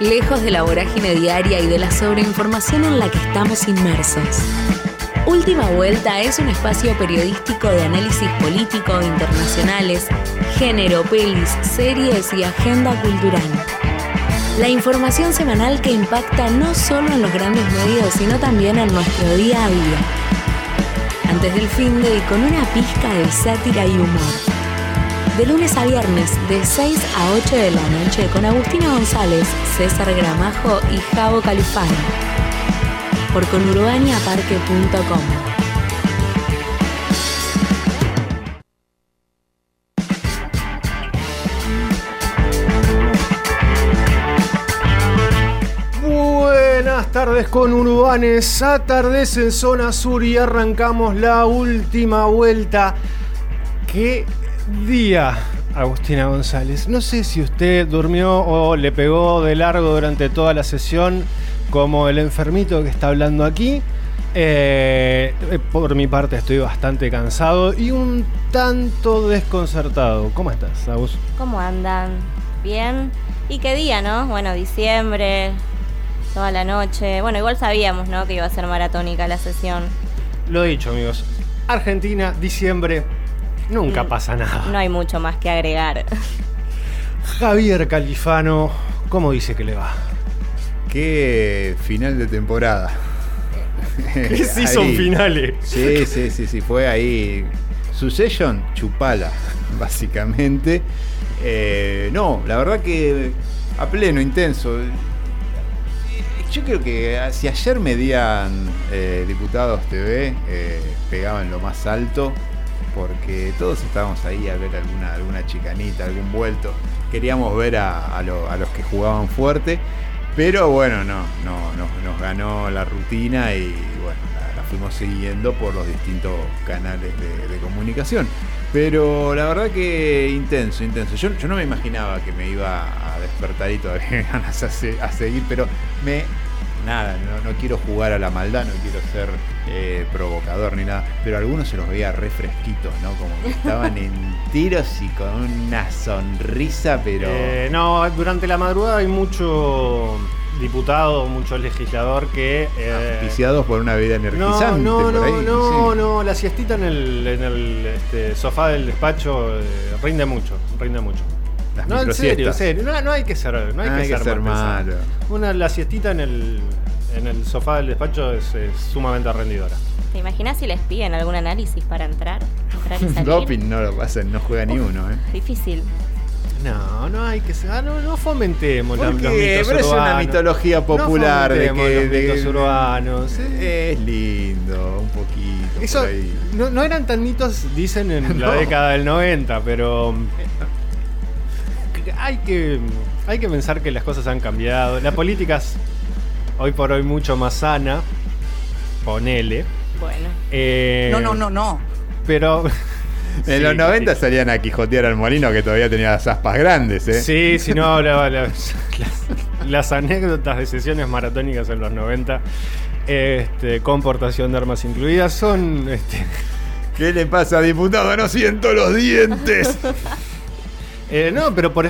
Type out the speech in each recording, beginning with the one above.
lejos de la vorágine diaria y de la sobreinformación en la que estamos inmersos. Última Vuelta es un espacio periodístico de análisis político, internacionales, género, pelis, series y agenda cultural. La información semanal que impacta no solo en los grandes medios, sino también en nuestro día a día. Antes del fin de y con una pizca de sátira y humor. De lunes a viernes, de 6 a 8 de la noche, con Agustina González, César Gramajo y Javo Califano. Por conurbaniaparque.com. Tardes con Urbanes, atardece en zona sur y arrancamos la última vuelta. ¿Qué día, Agustina González? No sé si usted durmió o le pegó de largo durante toda la sesión como el enfermito que está hablando aquí. Eh, por mi parte estoy bastante cansado y un tanto desconcertado. ¿Cómo estás, Agus? ¿Cómo andan? ¿Bien? ¿Y qué día, no? Bueno, diciembre, toda la noche. Bueno, igual sabíamos, ¿no? Que iba a ser maratónica la sesión. Lo dicho, amigos. Argentina, diciembre, nunca Mm, pasa nada. No hay mucho más que agregar. Javier Califano, ¿cómo dice que le va? Qué final de temporada. ¿Qué sí son finales? Sí, sí, sí, sí, fue ahí. Succession, chupala, básicamente. Eh, no, la verdad que a pleno, intenso. Yo creo que si ayer medían eh, Diputados TV, eh, pegaban lo más alto, porque todos estábamos ahí a ver alguna, alguna chicanita, algún vuelto. Queríamos ver a, a lo- a los que jugaban fuerte, pero bueno, no, no, no, nos ganó la rutina y bueno, la, fuimos siguiendo por los distintos canales de, comunicación. Pero la verdad que intenso, intenso. Yo, yo no me imaginaba que me iba a despertar y todavía ganas a, a seguir, pero me nada, no, no quiero jugar a la maldad, no quiero ser eh, provocador ni nada, pero algunos se los veía refresquitos, ¿no? Como que estaban en tiros y con una sonrisa, pero... Eh, no, durante la madrugada hay mucho diputado, mucho legislador que... eh, Auspiciados por una vida no, energizante. no, por no, ahí, no, sí. no, la siestita en el, en el este, sofá del despacho eh, rinde mucho, rinde mucho. Las No, en serio, en serio, no, no hay que ser, no hay No que hay que ser, ser mal pensado. malo. Una, la siestita en el, en el sofá del despacho es, es sumamente rendidora. ¿Te imaginas si les piden algún análisis para entrar? entrar y salir? Doping no lo hacen, no juega ni uno, ¿eh? Difícil. No, no hay que ser, ah, no, no fomentemos la- los mitos pero es una mitología popular no de que los de- mitos urbanos. eh. Es lindo, un poquito. Eso por ahí. no, no eran tan mitos, dicen en la década del 90, pero hay que, hay que pensar que las cosas han cambiado. La política es hoy por hoy mucho más sana, ponele. Bueno. Eh, No, no, no, no. Pero... En Sí, los 90 sí. salían a quijotear al molino que todavía tenía las aspas grandes, ¿eh? Sí, si no, la- la- las, las anécdotas de sesiones maratónicas en los 90, este, con portación de armas incluidas, son... Este, ¿Qué le pasa, diputado? No siento los dientes. Eh, no, pero por,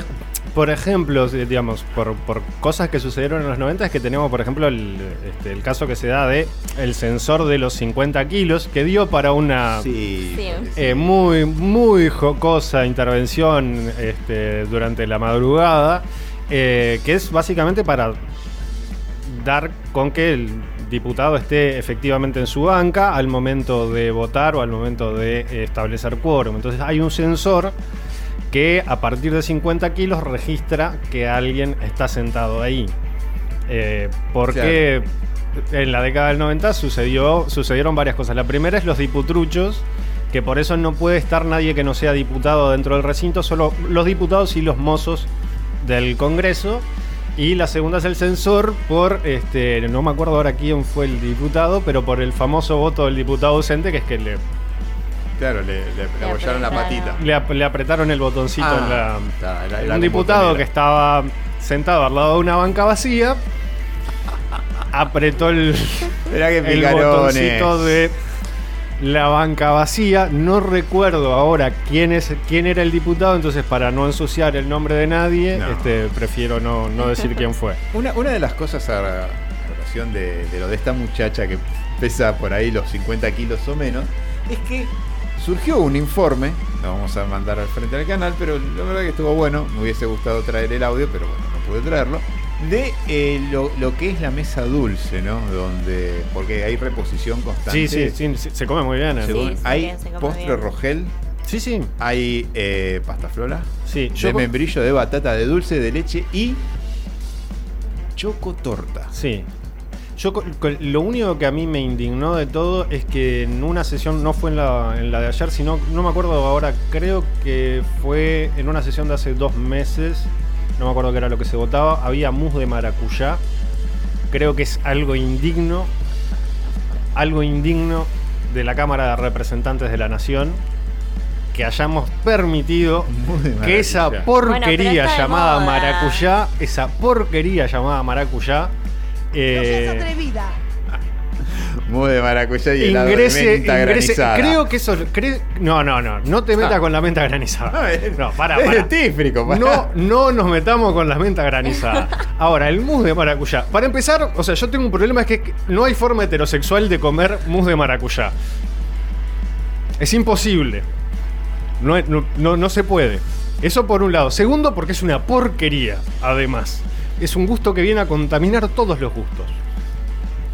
por ejemplo, digamos, por, por cosas que sucedieron en los 90 es que tenemos, por ejemplo, el, este, el caso que se da de el sensor de los 50 kilos, que dio para una Sí. Sí. eh, muy, muy jocosa intervención este, durante la madrugada, eh, que es básicamente para dar con que el diputado esté efectivamente en su banca al momento de votar o al momento de establecer quórum. Entonces hay un sensor que a partir de 50 kilos registra que alguien está sentado ahí. Eh, porque en la década del 90 sucedió, sucedieron varias cosas. La primera es los diputruchos, que por eso no puede estar nadie que no sea diputado dentro del recinto, solo los diputados y los mozos del Congreso. Y la segunda es el censor por, este, no me acuerdo ahora quién fue el diputado, pero por el famoso voto del diputado ausente, que es que le, Claro, le, le- le apoyaron la patita. le, ap- le apretaron el botoncito Ah, en la... está, un diputado que estaba sentado al lado de una banca vacía apretó el, que el botoncito de la banca vacía. No recuerdo ahora quién, es, quién era el diputado, entonces para no ensuciar el nombre de nadie, No. este, prefiero no, no decir quién fue. Una, una de las cosas a a relación de, de lo de esta muchacha que pesa por ahí los 50 kilos o menos, es que surgió un informe, lo vamos a mandar al frente del canal, pero la verdad que estuvo bueno, me hubiese gustado traer el audio, pero bueno, no pude traerlo, de eh, lo, lo que es la mesa dulce, ¿no? Donde, porque hay reposición constante. Sí, sí, sí, se come muy bien. ¿eh? Según- Sí, sí, hay se come postre bien. rogel, Sí, sí. hay eh, pasta flora, sí. de Yo, membrillo de batata de dulce de leche y chocotorta. sí. Yo lo único que a mí me indignó de todo es que en una sesión, no fue en la, en la de ayer, sino, no me acuerdo ahora, creo que fue en una sesión de hace dos meses, no me acuerdo qué era lo que se votaba, había mousse de maracuyá. Creo que es algo indigno, algo indigno de la Cámara de Representantes de la Nación que hayamos permitido que esa. Bueno, porquería llamada moda. maracuyá, esa porquería llamada maracuyá, eh, atrevida. Mousse de maracuyá y helado de ingrese, menta ingrese. granizada. Creo que eso. cre- no, no, no. No te metas Ah. con la menta granizada. No, para, es para. No, no nos metamos con las mentas granizadas. Ahora, el mousse de maracuyá. Para empezar, o sea, yo tengo un problema, es que no hay forma heterosexual de comer mousse de maracuyá. Es imposible. No, no, no, no se puede. Eso por un lado. Segundo, porque es una porquería, además. Es un gusto que viene a contaminar todos los gustos.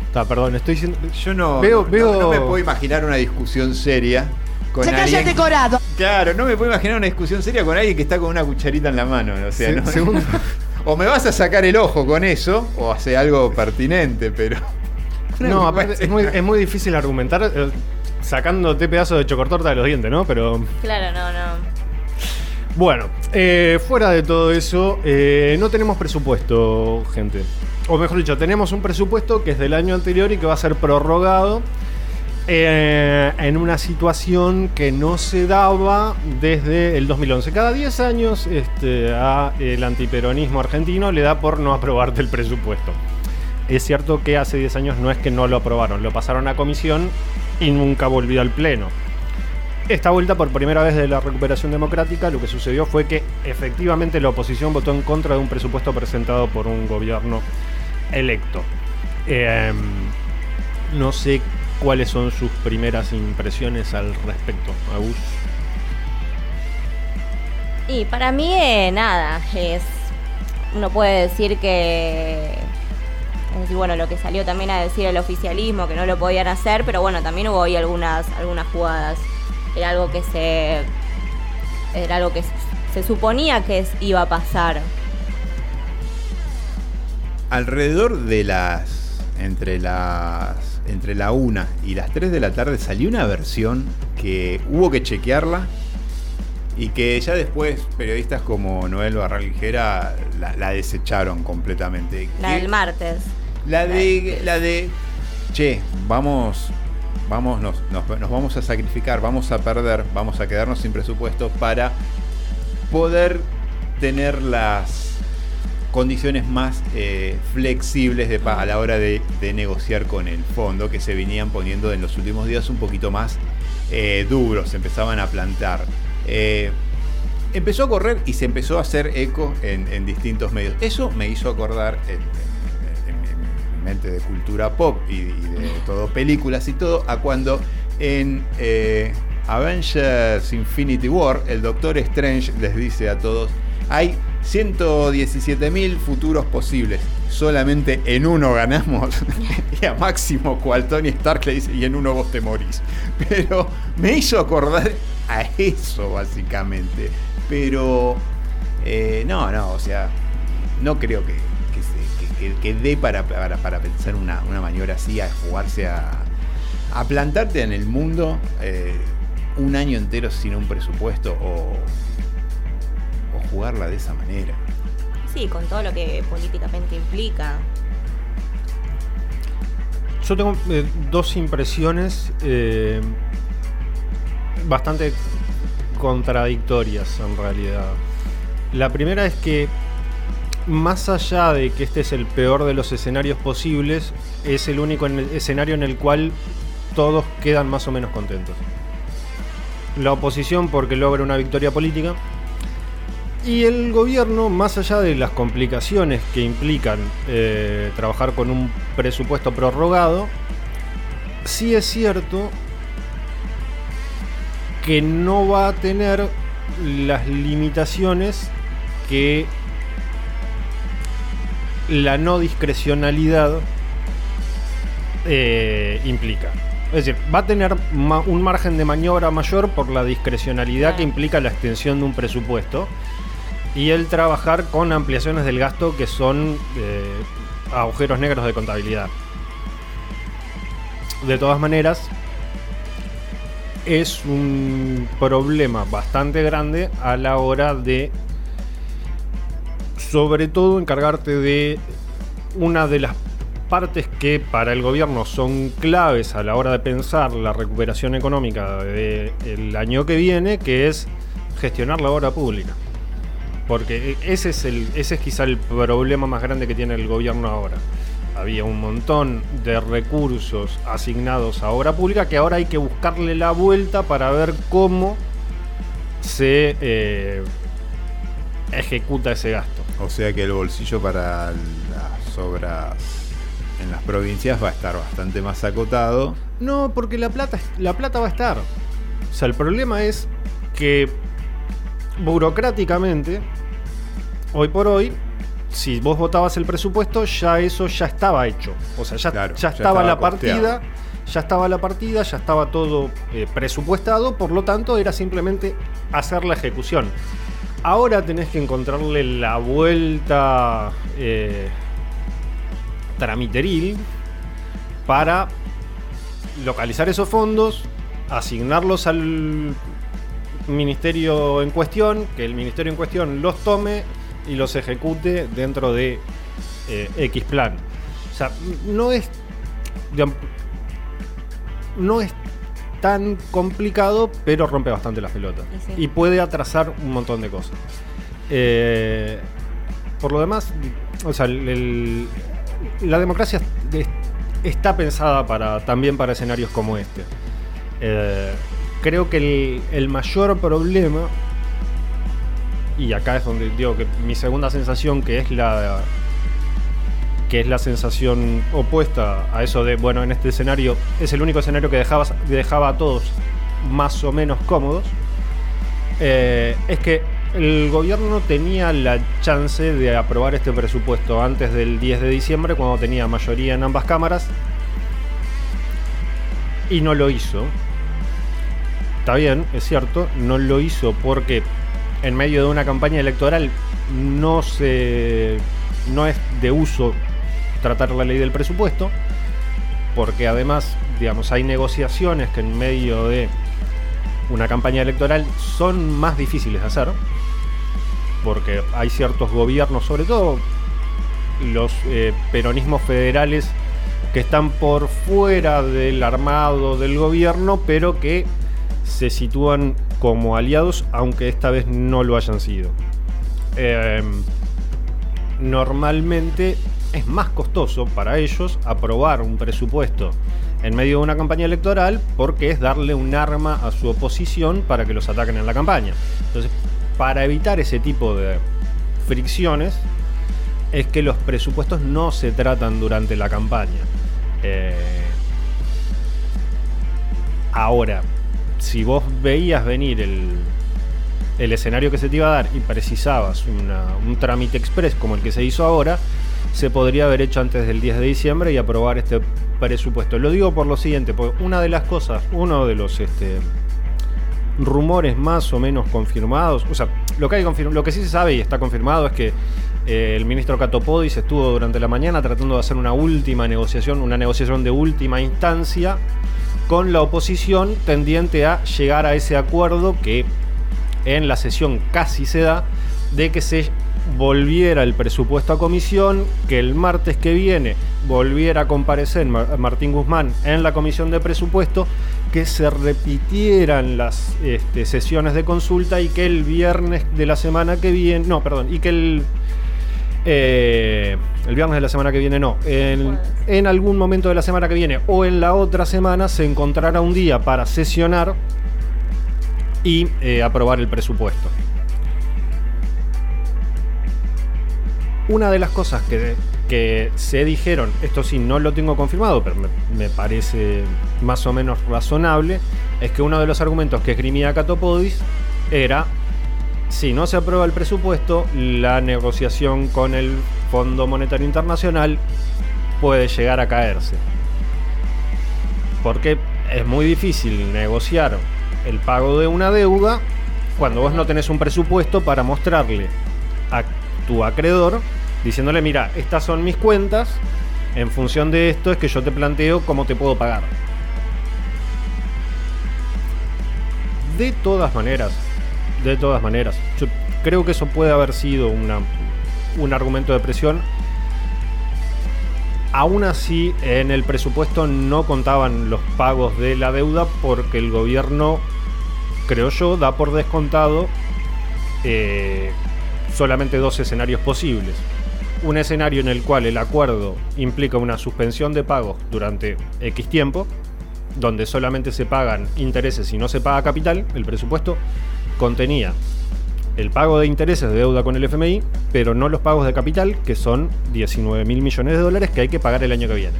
Está, perdón, estoy diciendo. Yo no, Veo- no- veo- no me puedo imaginar una discusión seria con Se alguien. decorado. Claro, no me puedo imaginar una discusión seria con alguien que está con una cucharita en la mano. O sea, Se- no- segundo. o me vas a sacar el ojo con eso, o hace algo pertinente, pero. No, aparte, es muy, es muy difícil argumentar eh, sacándote pedazos de chocortorta de los dientes, ¿no? Pero Claro, no, no. Bueno, eh, fuera de todo eso, eh, no tenemos presupuesto, gente. O mejor dicho, tenemos un presupuesto que es del año anterior y que va a ser prorrogado eh, en una situación que no se daba desde el 2011. Cada 10 años este, el antiperonismo argentino le da por no aprobarte el presupuesto. Es cierto que hace 10 años no es que no lo aprobaron, lo pasaron a comisión y nunca volvió al pleno. Esta vuelta, por primera vez de la recuperación democrática, lo que sucedió fue que efectivamente la oposición votó en contra de un presupuesto presentado por un gobierno electo. Eh, no sé cuáles son sus primeras impresiones al respecto, Agus. Y para mí, eh, nada, es. Uno puede decir que. Es decir, bueno, lo que salió también a decir el oficialismo, que no lo podían hacer, pero bueno, también hubo ahí algunas, algunas jugadas. Era algo que se. Era algo que se suponía que iba a pasar. Alrededor de las. Entre las. Entre la 1 y las 3 de la tarde salió una versión que hubo que chequearla y que ya después periodistas como Noel Barral Ligera la, la desecharon completamente. La Que- del martes. La de. La de. Che, vamos. Vamos, nos, nos- vamos a sacrificar, vamos a perder, vamos a quedarnos sin presupuesto para poder tener las condiciones más eh, flexibles a la hora de, negociar con el fondo que se venían poniendo en los últimos días un poquito más eh, duros, se empezaban a plantar. Eh, empezó a correr y se empezó a hacer eco en, en distintos medios. Eso me hizo acordar en- de cultura pop y, y de todo películas y todo a cuando en eh, Avengers Infinity War el Doctor Strange les dice a todos hay 117.000 futuros posibles. Solamente en uno ganamos. y a Máximo cual Tony Stark le dice, y en uno vos te morís. Pero me hizo acordar a eso, básicamente. Pero eh, no, no, o sea, no creo que, que, dé para, para, para pensar una, una maniobra así, a jugarse a, a plantarte en el mundo eh, un año entero sin un presupuesto o, o jugarla de esa manera. Sí, con todo lo que políticamente implica. Yo tengo eh, dos impresiones eh, bastante contradictorias en realidad. La primera es que más allá de que este es el peor de los escenarios posibles, es el único en- escenario en el cual todos quedan más o menos contentos. La oposición porque logra una victoria política y el gobierno, más allá de las complicaciones que implican eh, trabajar con un presupuesto prorrogado, sí es cierto que no va a tener las limitaciones que la no discrecionalidad eh, implica. Es decir, va a tener un margen de maniobra mayor por la discrecionalidad que implica la extensión de un presupuesto y el trabajar con ampliaciones del gasto que son eh, agujeros negros de contabilidad. De todas maneras, es un problema bastante grande a la hora de, sobre todo, encargarte de una de las partes que para el gobierno son claves a la hora de pensar la recuperación económica del año que viene, que es gestionar la obra pública. Porque ese es, el, ese es quizá el problema más grande que tiene el gobierno ahora. Había un montón de recursos asignados a obra pública que ahora hay que buscarle la vuelta para ver cómo se eh, ejecuta ese gasto. O sea que el bolsillo para las obras en las provincias va a estar bastante más acotado. No, porque la plata, la plata va a estar. O sea, el problema es que burocráticamente, hoy por hoy, si vos votabas el presupuesto, ya eso ya estaba hecho. O sea, ya, ya, estaba, la partida, ya estaba la partida, ya estaba todo eh, presupuestado, por lo tanto era simplemente hacer la ejecución. Ahora tenés que encontrarle la vuelta eh, tramiteril para localizar esos fondos, asignarlos al ministerio en cuestión, que el ministerio en cuestión los tome y los ejecute dentro de eh, X plan. O sea, no es. no es tan complicado, pero rompe bastante las pelotas. Y puede atrasar un montón de cosas. Eh, por lo demás, o sea, la democracia está pensada para, también para escenarios como este. Eh, creo que el, mayor problema, y acá es donde digo que mi segunda sensación, que es la que es la sensación opuesta a eso de, bueno, en este escenario es el único escenario que dejaba, dejaba a todos más o menos cómodos, eh, es que el gobierno tenía la chance de aprobar este presupuesto antes del 10 de diciembre, cuando tenía mayoría en ambas cámaras, y no lo hizo. Está bien, es cierto, no lo hizo porque en medio de una campaña electoral no se no es de uso tratar la ley del presupuesto, porque además, digamos, hay negociaciones que en medio de una campaña electoral son más difíciles de hacer, porque hay ciertos gobiernos, sobre todo los eh, peronismos federales, que están por fuera del armado del gobierno, pero que se sitúan como aliados, aunque esta vez no lo hayan sido. Em, normalmente es más costoso para ellos aprobar un presupuesto en medio de una campaña electoral porque es darle un arma a su oposición para que los ataquen en la campaña. Entonces, para evitar ese tipo de fricciones, es que los presupuestos no se tratan durante la campaña. Eh, ahora, si vos veías venir el, escenario que se te iba a dar y precisabas un trámite express como el que se hizo ahora, se podría haber hecho antes del 10 de diciembre y aprobar este presupuesto. Lo digo por lo siguiente, porque una de las cosas, uno de los este, rumores más o menos confirmados, o sea, lo que, sí se sabe y está confirmado es que eh, el ministro Catopodis estuvo durante la mañana tratando de hacer una última negociación, una negociación de última instancia con la oposición tendiente a llegar a ese acuerdo que en la sesión casi se da de que se volviera el presupuesto a comisión, que el martes que viene volviera a comparecer Martín Guzmán en la comisión de presupuesto, que se repitieran las este, sesiones de consulta y que el viernes de la semana que viene, no, perdón, y que el, eh, el viernes de la semana que viene no. En, algún momento de la semana que viene o en la otra semana se encontrará un día para sesionar y eh, aprobar el presupuesto. Una de las cosas que, se dijeron, esto sí no lo tengo confirmado, pero me, parece más o menos razonable, es que uno de los argumentos que esgrimía Catopodis era si no se aprueba el presupuesto, la negociación con el Fondo Monetario Internacional puede llegar a caerse. Porque es muy difícil negociar el pago de una deuda cuando vos no tenés un presupuesto para mostrarle tu acreedor diciéndole, mira, estas son mis cuentas, en función de esto es que yo te planteo cómo te puedo pagar. De todas maneras, de todas maneras. Yo creo que eso puede haber sido una, un argumento de presión. Aún así, en el presupuesto no contaban los pagos de la deuda porque el gobierno, creo yo, da por descontado eh, solamente dos escenarios posibles. Un escenario en el cual el acuerdo implica una suspensión de pagos durante X tiempo, donde solamente se pagan intereses y no se paga capital, el presupuesto contenía el pago de intereses de deuda con el FMI, pero no los pagos de capital, que son 19 mil millones de dólares que hay que pagar el año que viene.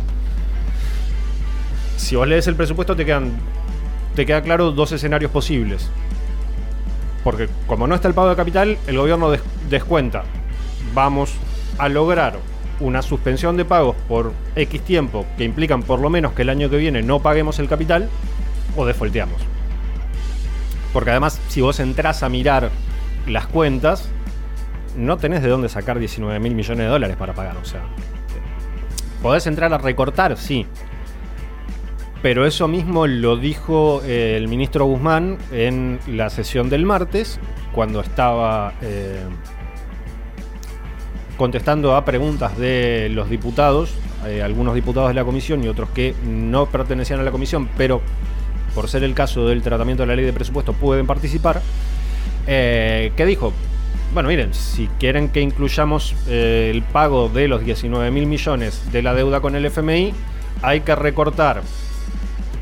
Si vos lees el presupuesto te quedan te queda claro dos escenarios posibles. Porque como no está el pago de capital, el gobierno des descuenta. Vamos a lograr una suspensión de pagos por X tiempo que implican por lo menos que el año que viene no paguemos el capital o defolteamos. Porque además, si vos entras a mirar las cuentas, no tenés de dónde sacar 19 mil millones de dólares para pagar. O sea, podés entrar a recortar, sí. Pero eso mismo lo dijo eh, el ministro Guzmán en la sesión del martes, cuando estaba eh, contestando a preguntas de los diputados, eh, algunos diputados de la comisión y otros que no pertenecían a la comisión, pero por ser el caso del tratamiento de la ley de presupuesto, pueden participar. ¿Qué dijo? Bueno, miren, si quieren que incluyamos el pago de los 19 mil millones de la deuda con el FMI, hay que recortar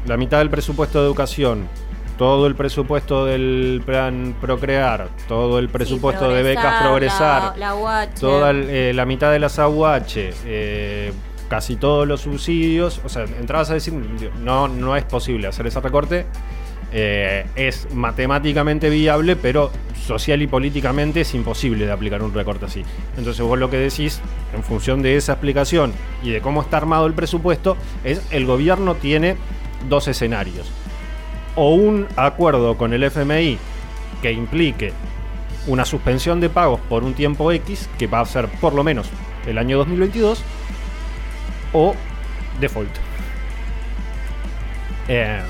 la mitad del presupuesto de educación, todo el presupuesto del plan Procrear, todo el presupuesto de becas Progresar, la, la toda eh, la mitad de las AUH, eh, casi todos los subsidios, o sea, entrabas a decir, no, no es posible hacer ese recorte, eh, es matemáticamente viable, pero social y políticamente es imposible de aplicar un recorte así. Entonces vos lo que decís, en función de esa explicación y de cómo está armado el presupuesto, es el gobierno tiene dos escenarios. O un acuerdo con el FMI que implique una suspensión de pagos por un tiempo X, que va a ser por lo menos el año 2022, o default. Eh,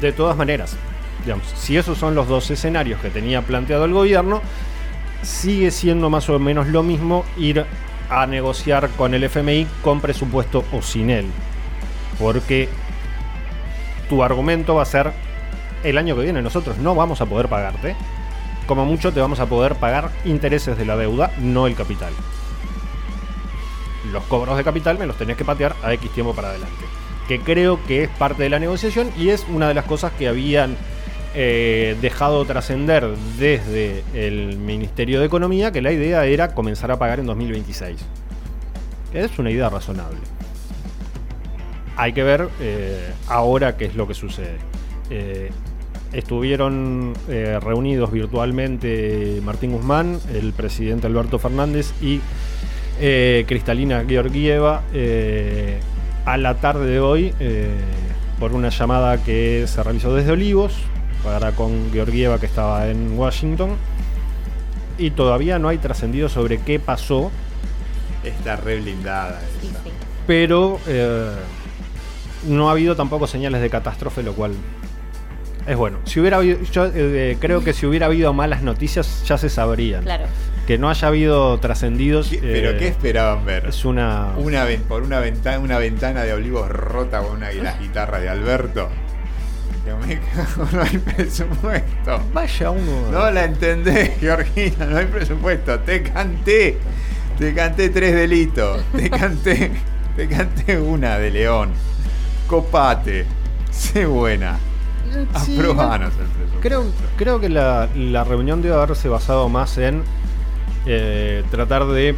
de todas maneras, digamos, si esos son los dos escenarios que tenía planteado el gobierno, sigue siendo más o menos lo mismo ir a negociar con el FMI con presupuesto o sin él. Porque tu argumento va a ser el año que viene nosotros no vamos a poder pagarte. Como mucho te vamos a poder pagar intereses de la deuda, no el capital los cobros de capital me los tenés que patear a X tiempo para adelante. Que creo que es parte de la negociación y es una de las cosas que habían eh, dejado trascender desde el Ministerio de Economía, que la idea era comenzar a pagar en 2026. Es una idea razonable. Hay que ver eh, ahora qué es lo que sucede. Eh, estuvieron reunidos virtualmente Martín Guzmán, el presidente Alberto Fernández y eh, Cristalina Georgieva eh, a la tarde de hoy eh, por una llamada que se realizó desde Olivos para con Georgieva que estaba en Washington y todavía no hay trascendido sobre qué pasó. Está re blindada. Pero no ha habido tampoco señales de catástrofe, lo cual es bueno. Si hubiera habido, yo creo que si hubiera habido malas noticias ya se sabrían. Claro que no haya habido trascendidos. ¿Pero qué eh, esperaban ver? Es una. una por una ventana, una ventana de olivos rota con una la guitarra de Alberto. Que me cago, no hay presupuesto. Vaya uno. No la entendés, Georgina, no hay presupuesto. Te canté. Te canté tres delitos. Te canté, te canté una de León. Copate. Sé buena. Sí, Aprobanos el presupuesto. Creo, creo que la, la reunión debe haberse basado más en eh, tratar de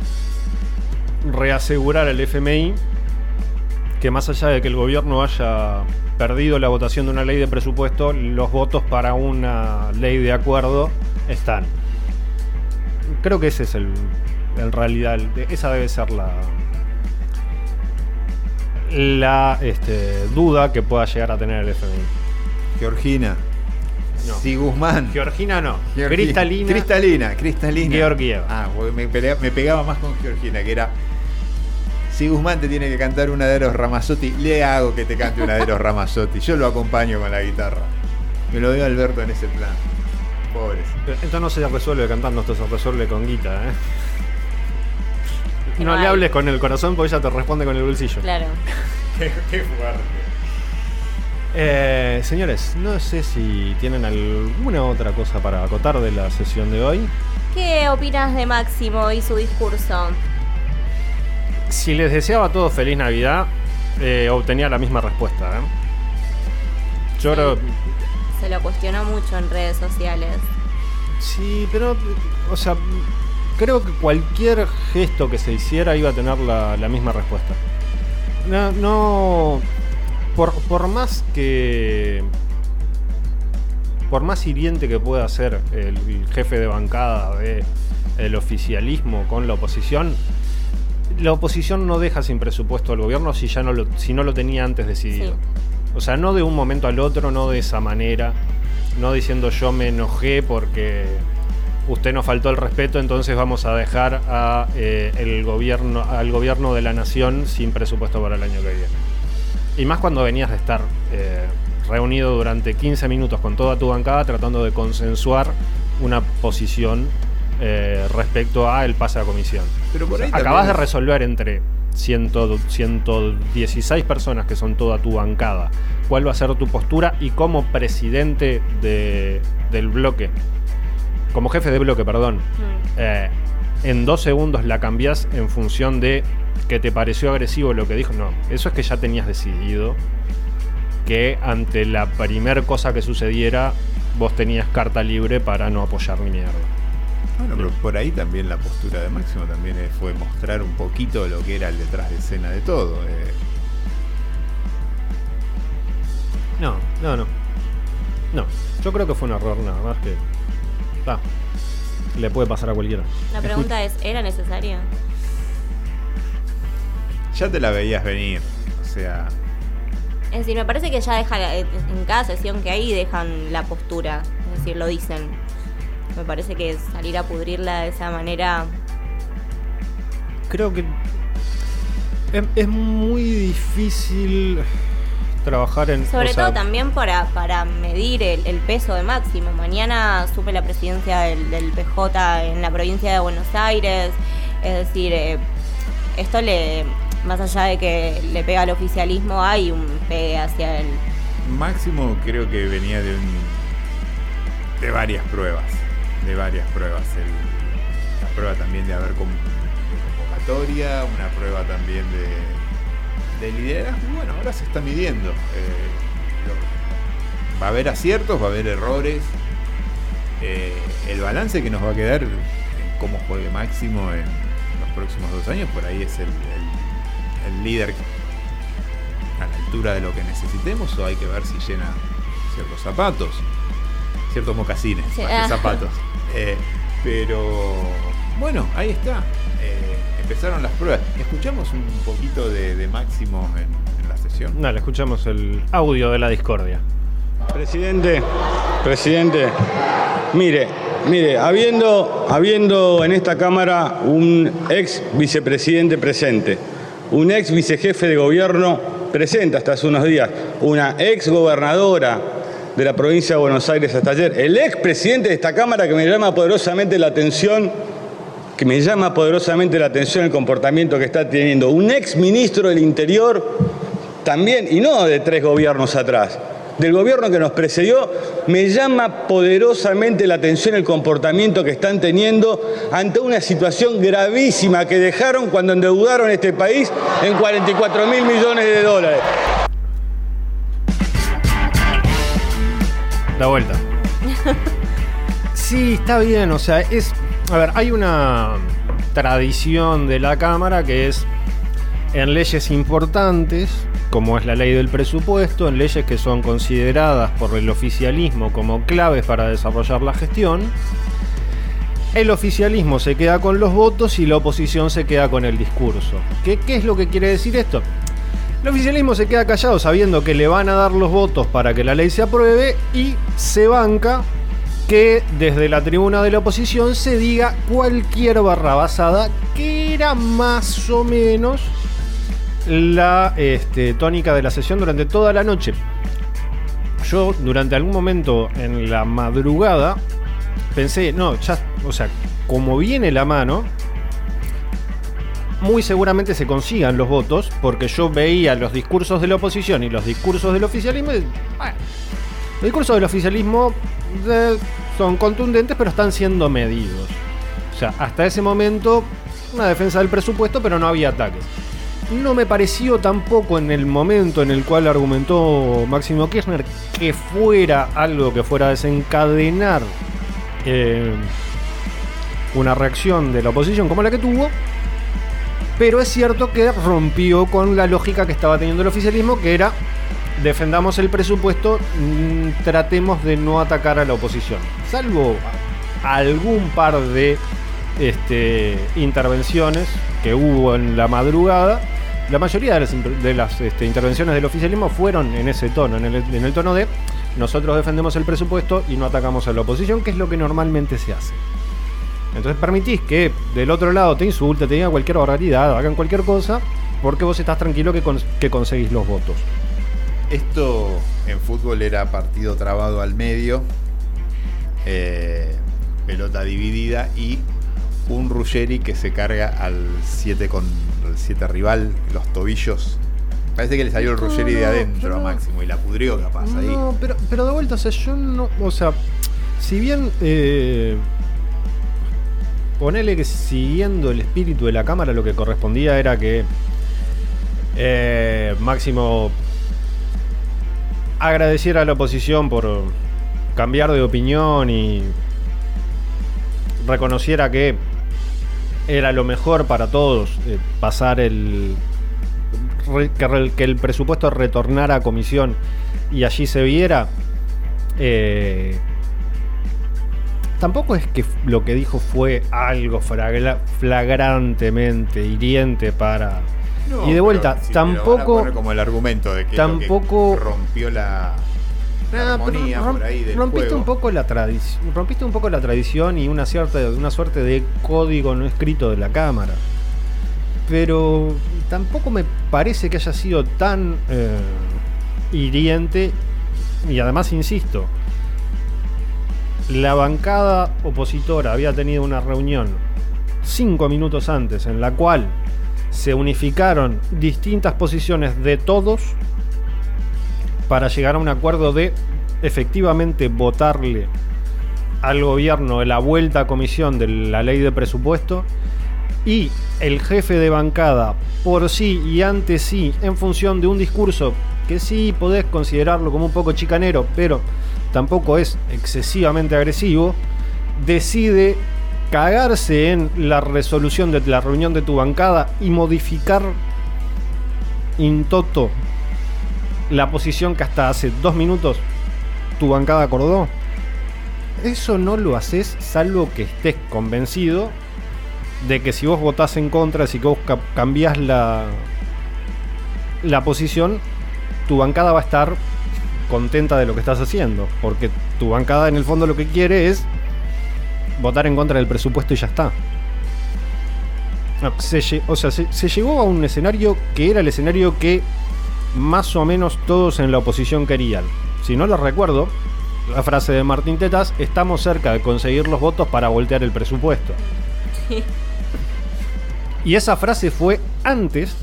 reasegurar al FMI que más allá de que el gobierno haya perdido la votación de una ley de presupuesto, los votos para una ley de acuerdo están. Creo que ese es el, en realidad, esa debe ser la la este, duda que pueda llegar a tener el FMI. Georgina. No. Si Guzmán. Georgina no, Cristalina. Cristalina, Cristalina. Georgieva. Ah, me, pelea- me pegaba más con Georgina, que era. Si Guzmán te tiene que cantar una de los Ramazzotti, le hago que te cante una de los Ramazzotti. Yo lo acompaño con la guitarra. Me lo dio Alberto en ese plan. Pobres. Esto no se resuelve cantando, esto se resuelve con guita, ¿eh? Que No no le hables con el corazón porque ella te responde con el bolsillo. Claro. qué, qué fuerte. Eh, señores, no sé si tienen alguna otra cosa para acotar de la sesión de hoy. ¿Qué opinas de Máximo y su discurso? Si les deseaba a todos feliz Navidad, eh, obtenía la misma respuesta. ¿eh? Yo creo. Se lo cuestionó mucho en redes sociales. Sí, pero. O sea, creo que cualquier gesto que se hiciera iba a tener la, la misma respuesta. No. no por, por más que. Por más hiriente que pueda ser el jefe de bancada de el oficialismo con la oposición, la oposición no deja sin presupuesto al gobierno si ya no lo, si no lo tenía antes decidido. Sí. O sea, no de un momento al otro, no de esa manera, no diciendo yo me enojé porque usted nos faltó el respeto, entonces vamos a dejar a, eh, el gobierno, al gobierno de la nación sin presupuesto para el año que viene. Y más cuando venías de estar eh, reunido durante 15 minutos con toda tu bancada tratando de consensuar una posición eh, respecto a el pase a comisión. Pero por ahí Acabas de resolver entre 100 116 personas que son toda tu bancada. ¿Cuál va a ser tu postura y como presidente de- del bloque, como jefe de bloque, perdón, Mm. eh, en dos segundos la cambiás en función de que te pareció agresivo lo que dijo? No, eso es que ya tenías decidido que ante la primer cosa que sucediera vos tenías carta libre para no apoyar ni mierda. Bueno, pero por ahí también la postura de Máximo también eh, fue mostrar un poquito lo que era el detrás de escena de todo. eh. No, no, no. No, yo creo que fue un error nada más que... le puede pasar a cualquiera. La pregunta es, ¿era necesario? Ya te la veías venir. O sea, Es decir, me parece que ya deja en cada sesión que hay dejan la postura, es decir, lo dicen. Me parece que salir a pudrirla de esa manera, Creo que es, es muy difícil trabajar en... sobre o sea, todo también para, para medir el, el peso de Máximo. Mañana supe la presidencia del, del PJ en la provincia de Buenos Aires, es decir, eh, esto le, más allá de que le pega al oficialismo, hay un pegue hacia el... Máximo creo que venía de un, de varias pruebas. De varias pruebas. El- la prueba también de haber convocatoria, una prueba también de, de liderazgo. Y bueno, ahora se está midiendo. Eh, lo- va a haber aciertos, va a haber errores. Eh, el balance que nos va a quedar en cómo juegue Máximo en los próximos dos años, por ahí es el, el- el líder a la altura de lo que necesitemos o hay que ver si llena ciertos zapatos, ciertos mocasines, Sí, más que ah. zapatos. Eh, pero bueno, ahí está. Eh, empezaron las pruebas. Escuchamos un poquito de, de Máximo en, en la sesión. Dale, escuchamos el audio de la discordia. Presidente, presidente, mire, mire, habiendo, habiendo en esta Cámara un ex vicepresidente presente, un ex vicejefe de gobierno presente hasta hace unos días, una ex gobernadora de la provincia de Buenos Aires hasta ayer, el ex presidente de esta Cámara que me llama poderosamente la atención, que me llama poderosamente la atención el comportamiento que está teniendo, un ex ministro del Interior también, y no de tres gobiernos atrás, del gobierno que nos precedió, me llama poderosamente la atención el comportamiento que están teniendo ante una situación gravísima que dejaron cuando endeudaron este país en 44 mil millones de dólares. La vuelta. Sí, está bien, o sea, es... A ver, hay una tradición de la Cámara que es en leyes importantes, como es la ley del presupuesto, en leyes que son consideradas por el oficialismo como claves para desarrollar la gestión, el oficialismo se queda con los votos y la oposición se queda con el discurso. ¿Qué, es lo que quiere decir esto? El oficialismo se queda callado sabiendo que le van a dar los votos para que la ley se apruebe y se banca que desde la tribuna de la oposición se diga cualquier barra basada que era más o menos la este, tónica de la sesión durante toda la noche. Yo durante algún momento en la madrugada pensé, no, ya, o sea, como viene la mano, muy seguramente se consigan los votos, porque yo veía los discursos de la oposición y los discursos del oficialismo. y, bueno, los discursos del oficialismo eh, son contundentes, pero están siendo medidos. O sea, hasta ese momento, una defensa del presupuesto, pero no había ataques. No me pareció tampoco en el momento en el cual argumentó Máximo Kirchner que fuera algo que fuera a desencadenar eh, una reacción de la oposición como la que tuvo. Pero es cierto que rompió con la lógica que estaba teniendo el oficialismo, que era defendamos el presupuesto, mm, tratemos de no atacar a la oposición. Salvo algún par de este, intervenciones que hubo en la madrugada, la mayoría de las, este, intervenciones del oficialismo fueron en ese tono, en el, tono de nosotros defendemos el presupuesto y no atacamos a la oposición, que es lo que normalmente se hace. Entonces permitís que del otro lado te insulte, te diga cualquier barbaridad, hagan cualquier cosa, porque vos estás tranquilo que conseguís los votos. Esto en fútbol era partido trabado al medio, eh, pelota dividida y un Ruggeri que se carga al 7 con el 7 rival, los tobillos. Parece que le salió el No, Ruggeri de adentro a Máximo y la pudrió capaz ahí. No, pero, pero de vuelta, o sea, yo no. O sea, si bien. Eh, ponele que siguiendo el espíritu de la cámara, lo que correspondía era que. eh, Máximo. Agradeciera a la oposición por cambiar de opinión y. reconociera que era lo mejor para todos eh, pasar el, que, el presupuesto retornara a comisión y allí se viera, eh, tampoco es que lo que dijo fue algo flagrantemente hiriente para... No, y de vuelta, pero tampoco... poner como el argumento de que, es lo que tampoco- rompió la, rom- por ahí del rompiste juego. un poco la tradición rompiste un poco la tradición y una cierta una suerte de código no escrito de la cámara pero tampoco me parece que haya sido tan eh, hiriente y además insisto la bancada opositora había tenido una reunión cinco minutos antes en la cual se unificaron distintas posiciones de todos para llegar a un acuerdo de efectivamente votarle al gobierno la vuelta a comisión de la ley de presupuesto y el jefe de bancada por sí y ante sí en función de un discurso que sí podés considerarlo como un poco chicanero pero tampoco es excesivamente agresivo decide cagarse en la resolución de la reunión de tu bancada y modificar in toto la posición que hasta hace dos minutos tu bancada acordó. Eso no lo haces salvo que estés convencido de que si vos votás en contra, si vos ca- cambiás la, la posición, tu bancada va a estar contenta de lo que estás haciendo. Porque tu bancada en el fondo lo que quiere es votar en contra del presupuesto y ya está. No, se o sea, se- se llegó a un escenario que era el escenario que más o menos todos en la oposición querían. Si no lo recuerdo, la frase de Martín Tetas, estamos cerca de conseguir los votos para voltear el presupuesto. Y esa frase fue antes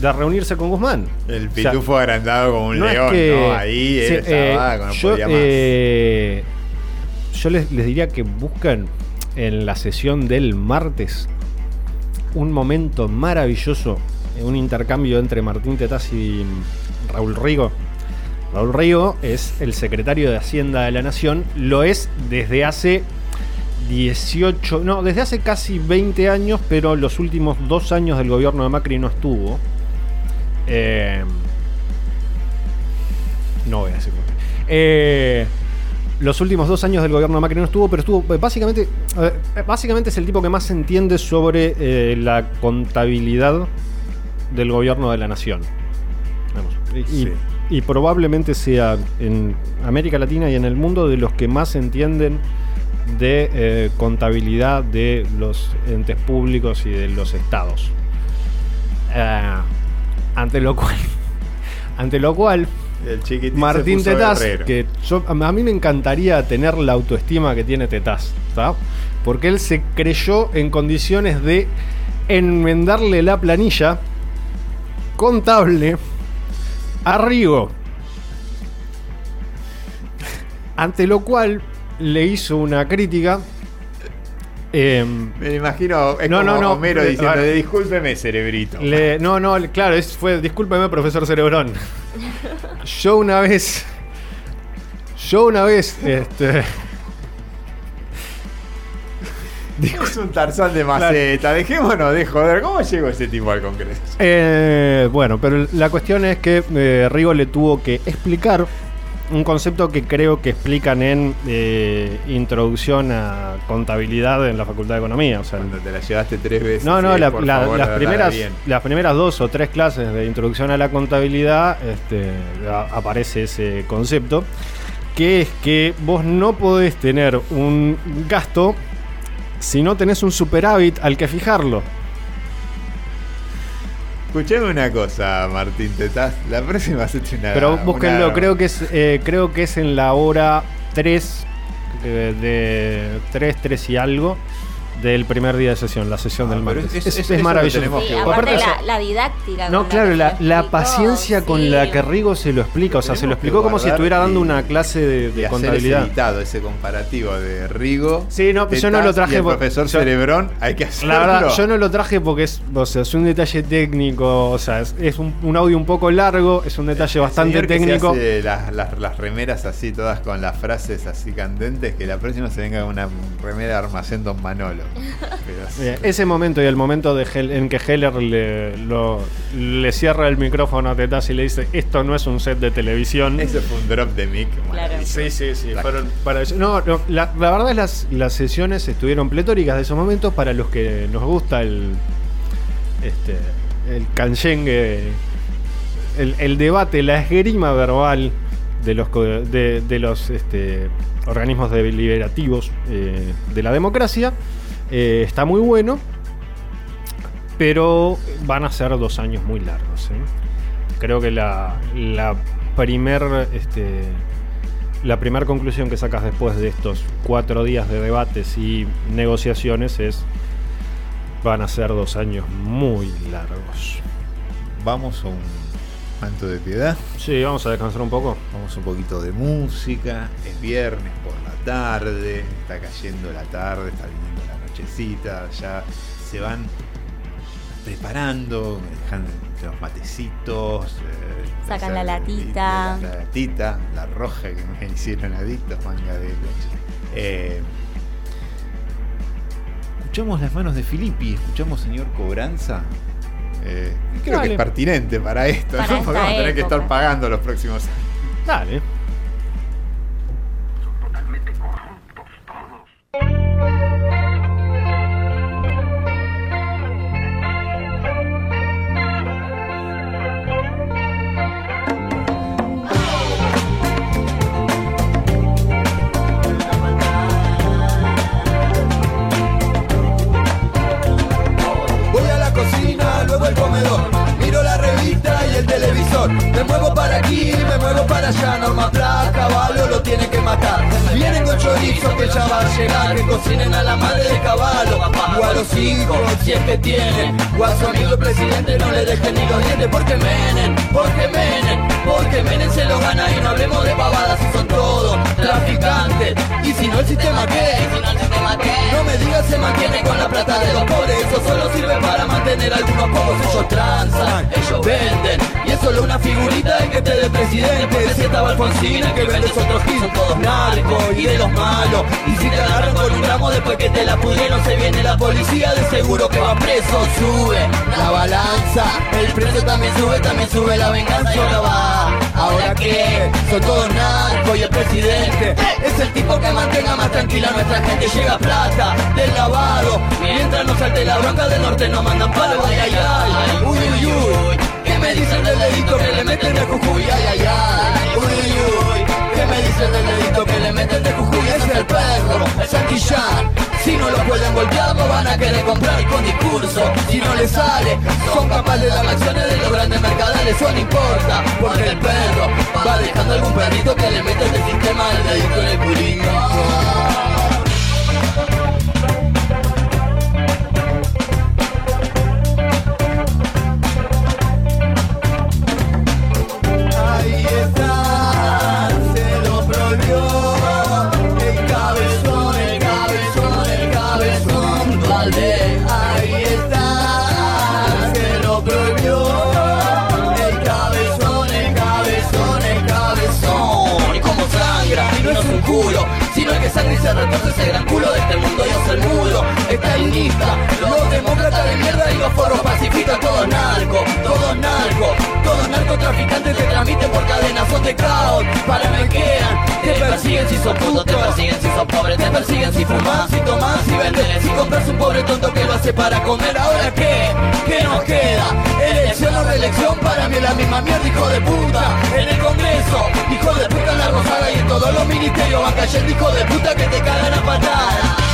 de reunirse con Guzmán. El O sea, pitufo agrandado como un no es león, que- ¿no? Ahí él sí, estaba, eh, no yo, podía más. eh, yo les, diría que buscan en la sesión del martes un momento maravilloso, eh, un intercambio entre Martín Tetaz y Raúl Rigo. Raúl Rigo es el secretario de Hacienda de la Nación, lo es desde hace 18, no, desde hace casi 20 años, pero los últimos dos años del gobierno de Macri no estuvo. Eh, no voy a decir. Eh, los últimos dos años del gobierno de Macri no estuvo, pero estuvo. eh, Básicamente, eh, básicamente es el tipo que más entiende sobre eh, la contabilidad del gobierno de la nación. Vamos, y, y- Sí. y probablemente sea en América Latina y en el mundo de los que más entienden de eh, contabilidad de los entes públicos y de los estados. Eh, ante lo cual, ante lo cual, El chiquitín se Martín puso Tetaz, guerrero. que yo- a mí me encantaría tener la autoestima que tiene Tetaz, ¿está? Porque él se creyó en condiciones de enmendarle la planilla contable a Rigo. Ante lo cual le hizo una crítica. Em, Me imagino, es No, como no, no. Homero Eh, diciendo, ver. discúlpeme, cerebrito. Le- no, no, claro, es, fue, discúlpeme, profesor Cerebrón. Yo una vez. Yo una vez, este. Es un tarzán de maceta, dejémonos de joder. ¿Cómo llegó ese tipo al Congreso? eh, bueno, pero la cuestión es que eh, Rigo le tuvo que explicar un concepto que creo que explican en eh, Introducción a Contabilidad en la Facultad de Economía. O sea, Cuando te la llevaste tres veces. No, no, sí, la- por la- favor, las, primeras, las primeras dos o tres clases de introducción a la contabilidad este, a- aparece ese concepto, que es que vos no podés tener un gasto si no tenés un superávit al que fijarlo. Escuchame una cosa, Martín Tetaz. La próxima hacete una. Pero búsquenlo, una- creo que es eh, creo que es en la hora 3 eh, de 3, 3 y algo del primer día de sesión, la sesión Ah, del martes. es- Es, es- es maravilloso. Sí, que- aparte Aparte la, la didáctica. No, con la claro, la, la paciencia con sí. la que Rigo se lo explica, o sea, se lo explicó como si estuviera dando y- una clase de, de de hacer ese contabilidad. editado, ese comparativo de Rigo. Sí, no, yo no lo traje y el por- profesor yo- Cerebrón, hay que hacerlo. La verdad, yo no lo traje porque es, o sea, es un detalle técnico, o sea, es, es un, un audio un poco largo, es un detalle El bastante señor que se técnico. hace las, las- las remeras así, todas con las frases así candentes, que la próxima se venga una remera de Armacén Don Manolo. Eh, ese momento y el momento de Hel- en que Heller le, lo- le cierra el micrófono a Tetaz y le dice, esto no es un set de televisión. Ese fue un drop de mic. maravilloso. Sí, sí, sí. La- fueron para eso. No, no, la, la verdad es las, las sesiones estuvieron pletóricas de esos momentos para los que nos gusta el este el canchengue, el, el debate, la esgrima verbal de los de los este, organismos deliberativos eh, de la democracia. Eh, está muy bueno, pero van a ser dos años muy largos. ¿eh? Creo que la, la primer este, la primera conclusión que sacas después de estos cuatro días de debates y negociaciones es van a ser dos años muy largos. Vamos a un manto de piedad. Sí, vamos a descansar un poco. Vamos un poquito de música. Es viernes por la tarde. Está cayendo la tarde. Está viniendo nochecita. Ya se van preparando. Dejan los matecitos. eh, Sacan la latita. La, la latita. La roja que me hicieron adictos. Manga de leche. Eh, escuchamos las manos de Filippi. Escuchamos señor Cobranza. Eh, creo Dale. que es pertinente para esto, Para ¿no? esta Porque vamos a tener que estar pagando los próximos años. Dale. Voy el televisor. Me muevo para aquí, me muevo para allá. Norma Pla, caballo lo tiene que matar. Chorizo que ya va a llegar. Que cocinen a la madre de caballo. O a los hijos, si es que tienen. O a su amigo el presidente no le dejen ni los dientes porque menen, porque menen, porque menen se lo gana y no hablemos de pavadas si son todos traficantes. Y si no el sistema qué, no me digas se mantiene con la plata de los pobres, eso solo sirve para mantener a algunos pocos, ellos transan, ellos venden, y es solo una figurita de que esté de presidente, si estaba Alfonsina que vende otros giros, son todos narcos y de los malos, y si te agarran con un ramo después que te la pudieron, se viene la policía, de seguro que va preso, sube la balanza, el precio también sube, también sube la venganza. Y ahora va, ahora que son todos narcos y el presidente es el tipo que mantenga más tranquila a nuestra gente, llega plata del lavado, mientras no salte la bronca del norte no mandan palo, ay ay ay, uy uy uy, ¿qué me dicen del dedito que le meten de Jujuy, ay ay ay, uy uy uy, ¿qué me dicen del dedito que le meten de Jujuy, es el perro, Santillán, si no lo pueden golpear lo van a querer comprar con discurso. Si no les sale, son capaces de dar acciones de los grandes mercaderes Eso no importa, porque el perro va dejando algún perrito que le mete el sistema del dedito en el culito el en lista, los demócratas de mierda y los forros pacifistas, todos narcos, todos narcos, todos narcotraficantes que transmiten por cadenas, son de caos, para me quedan, te persiguen si sos puto, te persiguen si sos pobre, te persiguen si fumas, si tomas, si vendes, si compras un pobre tonto que lo hace para comer, ahora qué, qué nos queda, elección o reelección, para mí es la misma mierda, hijo de puta, en el Congreso, hijo de puta en la Rosada y en todos los ministerios van cayendo, hijo de puta que te cagan a patada.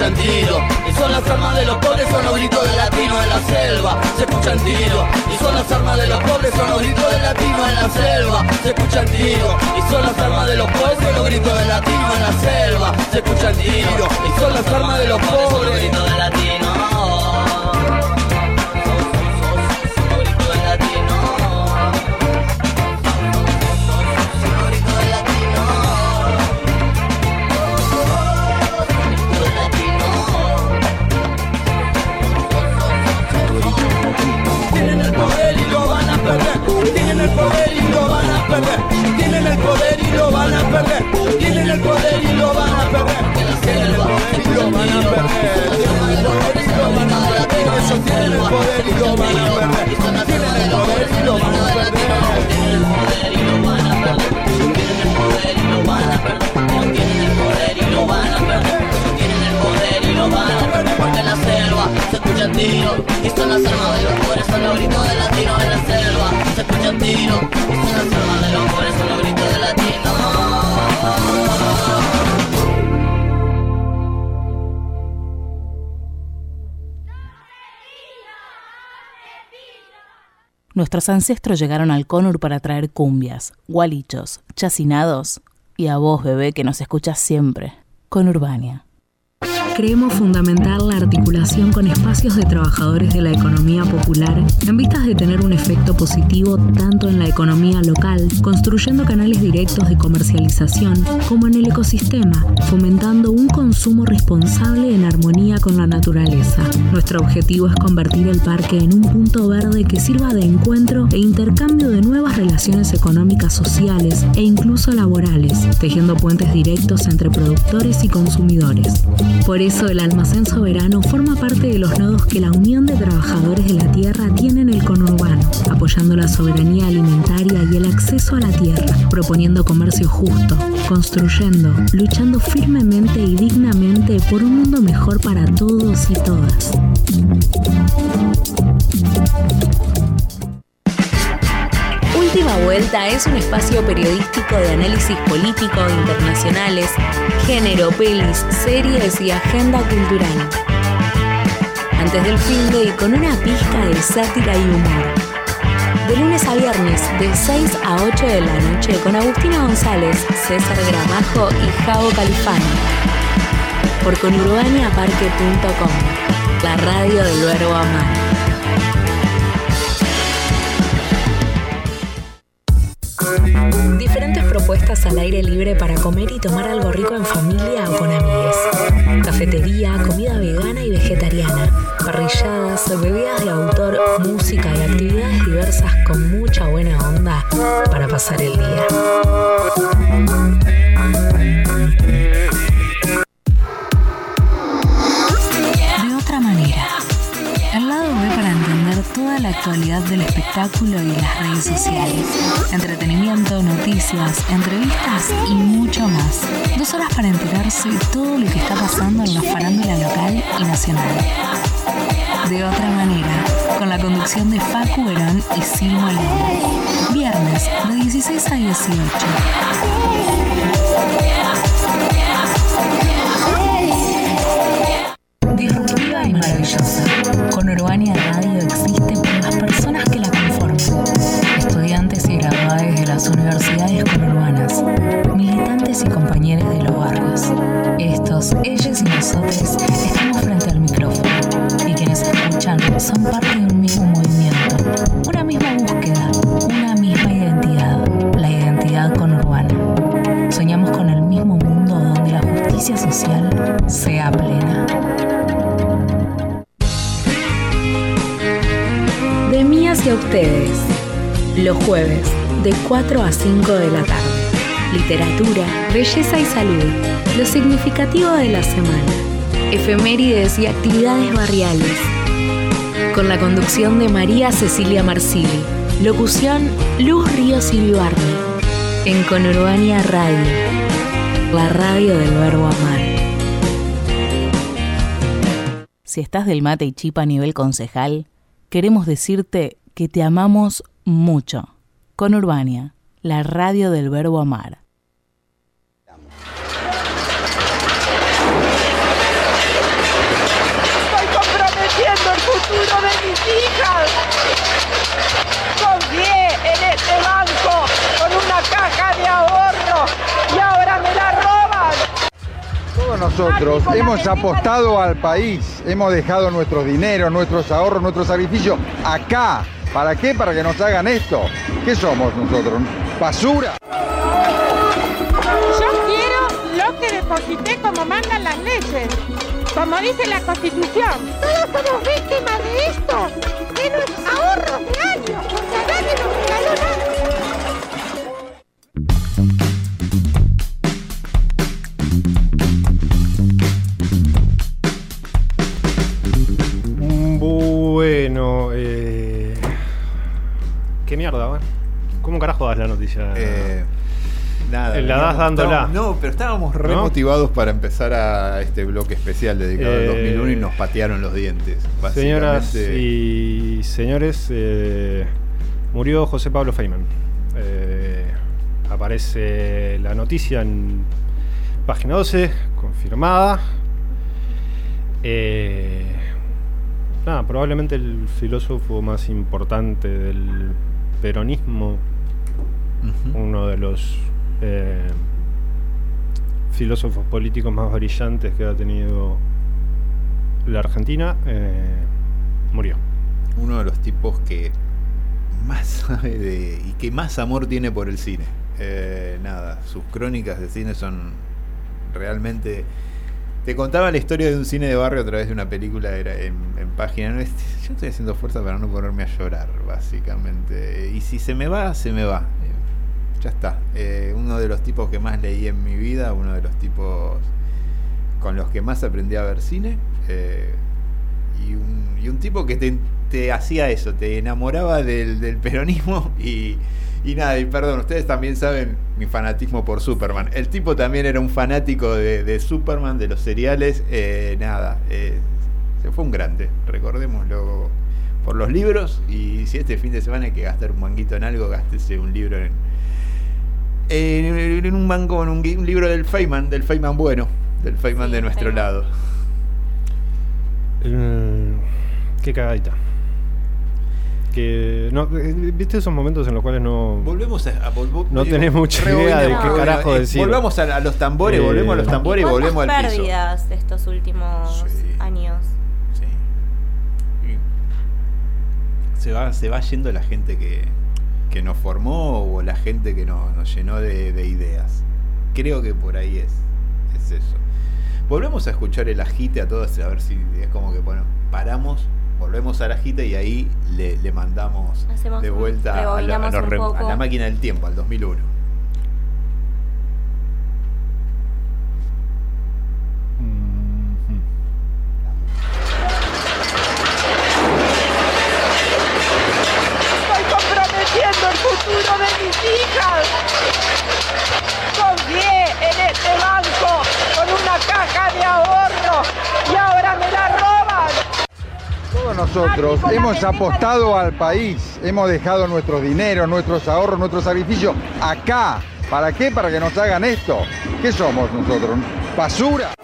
Escuchan tiros Y son las armas de los pobres, son los gritos del latino en la selva. Se escuchan tiros. Y son las armas de los pobres, son los gritos del latino en la selva. Se escuchan tiros. Y son las armas de los pobres, son los gritos del latino en la selva. Se escuchan tiros. Y son las armas de los pobres, son los gritos del latino Tienen el poder y lo van a perder. Tienen el poder y lo van a perder. Tienen el poder y lo van a perder. Tienen el poder y lo van a perder. Tienen el poder y lo van a perder. Tienen el poder y lo van a perder. Tienen el poder y lo van a perder. Nuestros ancestros llegaron al Conur para traer cumbias, gualichos, chacinados y a vos, bebé, que nos escuchas siempre. Con Urbania. Creemos fundamental la articulación con espacios de trabajadores de la economía popular en vistas de tener un efecto positivo tanto en la economía local, construyendo canales directos de comercialización, como en el ecosistema, fomentando un consumo responsable en armonía con la naturaleza. Nuestro objetivo es convertir el parque en un punto verde que sirva de encuentro e intercambio de nuevas relaciones económicas, sociales e incluso laborales, tejiendo puentes directos entre productores y consumidores. Por el almacén soberano forma parte de los nodos que la Unión de Trabajadores de la Tierra tiene en el conurbano, apoyando la soberanía alimentaria y el acceso a la tierra, proponiendo comercio justo, construyendo, luchando firmemente y dignamente por un mundo mejor para todos y todas. Última Vuelta es un espacio periodístico de análisis político, internacionales, género, pelis, series y agenda cultural. Antes del fin de y con una pizca de sátira y humor. De lunes a viernes, de 6 a 8 de la noche, con Agustina González, César Gramajo y Javo Califano. Por conurbaniaparque.com, la radio del verbo amar. Diferentes propuestas al aire libre para comer y tomar algo rico en familia o con amigos. Cafetería, comida vegana y vegetariana, parrilladas, bebidas de autor, música y actividades diversas con mucha buena onda para pasar el día. Toda la actualidad del espectáculo y las redes sociales. Entretenimiento, noticias, entrevistas y mucho más. Dos horas para enterarse de todo lo que está pasando en la farándula local y nacional. De otra manera, con la conducción de Facu Verón y Silmo León. Viernes, de 16 a 18. Disruptiva y maravillosa. Con Urbania Radio existe por las personas que la conforman. Estudiantes y graduados de las universidades conurbanas. Militantes y compañeros de los barrios. Estos, ellos y nosotros estamos frente al micrófono. Y quienes escuchan son parte de un mismo movimiento. Una misma búsqueda. Una misma identidad. La identidad conurbana. Soñamos con el mismo mundo donde la justicia social sea plena. De mí hacia ustedes. Los jueves, de 4 a 5 de la tarde. Literatura, belleza y salud. Lo significativo de la semana. Efemérides y actividades barriales. Con la conducción de María Cecilia Marsili. Locución Luz Ríos y. En Conurbania Radio. La radio del verbo amar. Si estás del mate y chipa a nivel concejal, queremos decirte que te amamos mucho. Con Urbania, la radio del verbo amar. Estoy comprometiendo el futuro de mis hijas. Confié en este banco con una caja de ahorro y ahora me la roban. Todos nosotros hemos apostado al país, hemos dejado nuestros dineros, nuestros ahorros, nuestro sacrificio acá. ¿Para qué? Para que nos hagan esto. ¿Qué somos nosotros? ¿Basura? Yo quiero lo que deposité como mandan las leyes, como dice la Constitución. Todos somos víctimas de esto, ¿Qué mierda, man? ¿Cómo carajo das la noticia? Eh, nada. La das dándola. No, pero estábamos re ¿No? motivados para empezar a este bloque especial dedicado al Eh, 2001 y nos patearon los dientes. Señoras y señores, eh, murió José Pablo Feynman. Eh, aparece la noticia en página 12, confirmada. Nada, probablemente el filósofo más importante del peronismo, uno de los eh, filósofos políticos más brillantes que ha tenido la Argentina, eh, murió. uno de los tipos que más sabe de y que más amor tiene por el cine. Eh, nada, sus crónicas de cine son realmente Te contaba la historia de un cine de barrio a través de una película era en, en página. Yo estoy haciendo fuerza para no ponerme a llorar, básicamente. Y si se me va, se me va. Eh, Ya está. Eh, uno de los tipos que más leí en mi vida, uno de los tipos con los que más aprendí a ver cine. eh, y, un, y un tipo que te, te hacía eso, te enamoraba del peronismo y, y nada, y perdón, ustedes también saben mi fanatismo por Superman. El tipo también era un fanático de, de Superman, de los seriales, eh, nada, eh, se fue un grande, recordémoslo por los libros y si este fin de semana hay que gastar un manguito en algo, gástese un libro en, en, en un mango, en un, libro del Feynman, del Feynman bueno, del Feynman Sí, de nuestro Feynman. lado. Eh, qué cagadita. Que no, eh, viste esos momentos en los cuales no Volvemos a, a volvo- No digo, tenés mucha idea de qué carajo Eh, decir. Volvamos a, a los tambores, Eh, volvemos a los tambores y ¿Cuántas volvemos al piso. pérdidas de estos últimos Sí. años? Sí. Y Se va, se va yendo la gente que, que nos formó o la gente que nos, nos llenó de, de ideas. Creo que por ahí es, es eso. Volvemos a escuchar el agite a todos, a ver si es como que, bueno, paramos, volvemos al agite y ahí le, le mandamos Hacemos de un- vuelta a, la- a los a la máquina del tiempo, al 2001. Mhm. Estoy comprometiendo el futuro de mis hijas. Confié en este banco con una caja de ahorro y ahora me la. Todos nosotros hemos apostado al país, hemos dejado nuestro dinero, nuestros ahorros, nuestro sacrificio acá. ¿Para qué? Para que nos hagan esto. ¿Qué somos nosotros? ¿Basura?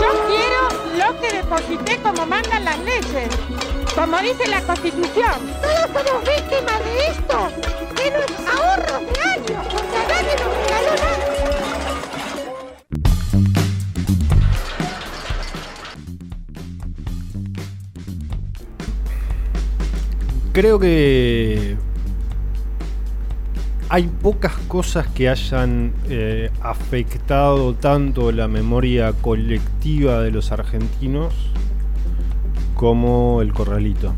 Yo quiero lo que deposité como mandan las leyes, como dice la Constitución. Todos somos víctimas de esto, Creo que hay pocas cosas que hayan eh, afectado tanto la memoria colectiva de los argentinos como el corralito.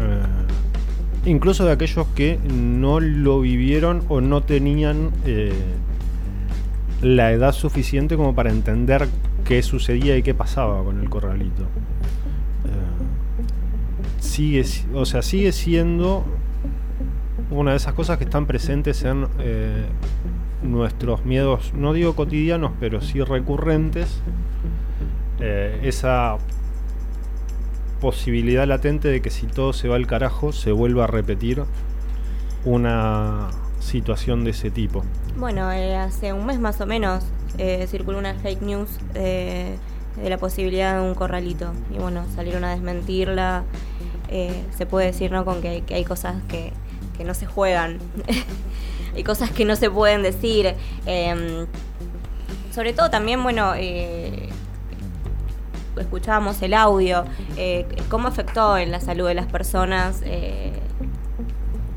Eh, incluso de aquellos que no lo vivieron o no tenían eh, la edad suficiente como para entender qué sucedía y qué pasaba con el corralito. Sigue, si- o sea, sigue siendo una de esas cosas que están presentes en eh, nuestros miedos, no digo cotidianos, pero sí recurrentes. Eh, esa posibilidad latente de que si todo se va al carajo, se vuelva a repetir una situación de ese tipo. Bueno, eh, hace un mes más o menos circuló una fake news de la posibilidad de un corralito. Y bueno, salieron a desmentirla. Eh, se puede decir, ¿no? Con que, que hay cosas que, que no se juegan. hay cosas que no se pueden decir. Eh, sobre todo también, bueno, eh, escuchábamos el audio. eh, ¿Cómo afectó en la salud de las personas eh,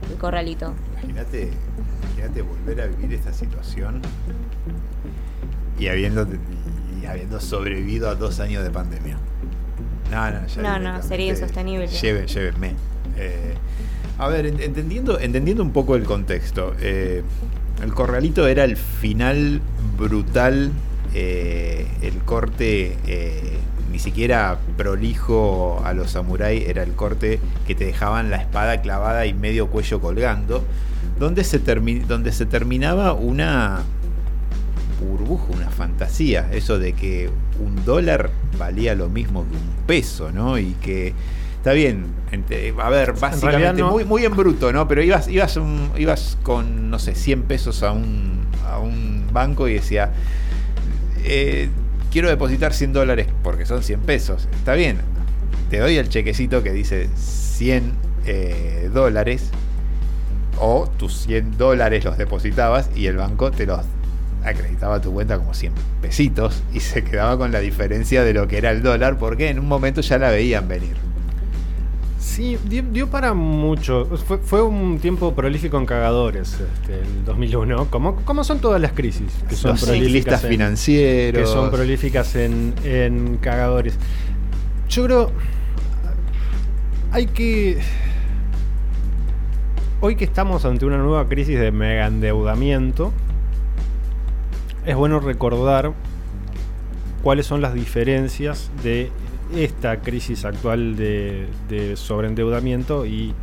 el corralito? Imagínate, imagínate volver a vivir esta situación y habiendo, y habiendo sobrevivido a dos años de pandemia. No, no, ya No, no, sería insostenible. Lleve, llévenme. Eh, a ver, ent- entendiendo, entendiendo un poco el contexto, eh, el corralito era el final brutal, eh, el corte ni siquiera prolijo a los samuráis, era el corte que te dejaban la espada clavada y medio cuello colgando, donde se, termi- donde se terminaba una burbuja, una fantasía, eso de que un dólar valía lo mismo que un peso, ¿no? Y que está bien, ente- a ver, básicamente no. muy, muy en bruto, ¿no? Pero ibas, ibas, un- ibas con, no sé, 100 pesos a un, a un banco y decía, eh, quiero depositar 100 dólares porque son 100 pesos. Está bien, te doy el chequecito que dice 100 eh, dólares o tus 100 dólares los depositabas y el banco te los acreditaba tu cuenta como 100 pesitos y se quedaba con la diferencia de lo que era el dólar porque en un momento ya la veían venir. Sí, dio, dio para mucho. Fue, fue un tiempo prolífico en cagadores, este, el 2001. Como, como son todas las crisis. Que son Los prolíficas ciclistas en- financieros. que son prolíficas en, en cagadores. Yo creo. Hay que. Hoy que estamos ante una nueva crisis de mega endeudamiento, es bueno recordar cuáles son las diferencias de esta crisis actual de, de sobreendeudamiento y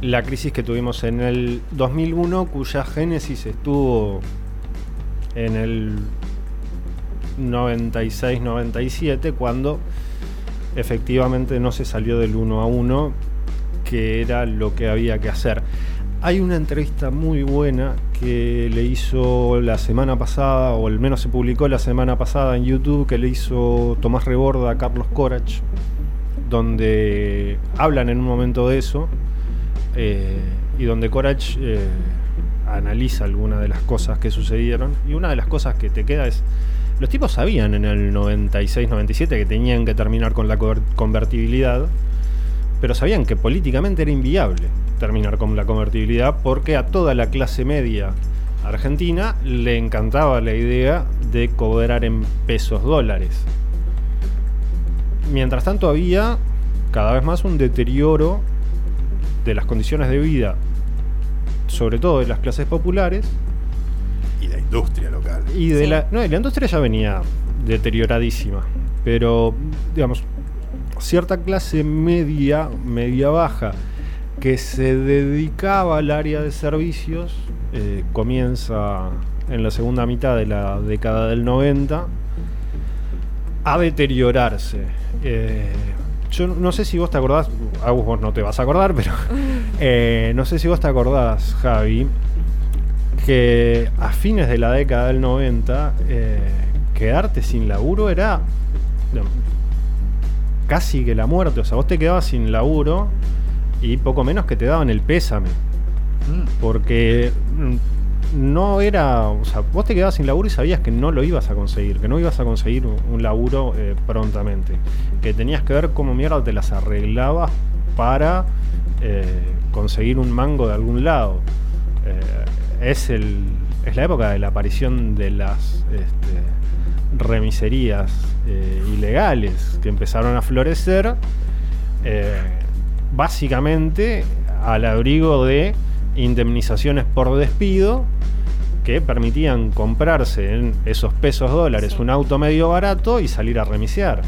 la crisis que tuvimos en el 2001, cuya génesis estuvo en el 96-97, cuando efectivamente no se salió del 1 a 1, que era lo que había que hacer. Hay una entrevista muy buena que le hizo la semana pasada, o al menos se publicó la semana pasada en YouTube, que le hizo Tomás Reborda a Carlos Corach, donde hablan en un momento de eso, eh, y donde Corach eh, analiza algunas de las cosas que sucedieron, y una de las cosas que te queda es, los tipos sabían en el 96-97 que tenían que terminar con la convertibilidad, pero sabían que políticamente era inviable terminar con la convertibilidad porque a toda la clase media argentina le encantaba la idea de cobrar en pesos dólares. Mientras tanto había cada vez más un deterioro de las condiciones de vida, sobre todo de las clases populares, Y la industria local. y de Sí. la. No, la industria ya venía deterioradísima. Pero, digamos, cierta clase media, media baja, que se dedicaba al área de servicios, eh, comienza en la segunda mitad de la década del 90 a deteriorarse. Eh, yo no sé si vos te acordás, Agus vos no te vas a acordar, pero eh, no sé si vos te acordás, Javi, que a fines de la década del 90 eh, quedarte sin laburo era casi que la muerte. O sea, vos te quedabas sin laburo y poco menos que te daban el pésame. Porque mm, no era. O sea, vos te quedabas sin laburo y sabías que no lo ibas a conseguir, que no ibas a conseguir un, un laburo eh, prontamente. Que tenías que ver cómo mierda te las arreglabas para eh, conseguir un mango de algún lado. Eh, es, el, es la época de la aparición de las este, remiserías eh, ilegales que empezaron a florecer. eh, básicamente al abrigo de indemnizaciones por despido que permitían comprarse en esos pesos dólares Sí. un auto medio barato y salir a remisear.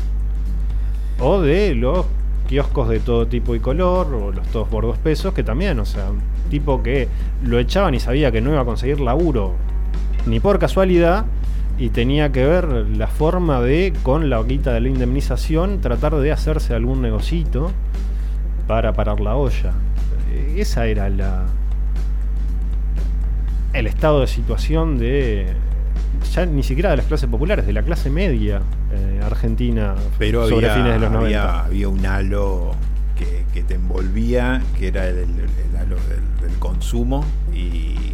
O de los kioscos de todo tipo y color, o los todos por dos pesos, que también, o sea, tipo que lo echaban y sabía que no iba a conseguir laburo ni por casualidad, y tenía que ver la forma de, con la hoquita de la indemnización, tratar de hacerse algún negocito para parar la olla. Esa era la. el estado de situación de. ya ni siquiera de las clases populares, de la clase media eh, argentina Pero sobre había, fines de los 90. había, había un halo que, que te envolvía, que era el, el- el halo del, del consumo. Y,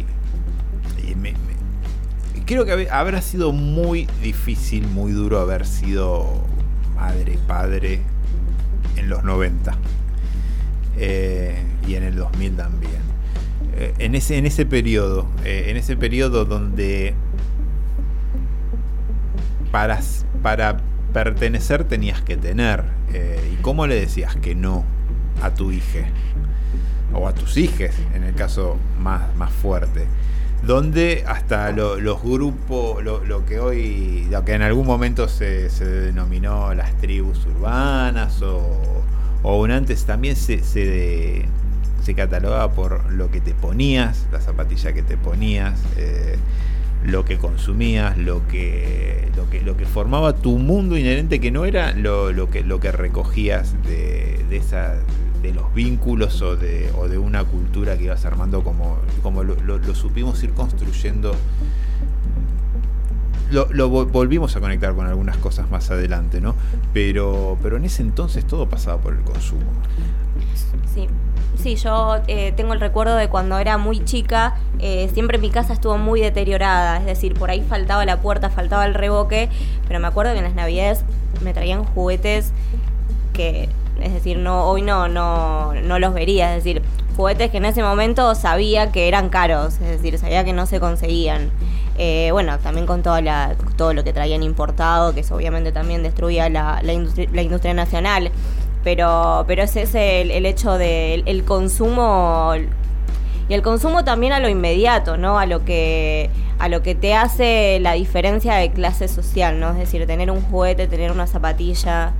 creo que habrá sido muy difícil, muy duro haber sido madre, padre en los 90. Eh, y en el 2000 también. Eh, en, ese, en ese periodo, eh, en ese periodo donde para, para pertenecer tenías que tener. ¿Y cómo le decías que no a tu hija? O a tus hijes, en el caso más, más fuerte. Donde hasta lo- los grupos, lo, lo que hoy, lo que en algún momento se, se denominó las tribus urbanas o, o aún antes también se, se, se catalogaba por lo que te ponías, la zapatilla que te ponías, eh, lo que consumías, lo que, lo que, lo que formaba tu mundo inherente que no era lo, lo que, lo que recogías de, de esa de los vínculos o de, o de una cultura que ibas armando como, como lo, supimos ir construyendo. Lo, lo vol- volvimos a conectar con algunas cosas más adelante, ¿no? Pero, pero en ese entonces todo pasaba por el consumo. Sí, sí, yo eh, tengo el recuerdo de cuando era muy chica, eh, siempre mi casa estuvo muy deteriorada, es decir, por ahí faltaba la puerta, faltaba el reboque, pero me acuerdo que en las navidades me traían juguetes que Es decir, no hoy no, no, no los vería. Es decir, juguetes que en ese momento sabía que eran caros. Es decir, sabía que no se conseguían. Eh, bueno, también con toda la, todo lo que traían importado, que eso obviamente también destruía la, la, industria, la industria nacional. Pero, pero ese es el, el hecho del el consumo y el consumo también a lo inmediato, ¿no? A lo que a lo que te hace la diferencia de clase social, ¿no? Es decir, tener un juguete, tener una zapatilla,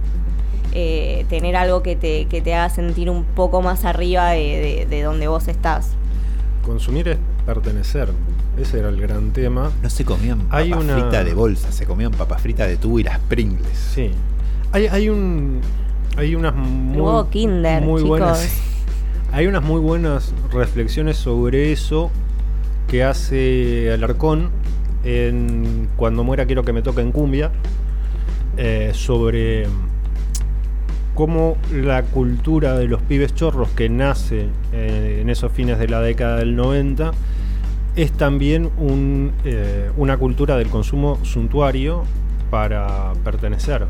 eh, tener algo que te, que te haga sentir un poco más arriba de, de, de donde vos estás. Consumir es pertenecer. Ese era el gran tema. No se comían Hay papas una- fritas de bolsa, se comían papas fritas de tubo y las Pringles. Sí. Hay, hay un. Hay unas muy, huevo Kinder, muy chicos. buenas. Hay unas muy buenas reflexiones sobre eso que hace Alarcón en Cuando muera quiero que me toque en cumbia. eh, sobre cómo la cultura de los pibes chorros que nace eh, en esos fines de la década del 90 es también un, eh, una cultura del consumo suntuario para pertenecer.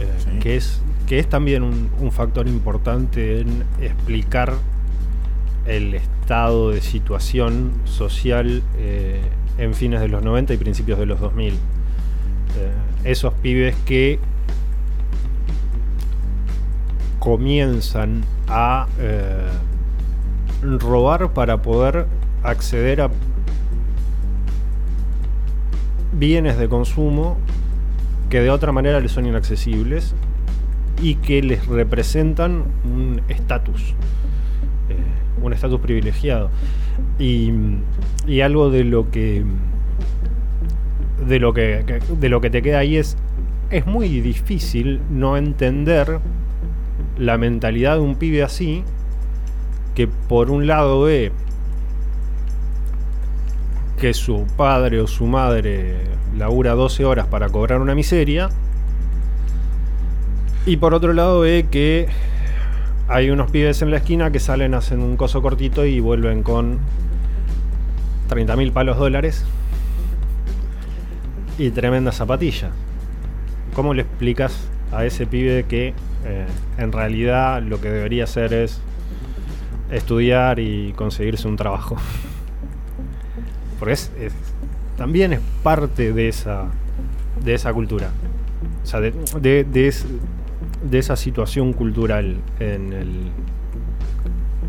Eh, Sí. que, es, que es también un, un factor importante en explicar el estado de situación social eh, en fines de los 90 y principios de los 2000. Eh, esos pibes que comienzan a eh, robar para poder acceder a bienes de consumo que de otra manera les son inaccesibles y que les representan un estatus, eh, un estatus privilegiado. Y, y algo de lo que de lo que, de lo que te queda ahí es es muy difícil no entender la mentalidad de un pibe así que por un lado ve que su padre o su madre labura 12 horas para cobrar una miseria y por otro lado ve que hay unos pibes en la esquina que salen, hacen un coso cortito y vuelven con 30 mil palos dólares y tremenda zapatilla. ¿Cómo le explicas a ese pibe que eh, en realidad lo que debería hacer es estudiar y conseguirse un trabajo? Porque es, es- también es parte de esa, de esa cultura. O sea, de, de- de es- de esa situación cultural en el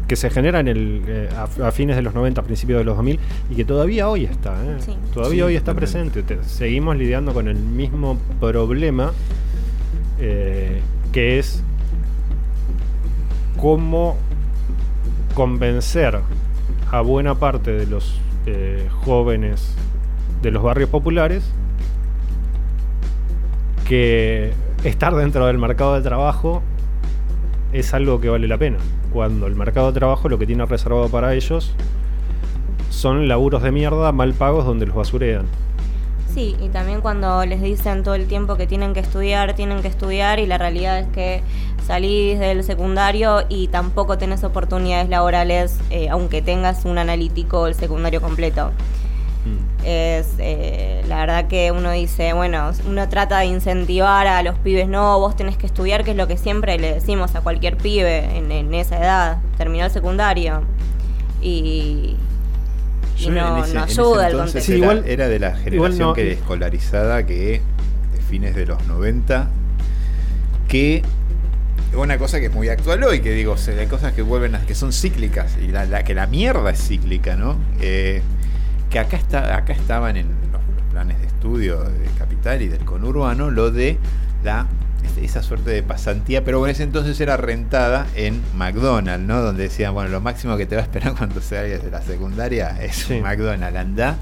que se genera en el, eh, a, a fines de los 90, principios de los 2000 y que todavía hoy está. ¿eh? Sí. Todavía Sí, hoy está presente. Te- seguimos lidiando con el mismo problema eh, que es cómo convencer a buena parte de los eh, jóvenes de los barrios populares que estar dentro del mercado de trabajo es algo que vale la pena. Cuando el mercado de trabajo lo que tiene reservado para ellos son laburos de mierda mal pagos donde los basurean. Sí, y también cuando les dicen todo el tiempo que tienen que estudiar, tienen que estudiar, y la realidad es que salís del secundario y tampoco tenés oportunidades laborales, eh, aunque tengas un analítico del secundario completo. Es eh, la verdad que uno dice, bueno, uno trata de incentivar a los pibes, no, vos tenés que estudiar, que es lo que siempre le decimos a cualquier pibe en, en esa edad, terminar el secundario. Y Yo en no, ese- no ayuda el entonces contexto. Sí, era, igual- era de la generación no- que escolarizada que de fines de los 90 que una cosa que es muy actual hoy que digo hay cosas que vuelven a- que son cíclicas y la, la- que la mierda es cíclica no Eh, que acá está acá estaban en los, planes de estudio de capital y del conurbano lo de la esa suerte de pasantía, pero en ese entonces era rentada en McDonald's, ¿no? Donde decían, bueno, lo máximo que te va a esperar cuando salgas de la secundaria es Sí. un McDonald's, anda.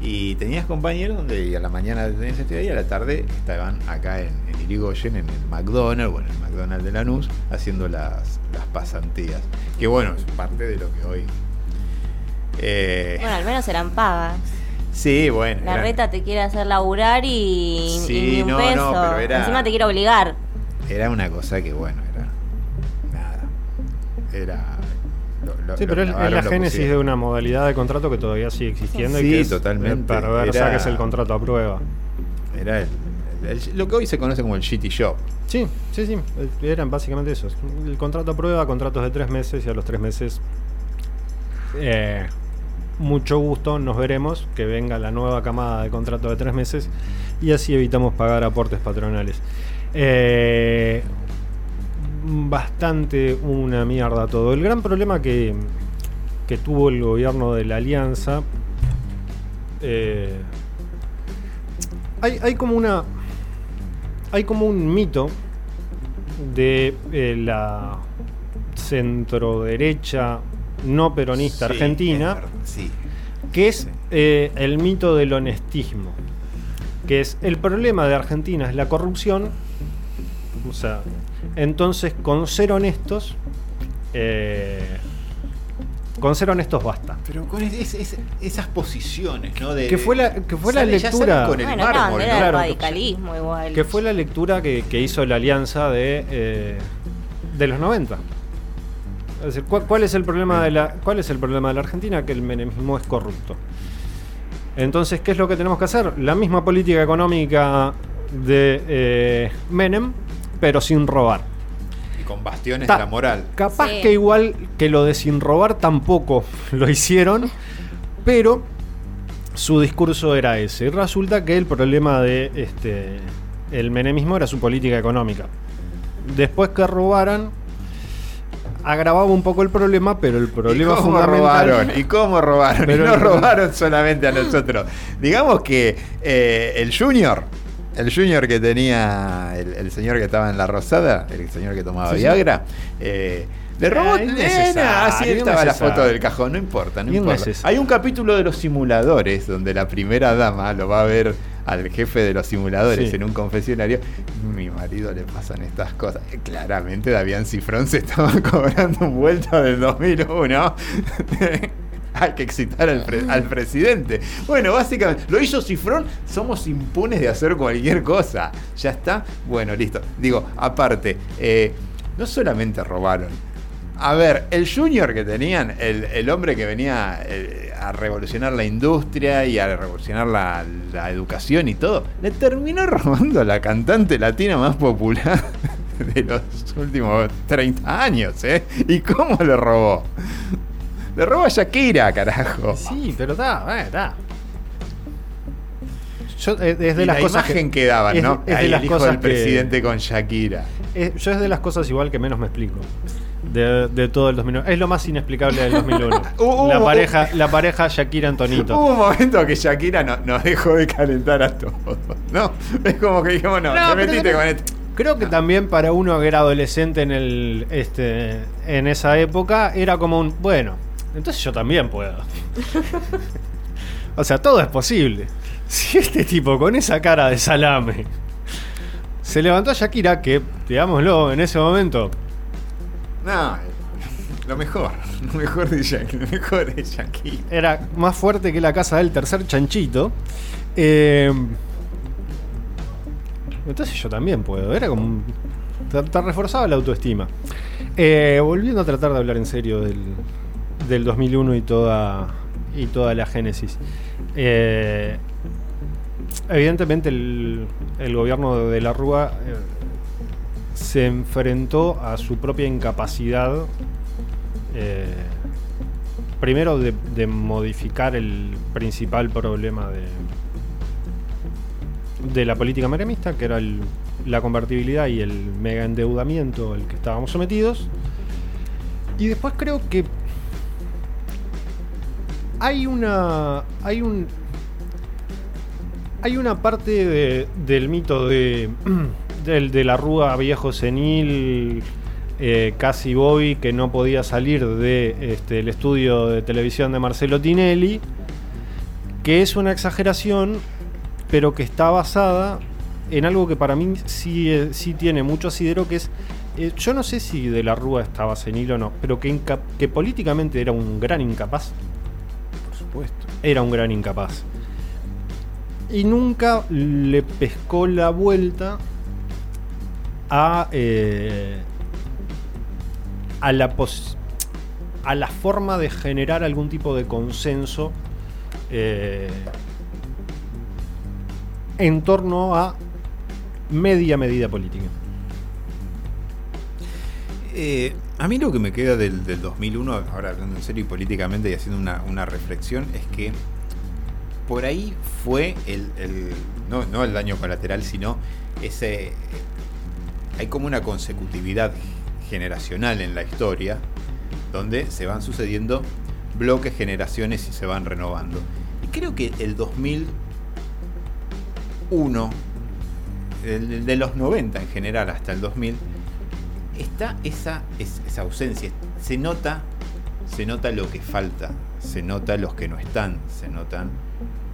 Y tenías compañeros donde a la mañana tenías estudiar y a la tarde estaban acá en, en Irigoyen, en el McDonald's, bueno, el McDonald's de Lanús, haciendo las, las pasantías. Que bueno, es parte de lo que hoy... eh, Bueno, al menos eran pagas. Sí, bueno. La eran- reta te quiere hacer laburar y, Sí, y ni un no, peso. no, pero era- Encima te quiere obligar. Era una cosa que, bueno, era. Nada. Era. lo- lo- Sí, pero es, la génesis pusieron. de una modalidad de contrato que todavía sigue existiendo Sí, y que es totalmente. perversa, Era- que es el contrato a prueba. Era el, el- lo que hoy se conoce como el shitty job. Sí, sí, sí. Eran básicamente esos. El contrato a prueba, contratos de tres meses y a los tres meses. eh, mucho gusto, nos veremos. Que venga la nueva camada de contrato de tres meses y así evitamos pagar aportes patronales. Eh, bastante una mierda todo. El gran problema que, que tuvo el gobierno de la Alianza. eh, hay, hay como una. Hay como un mito de eh, la centroderecha no peronista Sí, argentina, es sí. que es Sí. eh, el mito del honestismo. Que es el problema de Argentina es la corrupción. O sea, entonces con ser honestos. eh, con ser honestos basta. Pero con es- es- esas posiciones, ¿no? De, Que fue la- que fue la Sale- lectura- con el Bueno, una mármol, bandera ¿no? del Claro, radicalismo igual. Que fue la lectura que, que hizo la alianza de, eh, de los 90. Es decir, ¿cuál, cuál es el problema de la, ¿cuál es el problema de la Argentina? Que el menemismo es corrupto. Entonces, ¿qué es lo que tenemos que hacer? La misma política económica de eh, Menem, pero sin robar. Y con bastiones Ta- de la moral. Capaz Sí. que igual que lo de sin robar tampoco lo hicieron, pero su discurso era ese. Y resulta que el problema de este el menemismo era su política económica. Después que robaran, agravaba un poco el problema, pero el problema ¿Y cómo fundamental. robaron? ¿Y cómo robaron? Pero y no robaron solamente a nosotros. Digamos que eh, el Junior, el Junior que tenía el, el señor que estaba en la Rosada, el señor que tomaba Sí. Viagra, eh, le robó. Eh, así estaba la foto del cajón, no importa, no importa. Hay un capítulo de los simuladores donde la primera dama lo va a ver al jefe de los simuladores Sí. en un confesionario. Mi marido le pasan estas cosas. Claramente Davián Cifrón se estaba cobrando un vuelto del 2001. Hay que excitar al, pre- al presidente. Bueno, básicamente, lo hizo Cifrón, somos impunes de hacer cualquier cosa. ¿Ya está? Bueno, listo. Digo, aparte, eh, no solamente robaron. A ver, el junior que tenían, el, el hombre que venía eh, a revolucionar la industria y a revolucionar la, la educación y todo, le terminó robando a la cantante latina más popular de los últimos 30 años, ¿eh? ¿Y cómo le robó? Le robó a Shakira, carajo. Sí, pero está, está. Yo, eh, es de Y las la cosas imagen que, daban, ¿no? es de Ahí las el hijo cosas del que- presidente con Shakira. Eh, yo es de las cosas igual que menos me explico. De, de todo el 2001. Es lo más inexplicable del 2001. Uh, la, uh, pareja, la pareja Shakira Antonito. Hubo un momento que Shakira no- nos dejó de calentar a todos, ¿no? Es como que dijimos, no, No, te pero metiste con esto. Creo que también para uno que era adolescente en el este en esa época era como un bueno, entonces yo también puedo. o sea, todo es posible. Si este tipo con esa cara de salame se levantó a Shakira, que digámoslo en ese momento, No, lo mejor, lo mejor de Shakira, lo mejor de Shakira. era más fuerte que la casa del tercer chanchito. eh, entonces yo también puedo. Era como. Te, reforzaba la autoestima. Eh, volviendo a tratar de hablar en serio del, del 2001 y toda, y toda la génesis. Eh, evidentemente, el, el gobierno de la Rúa se enfrentó a su propia incapacidad. eh, primero de, modificar el principal problema de, de la política meremista, que era el- la convertibilidad y el mega endeudamiento al que estábamos sometidos. Y después creo que hay una. hay un. Hay una parte de- del mito de. del de la rúa viejo senil. eh, casi Bobby que no podía salir de este, el estudio de televisión de Marcelo Tinelli. Que es una exageración, pero que está basada en algo que para mí sí, eh, sí tiene mucho asidero, que es, eh, yo no sé si de la Rúa estaba senil o no, pero que, que políticamente era un gran incapaz. Por supuesto. Era un gran incapaz. Y nunca le pescó la vuelta a, eh, a, la a la forma de generar algún tipo de consenso eh, en torno a media medida política. Eh, a mí lo que me queda del, del 2001, ahora hablando en serio y políticamente y haciendo una, una reflexión, es que por ahí fue el, el- no, no el daño colateral, sino ese... Hay como una consecutividad generacional en la historia, donde se van sucediendo bloques, generaciones y se van renovando. Y creo que el 2001, el, de los 90 en general hasta el 2000, está esa, es- esa ausencia. Se nota, se nota lo que falta, se nota los que no están, se notan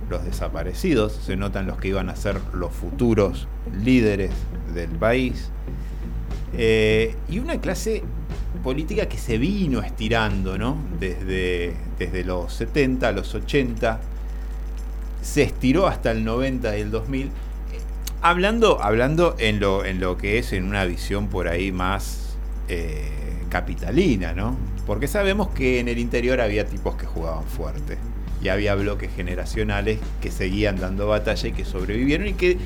los desaparecidos, se notan los que iban a ser los futuros líderes del país. Eh, y una clase política que se vino estirando, ¿no? Desde, desde los 70 a los 80, se estiró hasta el 90 y el 2000. Eh, Hablando, hablando en, lo, en lo que es en una visión por ahí más eh, capitalina, ¿no? Porque sabemos que en el interior había tipos que jugaban fuerte y había bloques generacionales que seguían dando batalla y que sobrevivieron y que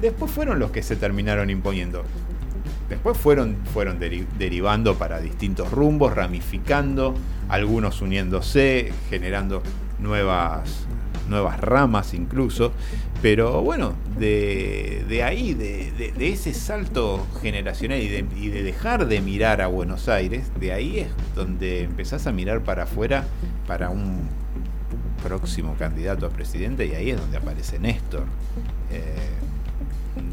después fueron los que se terminaron imponiendo. Después fueron, fueron deri- derivando para distintos rumbos, ramificando, algunos uniéndose, generando nuevas, nuevas ramas incluso. Pero bueno, de, de ahí, de, de- de ese salto generacional y de, y de dejar de mirar a Buenos Aires, de ahí es donde empezás a mirar para afuera para un próximo candidato a presidente y ahí es donde aparece Néstor. Eh,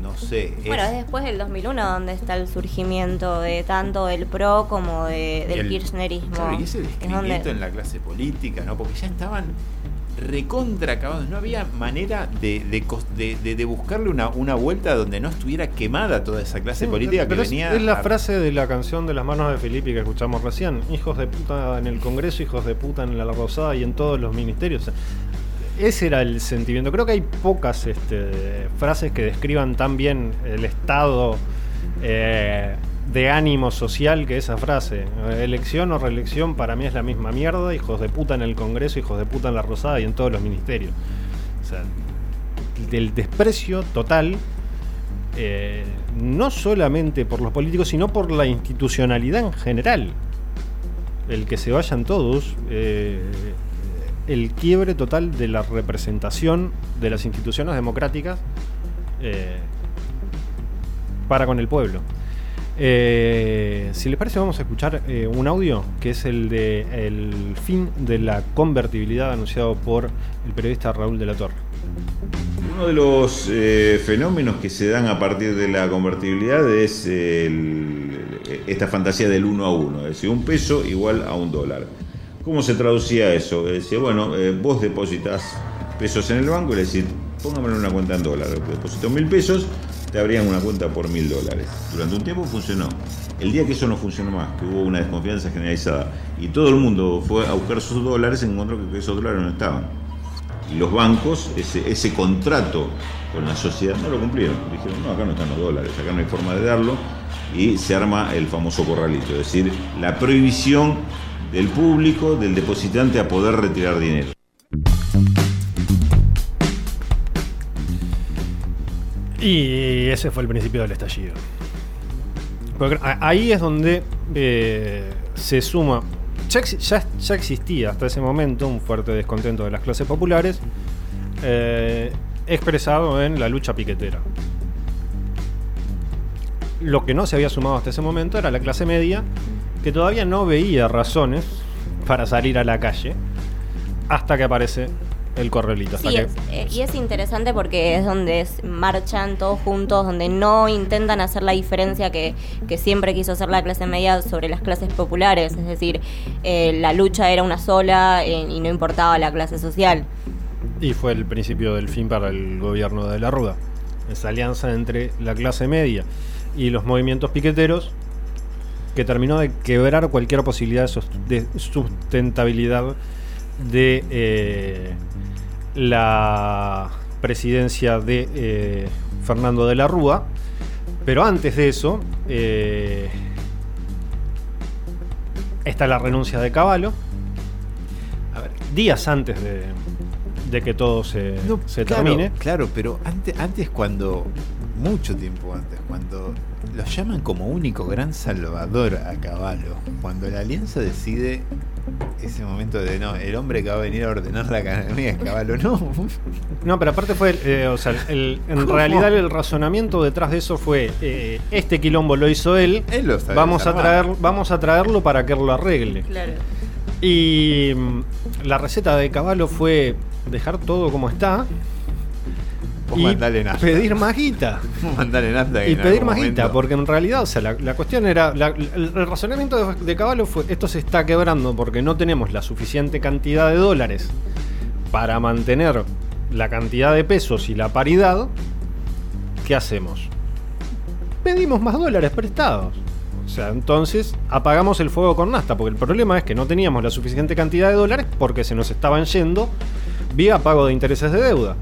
no sé. es- Bueno, es después del 2001 donde está el surgimiento de tanto del PRO como de, del el- kirchnerismo. Claro, y ese Es descrimiento donde- en la clase política, ¿no? Porque ya estaban recontra acabados. No había manera de, de buscarle una, una vuelta donde no estuviera quemada toda esa clase Sí, política que es- venía. Es, la a- frase de la canción de las manos de Filippi que escuchamos recién. Hijos de puta en el Congreso, hijos de puta en la Rosada y en todos los ministerios. Ese era el sentimiento. Creo que hay pocas este, frases que describan tan bien el estado eh, de ánimo social que esa frase. Elección o reelección para mí es la misma mierda. Hijos de puta en el Congreso, hijos de puta en la Rosada y en todos los ministerios. O sea, del desprecio total eh, no solamente por los políticos, sino por la institucionalidad en general. El que se vayan todos, eh, el quiebre total de la representación de las instituciones democráticas eh, para con el pueblo. Eh, si les parece, vamos a escuchar eh, un audio que es el de el fin de la convertibilidad anunciado por el periodista Raúl de la Torre. Uno de los eh, fenómenos que se dan a partir de la convertibilidad es esta fantasía del uno a uno, es decir, un peso igual a un dólar. ¿Cómo se traducía eso? Decía, bueno, vos depositas pesos en el banco le decís, póngamelo en una cuenta en dólares. Deposito mil pesos, te abrían una cuenta por mil dólares. Durante un tiempo funcionó. El día que eso no funcionó más, que hubo una desconfianza generalizada y todo el mundo fue a buscar sus dólares, encontró que esos dólares no estaban. Y los bancos, ese, ese contrato con la sociedad, no lo cumplieron. Dijeron, no, acá no están los dólares, acá no hay forma de darlo. Y se arma el famoso corralito, es decir, la prohibición del público, del depositante a poder retirar dinero. Y ese fue el principio del estallido. Ahí es donde eh, se suma. Ya existía hasta ese momento un fuerte descontento de las clases populares, eh, expresado en la lucha piquetera. Lo que no se había sumado hasta ese momento era la clase media, que todavía no veía razones para salir a la calle hasta que aparece el correlito. hasta Sí, es- eh, y es interesante porque es donde marchan todos juntos, donde no intentan hacer la diferencia que, que siempre quiso hacer la clase media sobre las clases populares. Es decir, eh, la lucha era una sola eh, y no importaba la clase social. Y fue el principio del fin para el gobierno de la Ruda. Esa alianza entre la clase media y los movimientos piqueteros que terminó de quebrar cualquier posibilidad de sustentabilidad de eh, la presidencia de eh, Fernando de la Rúa. Pero antes de eso, eh, está la renuncia de Caballo. A ver, días antes de, de que todo se, No, se claro, termine. Claro, pero antes, antes cuando, mucho tiempo antes, cuando lo llaman como único gran salvador a Caballo, cuando la alianza decide ese momento de no, el hombre que va a venir a ordenar la academia es Caballo, no. No, pero aparte fue, eh, o sea, el- en ¿Cómo? realidad el razonamiento detrás de eso fue, eh, este quilombo lo hizo él, Él lo sabe vamos a, traer, vamos a traerlo para que él lo arregle. Claro. Y mm, la receta de Caballo fue dejar todo como está Vos y nafta. pedir más guita. Mandale nafta que Y pedir más guita, porque en realidad, o sea, la, la cuestión era. la- el, el razonamiento de, de Caballo fue: esto se está quebrando porque no tenemos la suficiente cantidad de dólares para mantener la cantidad de pesos y la paridad. ¿Qué hacemos? Pedimos más dólares prestados. O sea, entonces apagamos el fuego con nafta, porque el problema es que no teníamos la suficiente cantidad de dólares porque se nos estaban yendo vía pago de intereses de deuda.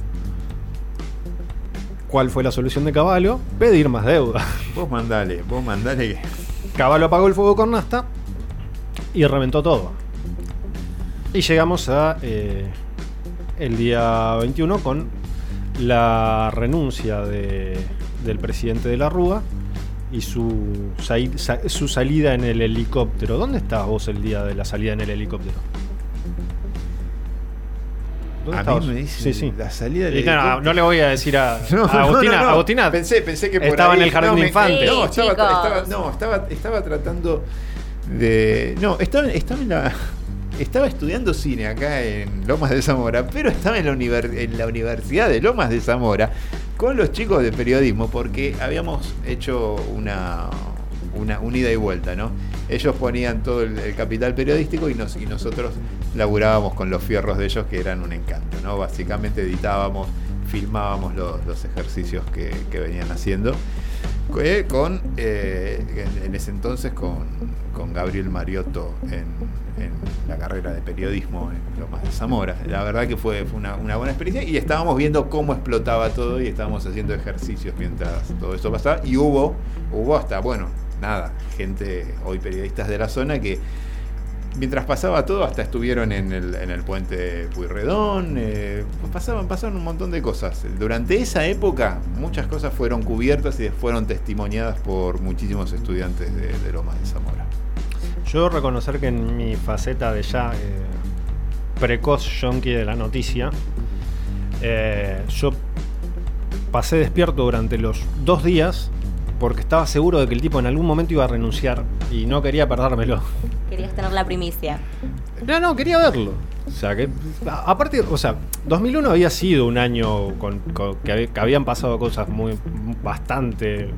¿Cuál fue la solución de Caballo? Pedir más deuda. Vos mandale, vos mandale que. Caballo apagó el fuego con nafta y reventó todo. Y llegamos a eh, el día 21 con la renuncia de- del presidente de la Rúa y su, su salida en el helicóptero. ¿Dónde estabas vos el día de la salida en el helicóptero? ¿Dónde A mí me dicen Sí, sí. la salida del no, no, le voy a decir a, No, a Agustina. no, no, no. Agustina pensé, pensé que por estaba ahí- en el jardín no, de me- infantes. No, estaba, estaba- no, estaba, estaba tratando de. No, estaba, estaba en la. Estaba estudiando cine acá en Lomas de Zamora, pero estaba en la, univer- en la Universidad de Lomas de Zamora con los chicos de periodismo porque habíamos hecho una, una, un ida y vuelta, ¿no? Ellos ponían todo el, capital periodístico y, nos, y nosotros laburábamos con los fierros de ellos que eran un encanto, ¿no? Básicamente editábamos, filmábamos los, ejercicios que, venían haciendo eh, con eh, en, ese entonces con, Gabriel Mariotto en, la carrera de periodismo en Lomas de Zamora. La verdad que fue, una, una buena experiencia y estábamos viendo cómo explotaba todo y estábamos haciendo ejercicios mientras todo eso pasaba y hubo, hubo hasta, bueno, nada, gente, hoy periodistas de la zona que mientras pasaba todo hasta estuvieron en el, en el puente Puyredón, eh, pues pasaban, pasaron un montón de cosas. Durante esa época muchas cosas fueron cubiertas y fueron testimoniadas por muchísimos estudiantes de, de Lomas de Zamora. Yo reconocer que en mi faceta de ya eh, precoz yonki de la noticia, eh, yo pasé despierto durante los dos días porque estaba seguro de que el tipo en algún momento iba a renunciar y no quería perdérmelo. Querías tener la primicia. No, no, quería verlo. O sea, que a- aparte, o sea, 2001 había sido un año con, con- que, hab- que habían pasado cosas muy bastante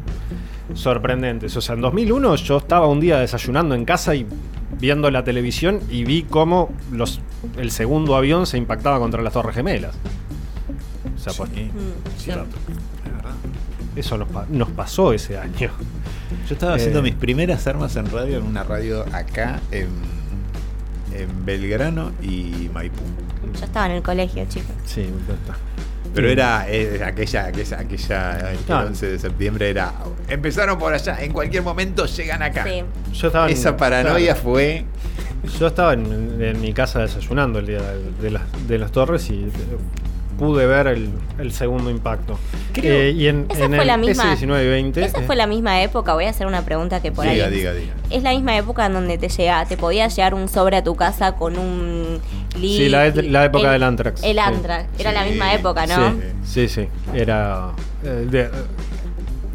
sorprendentes. O sea, en 2001 yo estaba un día desayunando en casa y viendo la televisión y vi cómo los, el segundo avión se impactaba contra las Torres Gemelas. O sea, pues, Mm, sí. Eso nos, pa- nos pasó ese año. Yo estaba Eh, haciendo mis primeras armas en radio en una radio acá en, en Belgrano y Maipú. Yo estaba en el colegio, chicos. Sí, ya está. Pero era eh, aquella, aquella, aquella el Ah. 11 de septiembre era empezaron por allá, en cualquier momento llegan acá. Sí. Yo estaba en- Esa paranoia fue Yo estaba en, en mi casa desayunando el día de, de las, de las torres y eh, pude ver el, el segundo impacto. Creo- Eh, y en, Esa en fue el la misma- S19 y 20. Esa eh, fue la misma época, voy a hacer una pregunta que por diga, ahí. diga, diga. Es la misma época en donde te llega, te podía llegar un sobre a tu casa con un li- Sí, la, la época el- del Antrax. El sí. Antrax, era la misma época, ¿no? Sí, sí, sí. Era. eh, de-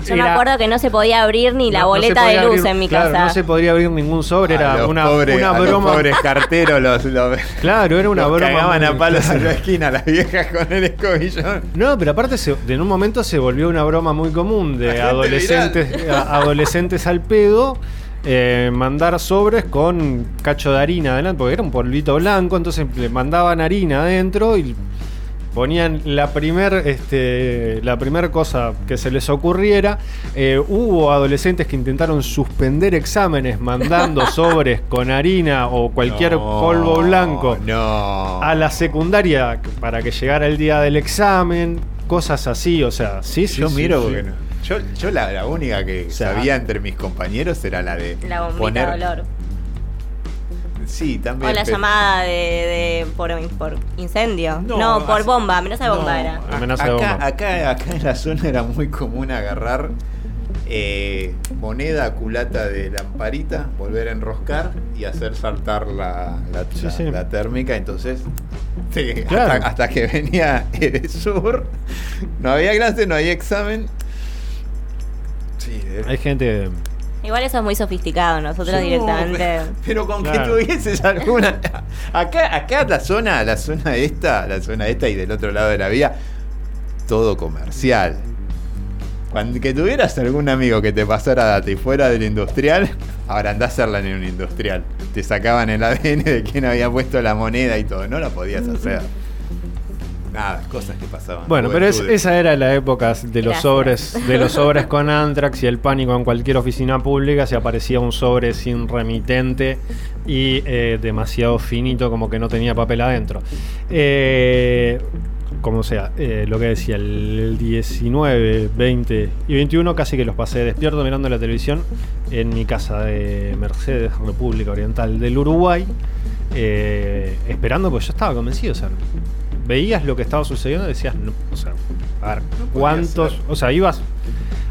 Yo me acuerdo que no se podía abrir ni la no- no se boleta de podía luz abrir- en mi claro, casa. No se podría abrir ningún sobre, A era los una, pobres- una a los broma. pobres carteros los, los- Claro, era una los broma. cagaban a palos claro. en la esquina las viejas con el escobillón. No, pero aparte se- en un momento se volvió una broma muy común de adolescentes, a- adolescentes al pedo. eh, mandar sobres con cacho de harina adelante, porque era un polvito blanco, entonces le mandaban harina adentro y ponían la primer, este, la primer cosa que se les ocurriera. Eh, hubo adolescentes que intentaron suspender exámenes mandando sobres con harina o cualquier No, polvo blanco No. a la secundaria para que llegara el día del examen, cosas así, o sea, sí, sí. yo sí, miro sí. porque no. Yo, yo la, la única que sea, sabía entre mis compañeros era la de La bombita poner. de olor. Sí, también. O la pero- llamada de, de- por, por incendio. No, No, por así- bomba, amenaza de bomba No, era. de acá, bomba. acá, acá en la zona era muy común agarrar eh, moneda, culata de lamparita, volver a enroscar y hacer saltar la, la, Sí, la- sí. la térmica. Entonces, sí, Claro. hasta, hasta que venía Edesur, no había clase, no había examen. Sí, de- Hay gente. Igual eso es muy sofisticado, nosotros No, directamente. Pero con Claro. que tuvieses alguna. Acá, acá la zona, la zona esta, la zona esta y del otro lado de la vía, todo comercial. Cuando que tuvieras algún amigo que te pasara data y fuera del industrial, ahora andá a hacerla en un industrial. Te sacaban el ADN de quién había puesto la moneda y todo. No la podías hacer. Nada, cosas que pasaban. Bueno, pero es- esa era la época de los Gracias. sobres, de los sobres con Antrax y el pánico en cualquier oficina pública. Se aparecía un sobre sin remitente y eh, demasiado finito, como que no tenía papel adentro. Eh, como sea, eh, lo que decía, el 19, 20 y 21 casi que los pasé despierto mirando la televisión en mi casa de Mercedes, República Oriental del Uruguay, eh, esperando, pues yo estaba convencido, o sea, veías lo que estaba sucediendo y decías, no, o sea, a ver, cuántos, o sea, ibas,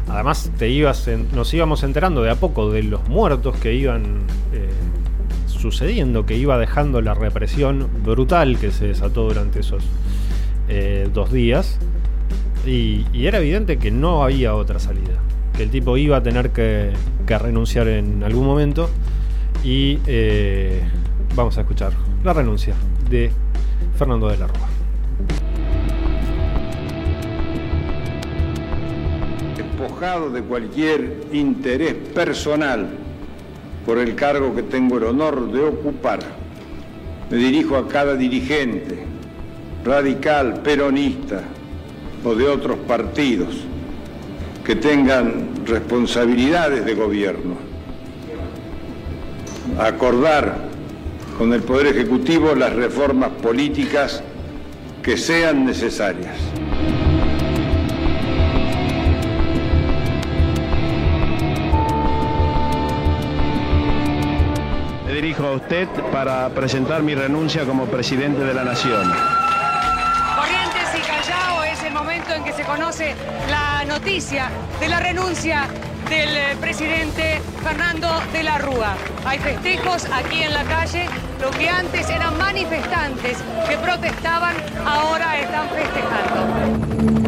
además te ibas, en- nos íbamos enterando de a poco de los muertos que iban eh, sucediendo, que iba dejando la represión brutal que se desató durante esos eh, dos días. Y, y era evidente que no había otra salida. Que el tipo iba a tener que, que renunciar en algún momento. Y eh, vamos a escuchar la renuncia de Fernando de la Rúa. De cualquier interés personal por el cargo que tengo el honor de ocupar, me dirijo a cada dirigente, radical, peronista o de otros partidos que tengan responsabilidades de gobierno, acordar con el Poder Ejecutivo las reformas políticas que sean necesarias. A usted para presentar mi renuncia como presidente de la Nación. Corrientes y Callao es el momento en que se conoce la noticia de la renuncia del eh, presidente Fernando de la Rúa. Hay festejos aquí en la calle, lo que antes eran manifestantes que protestaban, ahora están festejando.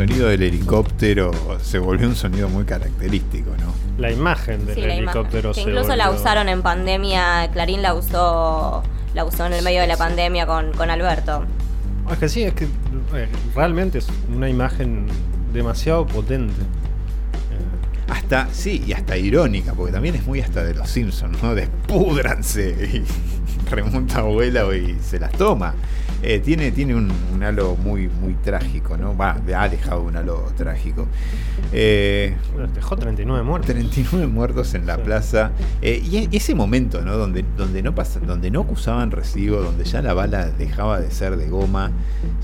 Sonido del helicóptero se volvió un sonido muy característico, ¿no? La imagen del Sí, la imagen. helicóptero Que se incluso la usaron en pandemia, Clarín la usó, la usó en el medio de la pandemia con, con Alberto. Es que sí, es que eh, realmente es una imagen demasiado potente. Hasta, sí, y hasta irónica, porque también es muy hasta de los Simpsons, ¿no? Despúdranse y remonta abuela y se las toma. Eh, tiene tiene un, un halo muy, muy trágico, ¿no? Va, ha dejado un halo trágico. Eh, Dejó 39 muertos. 39 muertos en la plaza. Eh, y e- ese momento, ¿no? Donde, donde, no pasa, donde no acusaban recibo, donde ya la bala dejaba de ser de goma,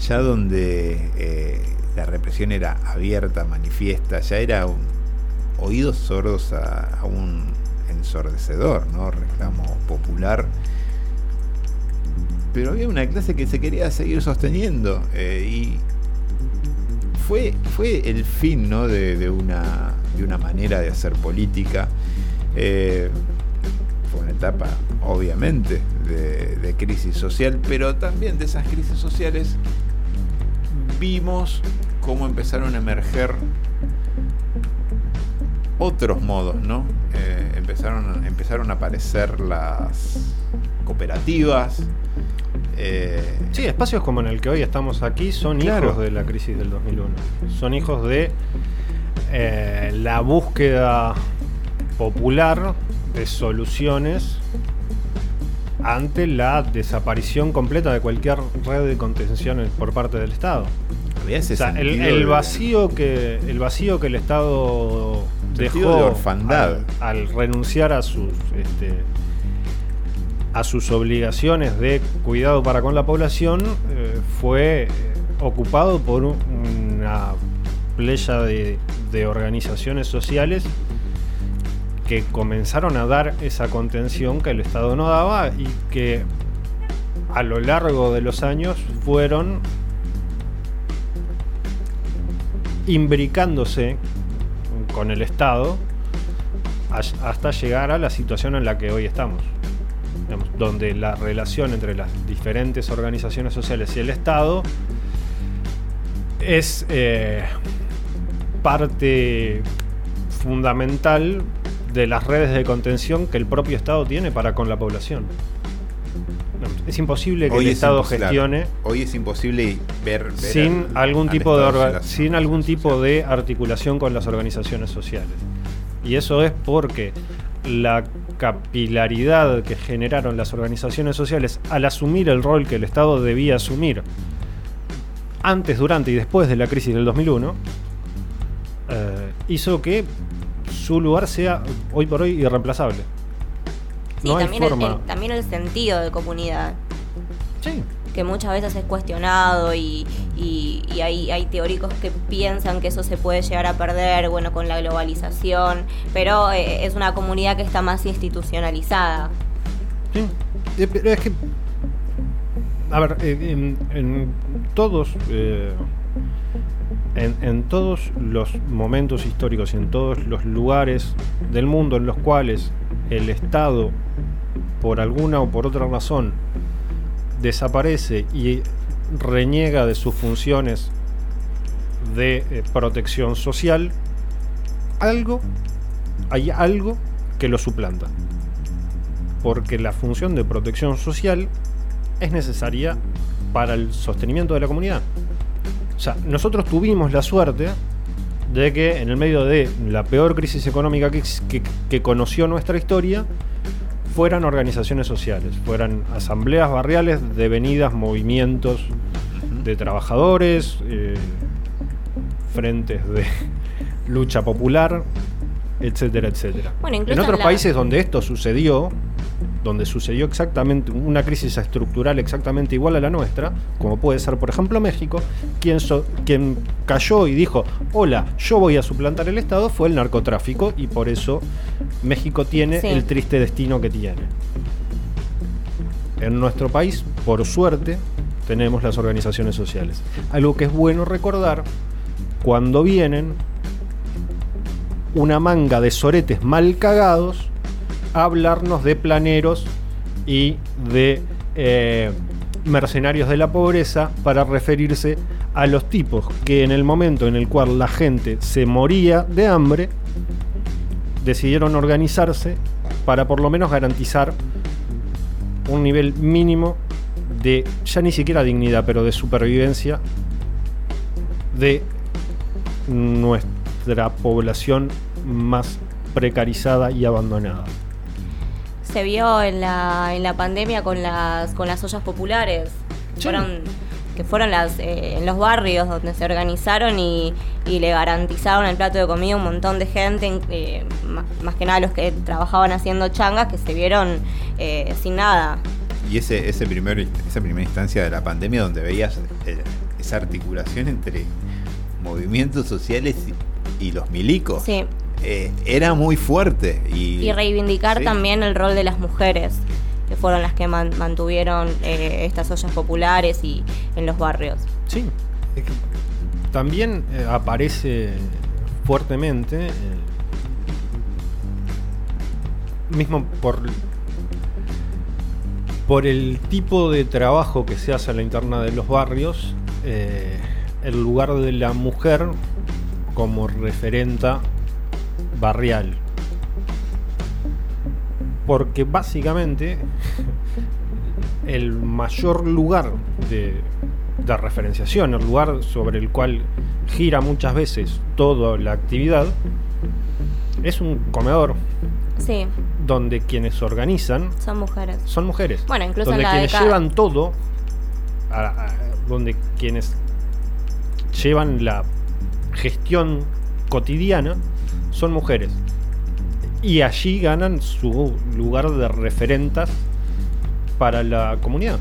ya donde eh, la represión era abierta, manifiesta, ya era un- oídos sordos a, a un ensordecedor, ¿no? Reclamo popular. Pero había una clase que se quería seguir sosteniendo. eh, y fue, fue el fin ¿no? de, una, de una manera de hacer política. Eh, fue una etapa, obviamente, de, de crisis social, pero también de esas crisis sociales vimos cómo empezaron a emerger otros modos, ¿no? Eh, empezaron, empezaron a aparecer las cooperativas. Eh, Sí, espacios como en el que hoy estamos aquí son Claro. hijos de la crisis del 2001. Son hijos de eh, la búsqueda popular de soluciones ante la desaparición completa de cualquier red de contención por parte del Estado. Había ese O sea, el, vacío que el vacío que el Estado dejó de orfandad. Al, al renunciar a sus este, a sus obligaciones de cuidado para con la población eh, fue eh, ocupado por un- una playa de, de organizaciones sociales que comenzaron a dar esa contención que el Estado no daba y que a lo largo de los años fueron imbricándose con el Estado as- hasta llegar a la situación en la que hoy estamos. Digamos, donde la relación entre las diferentes organizaciones sociales y el Estado es eh, parte fundamental de las redes de contención que el propio Estado tiene para con la población. Es imposible que el es Estado gestione Hoy es imposible ver, ver sin al- algún al tipo de sin algún tipo de articulación con las organizaciones sociales. Y eso es porque la capilaridad que generaron las organizaciones sociales al asumir el rol que el Estado debía asumir antes, durante y después de la crisis del 2001 eh, hizo que su lugar sea hoy por hoy irreemplazable. Sí, no hay también, el- también el sentido de comunidad. Sí. Que muchas veces es cuestionado y, y- hay, teóricos que piensan que eso se puede llegar a perder, bueno, con la globalización, pero eh, es una comunidad que está más institucionalizada. Eh, pero es que. A ver, en, todos. eh, en todos los momentos históricos y en todos los lugares del mundo en los cuales el Estado, por alguna o por otra razón, desaparece y reniega de sus funciones de eh, protección social, algo, hay algo que lo suplanta porque la función de protección social es necesaria para el sostenimiento de la comunidad. O sea, nosotros tuvimos la suerte de que en el medio de la peor crisis económica que, que conoció nuestra historia, fueran organizaciones sociales, fueran asambleas barriales devenidas movimientos de trabajadores, eh, frentes de lucha popular, etcétera, etcétera. Bueno, en otros la- países donde esto sucedió, donde sucedió exactamente una crisis estructural exactamente igual a la nuestra, como puede ser por ejemplo México, quien, so- quien cayó y dijo, hola, yo voy a suplantar el Estado, fue el narcotráfico y por eso México tiene Sí. el triste destino que tiene. En nuestro país, por suerte, tenemos las organizaciones sociales. Algo que es bueno recordar cuando vienen una manga de soretes mal cagados a hablarnos de planeros y de eh, mercenarios de la pobreza para referirse a los tipos que en el momento en el cual la gente se moría de hambre decidieron organizarse para por lo menos garantizar un nivel mínimo de ya ni siquiera dignidad, pero de supervivencia de nuestra población más precarizada y abandonada. Se vio en la, en la pandemia con las, con las ollas populares. Fueron, que fueron las, eh, en los barrios donde se organizaron y, y le garantizaron el plato de comida a un montón de gente, en- eh, más, más que nada los que trabajaban haciendo changas, que se vieron eh, sin nada. Y ese, ese primer, esa primera instancia de la pandemia donde veías esa articulación entre movimientos sociales y, los milicos, Sí. eh, era muy fuerte. Y, Y reivindicar Sí. también el rol de las mujeres, que fueron las que man- mantuvieron eh, estas ollas populares y en los barrios. Sí. También eh, aparece fuertemente, eh, mismo por, por el tipo de trabajo que se hace en la interna de los barrios, eh, el lugar de la mujer como referenta barrial. Porque básicamente el mayor lugar de, de referenciación, el lugar sobre el cual gira muchas veces toda la actividad, es un comedor Sí, donde quienes organizan son mujeres. son mujeres. Bueno, incluso donde en la quienes década- llevan todo, a- a- donde quienes llevan la gestión cotidiana son mujeres. Y allí ganan su lugar de referentas para la comunidad.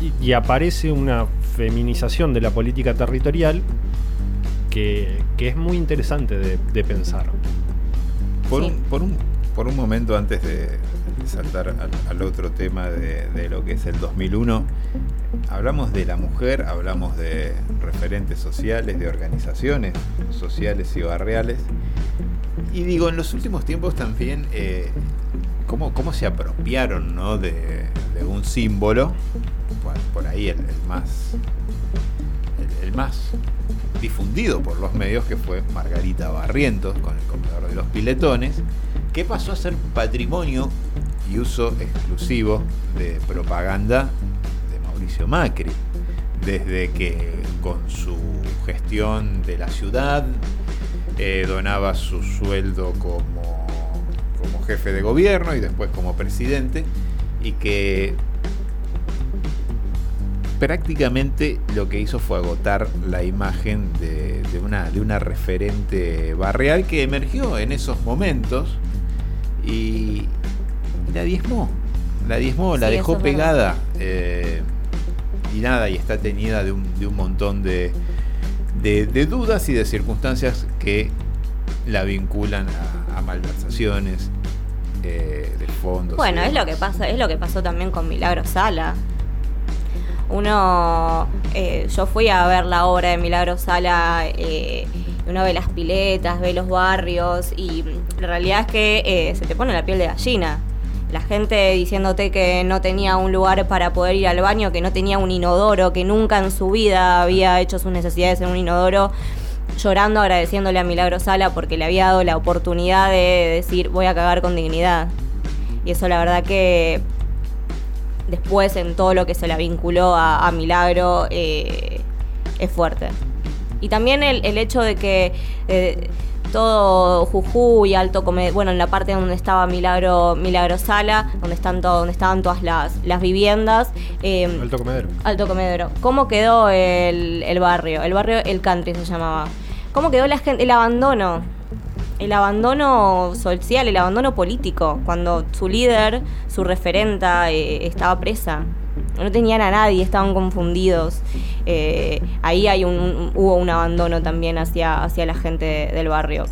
Y, y aparece una feminización de la política territorial que, que es muy interesante de, de pensar. Por, un, por, un, por un momento antes de, de saltar al, al otro tema de, de lo que es el 2001, hablamos de la mujer, hablamos de referentes sociales, de organizaciones sociales y barriales. Y digo, en los últimos tiempos también, eh, cómo, cómo se apropiaron ¿no? de, un símbolo, por, ahí el, más el, más difundido por los medios, que fue Margarita Barrientos, con el comedor de los piletones, que pasó a ser patrimonio y uso exclusivo de propaganda Mauricio Macri. Desde que con su gestión de la ciudad eh, donaba su sueldo como, como jefe de gobierno y después como presidente, y que prácticamente lo que hizo fue agotar la imagen de, de una, de una referente barrial que emergió en esos momentos y, la diezmó. La diezmó, la Sí, dejó pegada. eh, y nada, y está teñida de un, de un montón de, de, de dudas y de circunstancias que la vinculan a, a malversaciones eh, de fondos. Bueno, y es lo que pasa, es lo que pasó también con Milagro Sala. Uno, eh, yo fui a ver la obra de Milagro Sala, eh, uno ve las piletas, ve los barrios y la realidad es que eh, se te pone la piel de gallina. La gente diciéndote que no tenía un lugar para poder ir al baño, que no tenía un inodoro, que nunca en su vida había hecho sus necesidades en un inodoro, llorando, agradeciéndole a Milagro Sala porque le había dado la oportunidad de decir voy a cagar con dignidad. Y eso la verdad que después en todo lo que se la vinculó a, Milagro eh, es fuerte. Y también el, el hecho de que eh, todo Jujuy, Alto Comedero, bueno, en la parte donde estaba Milagro, Milagro Sala, donde están todo, donde estaban todas las, las viviendas. eh, Alto comedero. Alto Comedero. ¿Cómo quedó el, el barrio? El barrio El Country se llamaba. ¿Cómo quedó la gente? El abandono. El abandono social, el abandono político. Cuando su líder, su referenta, eh, estaba presa. No tenían a nadie, estaban confundidos. Eh, ahí hay un, hubo un abandono también hacia, hacia la gente del barrio.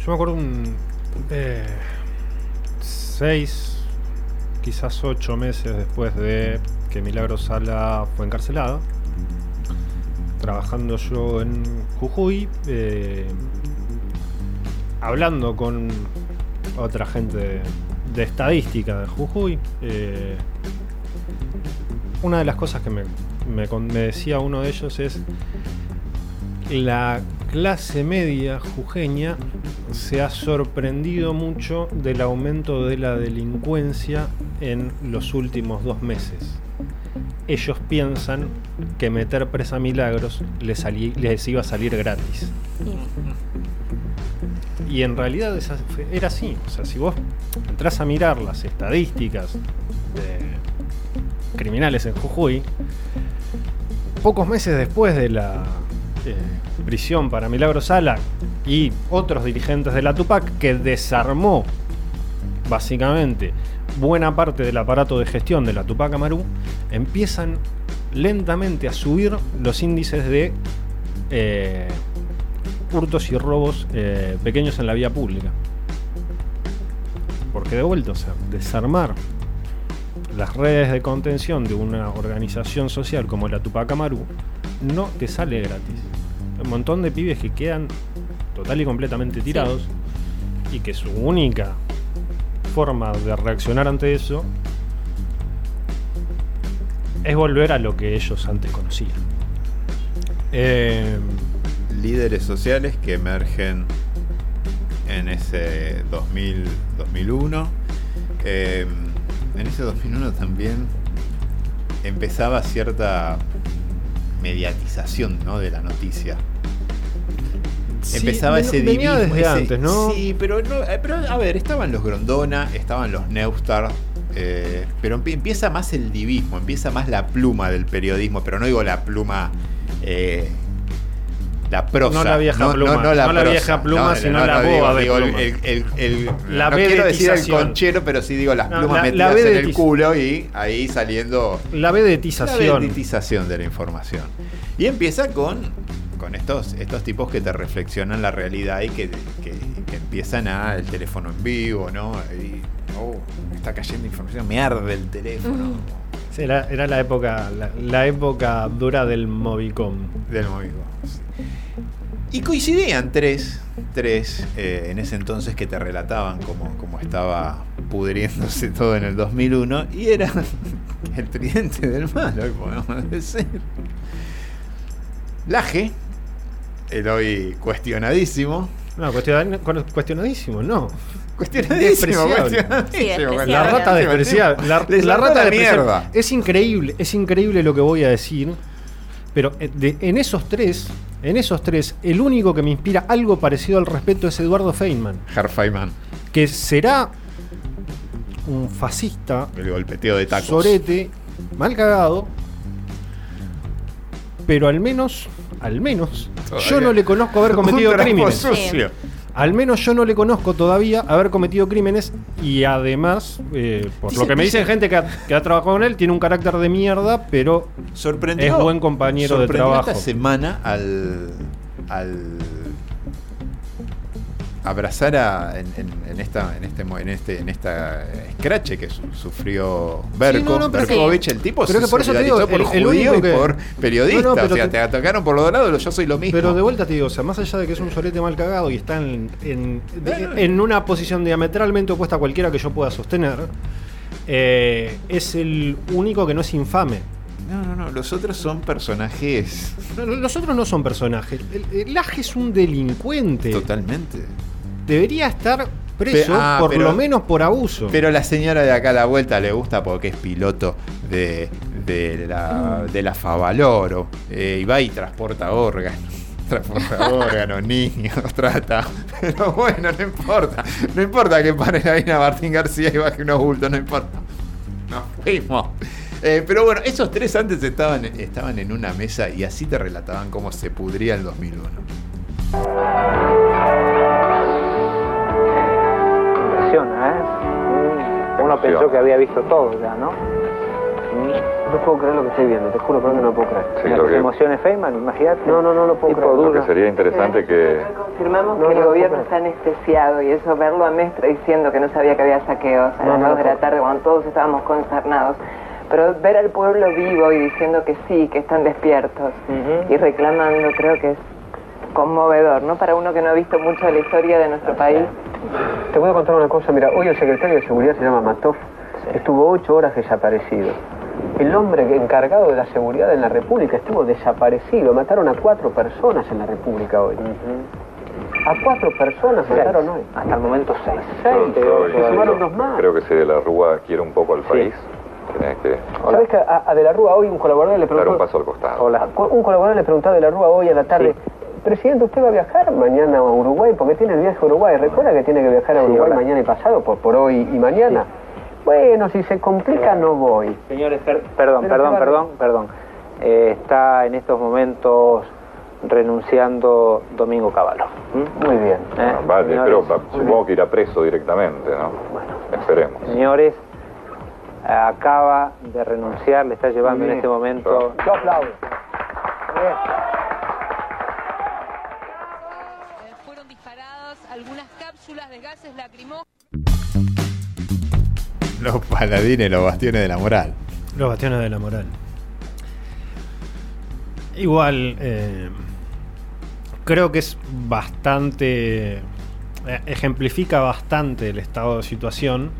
Yo me acuerdo un. eh, seis, quizás ocho meses después de que Milagro Sala fue encarcelado. Trabajando yo en Jujuy, eh, hablando con otra gente de, estadística de Jujuy. Una de las cosas que me, decía uno de ellos es la clase media jujeña se ha sorprendido mucho del aumento de la delincuencia en los últimos dos meses. Ellos piensan que meter presa milagros les, iba a salir gratis. Y en realidad era así. O sea, si vos entras a mirar las estadísticas de criminales en Jujuy, pocos meses después de la eh, prisión para Milagro Sala y otros dirigentes de la Tupac que desarmó básicamente buena parte del aparato de gestión de la Tupac Amaru, empiezan lentamente a subir los índices de eh, hurtos y robos eh, pequeños en la vía pública. Porque de vuelta, o sea, desarmar las redes de contención de una organización social como la Tupac Amaru no te sale gratis. Hay un montón de pibes que quedan total y completamente tirados y que su única forma de reaccionar ante eso es volver a lo que ellos antes conocían. Eh, líderes sociales que emergen en ese 2000, 2001. Eh, en ese 2001 también empezaba cierta mediatización ¿no? de la noticia. Sí, empezaba ese venía divismo, desde ese- antes, ¿no? Sí, pero, no- eh, pero a ver, estaban los Grondona, estaban los Neustar, eh, pero empie- empieza más el divismo, empieza más la pluma del periodismo, pero no digo la pluma, eh, la prosa. No la vieja pluma, no la prosa, vieja pluma, sino la boba digo el- pluma. el- el- el- La no quiero decir el conchero, pero sí digo las No, plumas la- la metidas en el vedetiz- culo y ahí saliendo la vedetización. la vedetización de la información. Y empieza con, con estos, estos tipos que te reflexionan la realidad y que, que- que empiezan a el teléfono en vivo, ¿no? Y, oh, me está cayendo información, me arde el teléfono. Era, era la época la, la época dura del Movicom. Del Movicom, Y coincidían tres, tres eh, en ese entonces que te relataban cómo, cómo estaba pudriéndose todo en el 2001 y era el tridente del mal, hoy podemos decir. Laje, el hoy cuestionadísimo. No, cuestiona- cuestionadísimo, no. Cuestionadísimo, cuestionadísimo. La rata despreciable. La, la rata mierda. Es increíble, es increíble lo que voy a decir. Pero eh, de- en esos tres, en esos tres, el único que me inspira algo parecido al respeto es Eduardo Feynman. Herr Feynman. Que será un fascista. El golpeteo de tacos. Sorete, mal cagado. Pero al menos, al menos, Todavía. yo no le conozco haber cometido crímenes. sucio. Al menos yo no le conozco todavía haber cometido crímenes y además, eh, por Dice- lo que me dicen dice- gente que ha, que ha trabajado con él, tiene un carácter de mierda, pero Sorprendió, es buen compañero de trabajo. esta semana al, al abrazar a, en, en- en esta en este en este en esta escrache que su- sufrió Berko, no, no, pero- Berkovich, Sí. el tipo Pero se que por eso te digo, solidarizó por el- el judío único y que- por periodista, No, o sea, te atacaron por los dorados, yo soy lo mismo. Pero de vuelta te digo, o sea, más allá de que es un sorete mal cagado y está en, en- en una posición diametralmente opuesta a cualquiera que yo pueda sostener, eh, es el único que no es infame. No, no, no, los otros son personajes Los otros no son personajes. El, el Aje es un delincuente. totalmente. Debería estar preso, ah, por pero- lo menos por abuso. Pero la señora de acá a la vuelta le gusta porque es piloto de, de la, de la Favaloro. Eh, y va y transporta órganos. Transporta órganos, niños, trata. Pero bueno, no importa. No importa que pare ahí a Martín García y baje unos bultos, no importa. Nos fuimos. Eh, pero bueno, esos tres antes estaban, estaban en una mesa y así te relataban cómo se pudría el 2001. Uno pensó que había visto todo ya, ¿no? Mm. No puedo creer lo que estoy viendo, te juro por que no lo puedo creer. Lo tus que- emociones Feynman, imagínate. No, no, no lo puedo creer. Lo que sería interesante que Confirmamos No, que no, el no gobierno está anestesiado y eso verlo a Mestre diciendo que no sabía que había saqueos a No, las no, 2 de la tarde cuando todos estábamos consternados. Pero ver al pueblo vivo y diciendo que sí, que están despiertos y reclamando, creo que es conmovedor, ¿no? Para uno que no ha visto mucho de la historia de nuestro país. Te voy a contar una cosa, mira, hoy el secretario de Seguridad se llama Matov, estuvo ocho horas desaparecido. El hombre encargado de la seguridad en la República estuvo desaparecido, mataron a cuatro personas en la República hoy. A cuatro personas mataron hoy. Hasta el momento seis. Seis, se sumaron dos más. creo que si de la Rúa quiere un poco al país, tenés que ¿Sabes que a, a De la Rúa hoy un colaborador le dar un preguntó... paso al costado. Hola. Un colaborador le preguntó a De la Rúa hoy a la tarde, Presidente, ¿usted va a viajar mañana a Uruguay? Porque tiene el viaje a Uruguay. ¿Recuerda que tiene que viajar a Sí, Uruguay hola. mañana y pasado, por, por hoy y mañana? Bueno, si se complica no voy. Señores, per- perdón, perdón, perdón, perdón. Eh, está en estos momentos renunciando Domingo Cavallo. ¿Mm? Muy bien. Eh, Ah, vale, señores, pero supongo que irá preso directamente, ¿no? Esperemos. Señores, acaba de renunciar, le está llevando en bien. este momento. Yo aplaudo. Fueron de gases lacrimógenos. Los paladines, los bastiones de la moral. Los bastiones de la moral. Igual, eh, creo que es bastante. eh, ejemplifica bastante el estado de situación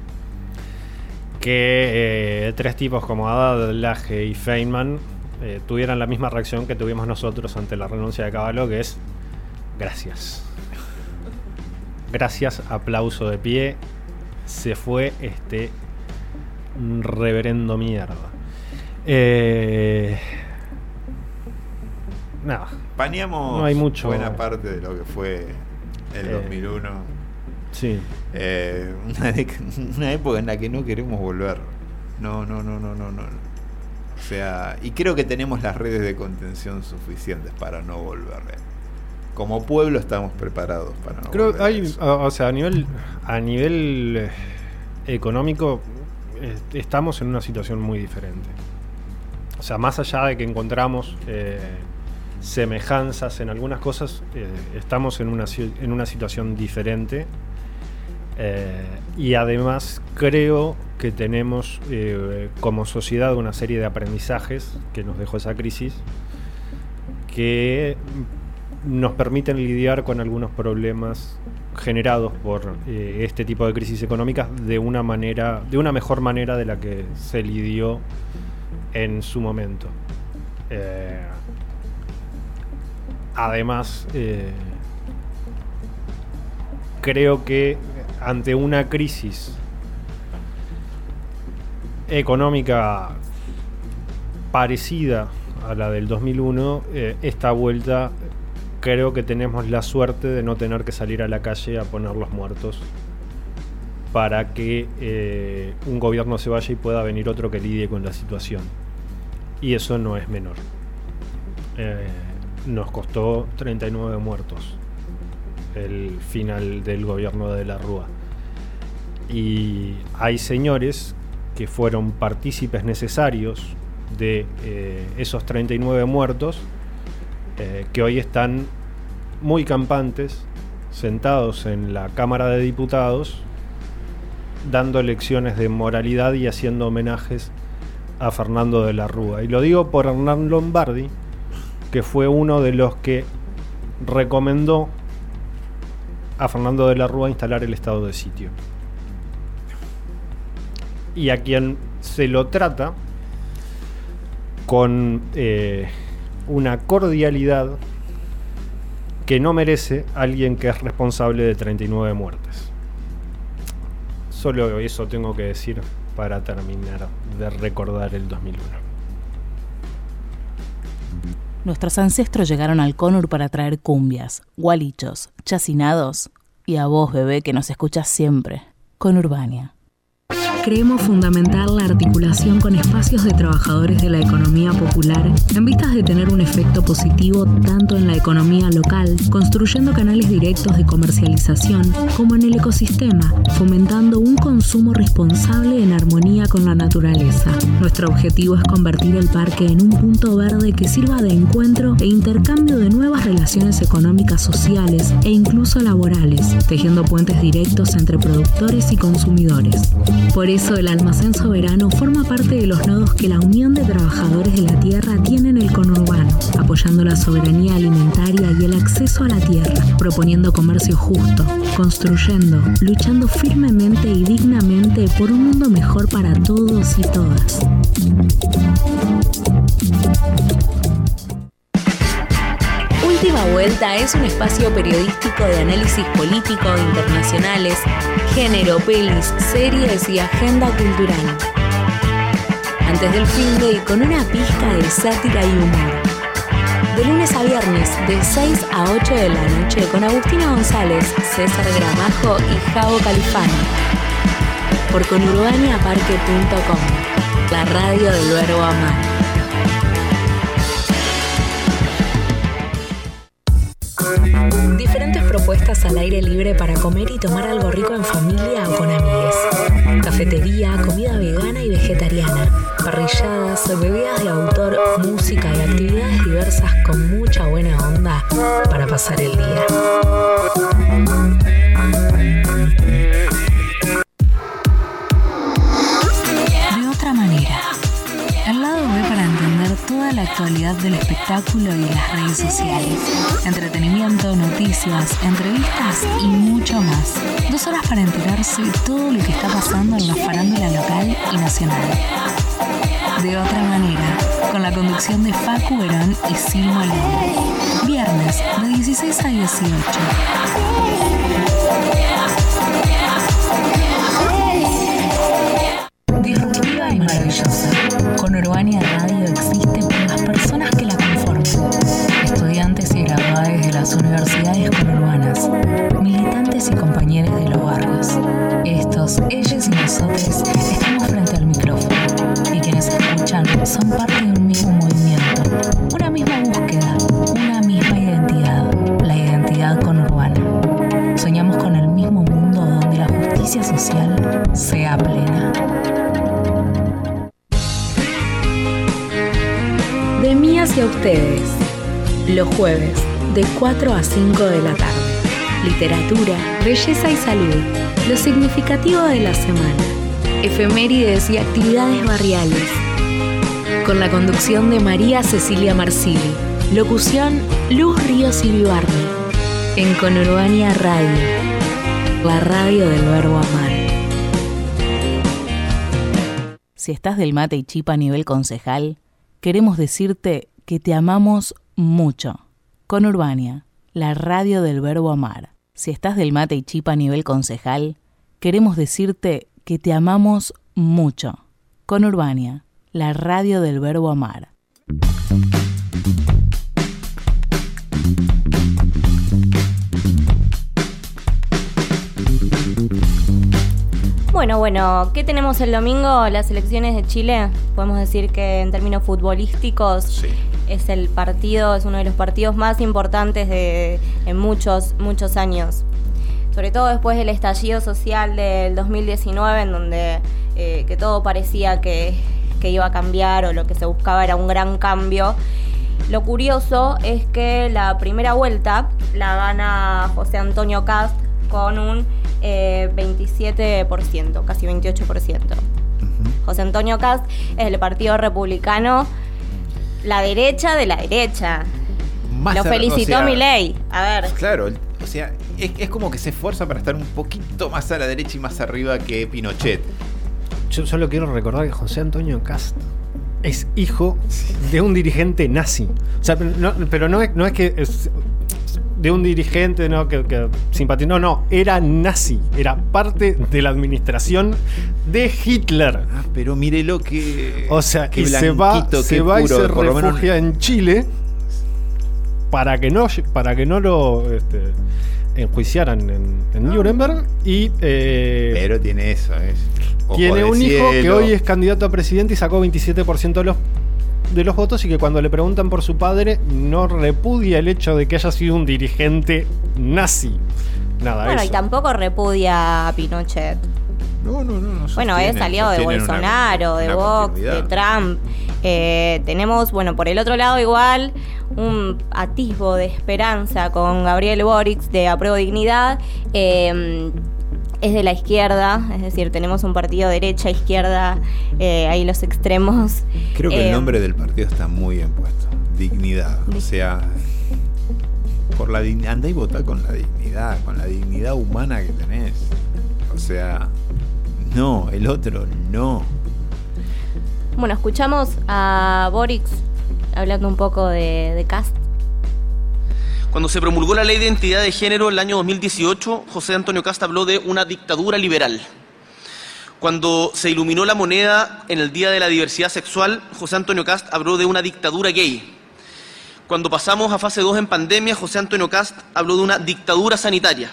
que eh, tres tipos como Haddad, Laje y Feynman eh, tuvieran la misma reacción que tuvimos nosotros ante la renuncia de Caballo, que es gracias. Gracias, aplauso de pie. Se fue este reverendo mierda. Eh, nada. Paneamos No hay mucho. buena parte de lo que fue el Eh, 2001. Sí. Eh, una, una época en la que no queremos volver. No, no, no, no, no, no. O sea, y creo que tenemos las redes de contención suficientes para no volver. Como pueblo estamos preparados para no Creo hay, o o sea, a nivel, a nivel eh, económico eh, estamos en una situación muy diferente. O sea, más allá de que encontramos eh, semejanzas en algunas cosas, eh, estamos en una, en una situación diferente. Eh, y además creo que tenemos como sociedad una serie de aprendizajes que nos dejó esa crisis que nos permiten lidiar con algunos problemas generados por eh, este tipo de crisis económicas de una manera, de una mejor manera de la que se lidió en su momento. Eh, además, eh, creo que ante una crisis económica parecida a la del 2001, eh, esta vuelta creo que tenemos la suerte de no tener que salir a la calle a poner los muertos para que eh, un gobierno se vaya y pueda venir otro que lidie con la situación. Y eso no es menor. Eh, nos costó 39 muertos el final del gobierno de la Rúa. Y hay señores que fueron partícipes necesarios de eh, esos 39 muertos eh, que hoy están muy campantes, sentados en la Cámara de Diputados, dando lecciones de moralidad y haciendo homenajes a Fernando de la Rúa. Y lo digo por Hernán Lombardi, que fue uno de los que recomendó a Fernando de la Rúa instalar el estado de sitio. Y a quien se lo trata con eh, una cordialidad que no merece alguien que es responsable de 39 muertes. Solo eso tengo que decir para terminar de recordar el 2001. Nuestros ancestros llegaron al Conur para traer cumbias, gualichos, chacinados y a vos, bebé, que nos escuchas siempre, con Urbania. Creemos fundamental la articulación con espacios de trabajadores de la economía popular en vistas de tener un efecto positivo tanto en la economía local, construyendo canales directos de comercialización, como en el ecosistema, fomentando un consumo responsable en armonía con la naturaleza. Nuestro objetivo es convertir el parque en un punto verde que sirva de encuentro e intercambio de nuevas relaciones económicas, sociales e incluso laborales, tejiendo puentes directos entre productores y consumidores. Por eso el almacén soberano forma parte de los nodos que la Unión de Trabajadores de la Tierra tiene en el conurbano, apoyando la soberanía alimentaria y el acceso a la tierra, proponiendo comercio justo, construyendo, luchando firmemente y dignamente por un mundo mejor para todos y todas. Última Vuelta es un espacio periodístico de análisis político, internacionales, género, pelis, series y agenda cultural. Antes del fin de y con una pizca de sátira y humor. De lunes a viernes, de 6 a 8 de la noche, con Agustina González, César Gramajo y Javo Califano. Por conurbaniaparque.com, la radio del verbo amar. Diferentes propuestas al aire libre para comer y tomar algo rico en familia o con amigues. Cafetería, comida vegana y vegetariana, parrilladas, bebidas de autor, música y actividades diversas con mucha buena onda para pasar el día. De otra manera. El lado B para toda la actualidad del espectáculo y las redes sociales. Entretenimiento, noticias, entrevistas y mucho más. Dos horas para enterarse de todo lo que está pasando en la farándula local y nacional. De otra manera, con la conducción de Facu Verón y Silmo León. Viernes, de 16 a 18. Maravillosa. Con Urbania Radio existe por las personas que la conforman. Estudiantes y graduados de las universidades conurbanas. Militantes y compañeros de los barrios. Estos, ellos y nosotros estamos frente al micrófono. Y quienes escuchan son parte de un mismo movimiento. Una misma búsqueda. Una misma identidad. La identidad conurbana. Soñamos con el mismo mundo donde la justicia social sea plena. Ustedes. Los jueves, de 4 a 5 de la tarde. Literatura, belleza y salud. Lo significativo de la semana. Efemérides y actividades barriales. Con la conducción de María Cecilia Marsili. Locución Luz Ríos y. En Conurbania Radio. La radio del verbo amar. Si estás del mate y chipa a nivel concejal, queremos decirte que te amamos mucho. Con Urbania, la radio del verbo amar. Si estás del mate y chipa a nivel concejal, queremos decirte que te amamos mucho. Con Urbania, la radio del verbo amar. Bueno, bueno, ¿qué tenemos el domingo? Las elecciones de Chile. Podemos decir que en términos futbolísticos es el partido, es uno de los partidos más importantes de en muchos, muchos años. Sobre todo después del estallido social del 2019, en donde eh, que todo parecía que, que iba a cambiar o lo que se buscaba era un gran cambio. Lo curioso es que la primera vuelta la gana José Antonio Cast con un eh, 27%, casi 28%. José Antonio Cast es el Partido Republicano, la derecha de la derecha. Más Lo felicitó o sea, mi ley. A ver. Claro, o sea, es, es como que se esfuerza para estar un poquito más a la derecha y más arriba que Pinochet. Yo solo quiero recordar que José Antonio Cast es hijo de un dirigente nazi. O sea, pero no, pero no es, no es que es de un dirigente ¿no? que, que simpatiza. No, no, era nazi. Era parte de la administración de Hitler. Ah, pero mire lo que. O sea, qué y se va, se va y se menos- refugia en Chile para que no, para que no lo este, enjuiciaran en, en Nuremberg. Y eh, Pero tiene eso, es. tiene un hijo que hoy es candidato a presidente y sacó 27% de los, de los votos y que cuando le preguntan por su padre no repudia el hecho de que haya sido un dirigente nazi. Nada, Bueno, y eso. tampoco repudia a Pinochet. No, no, no. no Bueno, es aliado de una- Bolsonaro, de una Vox, de. Trump. Eh, tenemos, bueno, por el otro lado igual un atisbo de esperanza con Gabriel Boric de Apruebo Dignidad. Eh, es de la izquierda, es decir, tenemos un partido derecha, izquierda, eh, ahí los extremos. Creo que Eh, el nombre del partido está muy bien puesto. Dignidad. O sea. Por la dignidad. Anda y votá con la dignidad, con la dignidad humana que tenés. O sea. No, el otro no. Bueno, escuchamos a Boric hablando un poco de, de Cast. Cuando se promulgó la ley de identidad de género en el año 2018, José Antonio Casta habló de una dictadura liberal. Cuando se iluminó la moneda en el Día de la Diversidad Sexual, José Antonio Cast habló de una dictadura gay. Cuando pasamos a fase 2 en pandemia, José Antonio Cast habló de una dictadura sanitaria.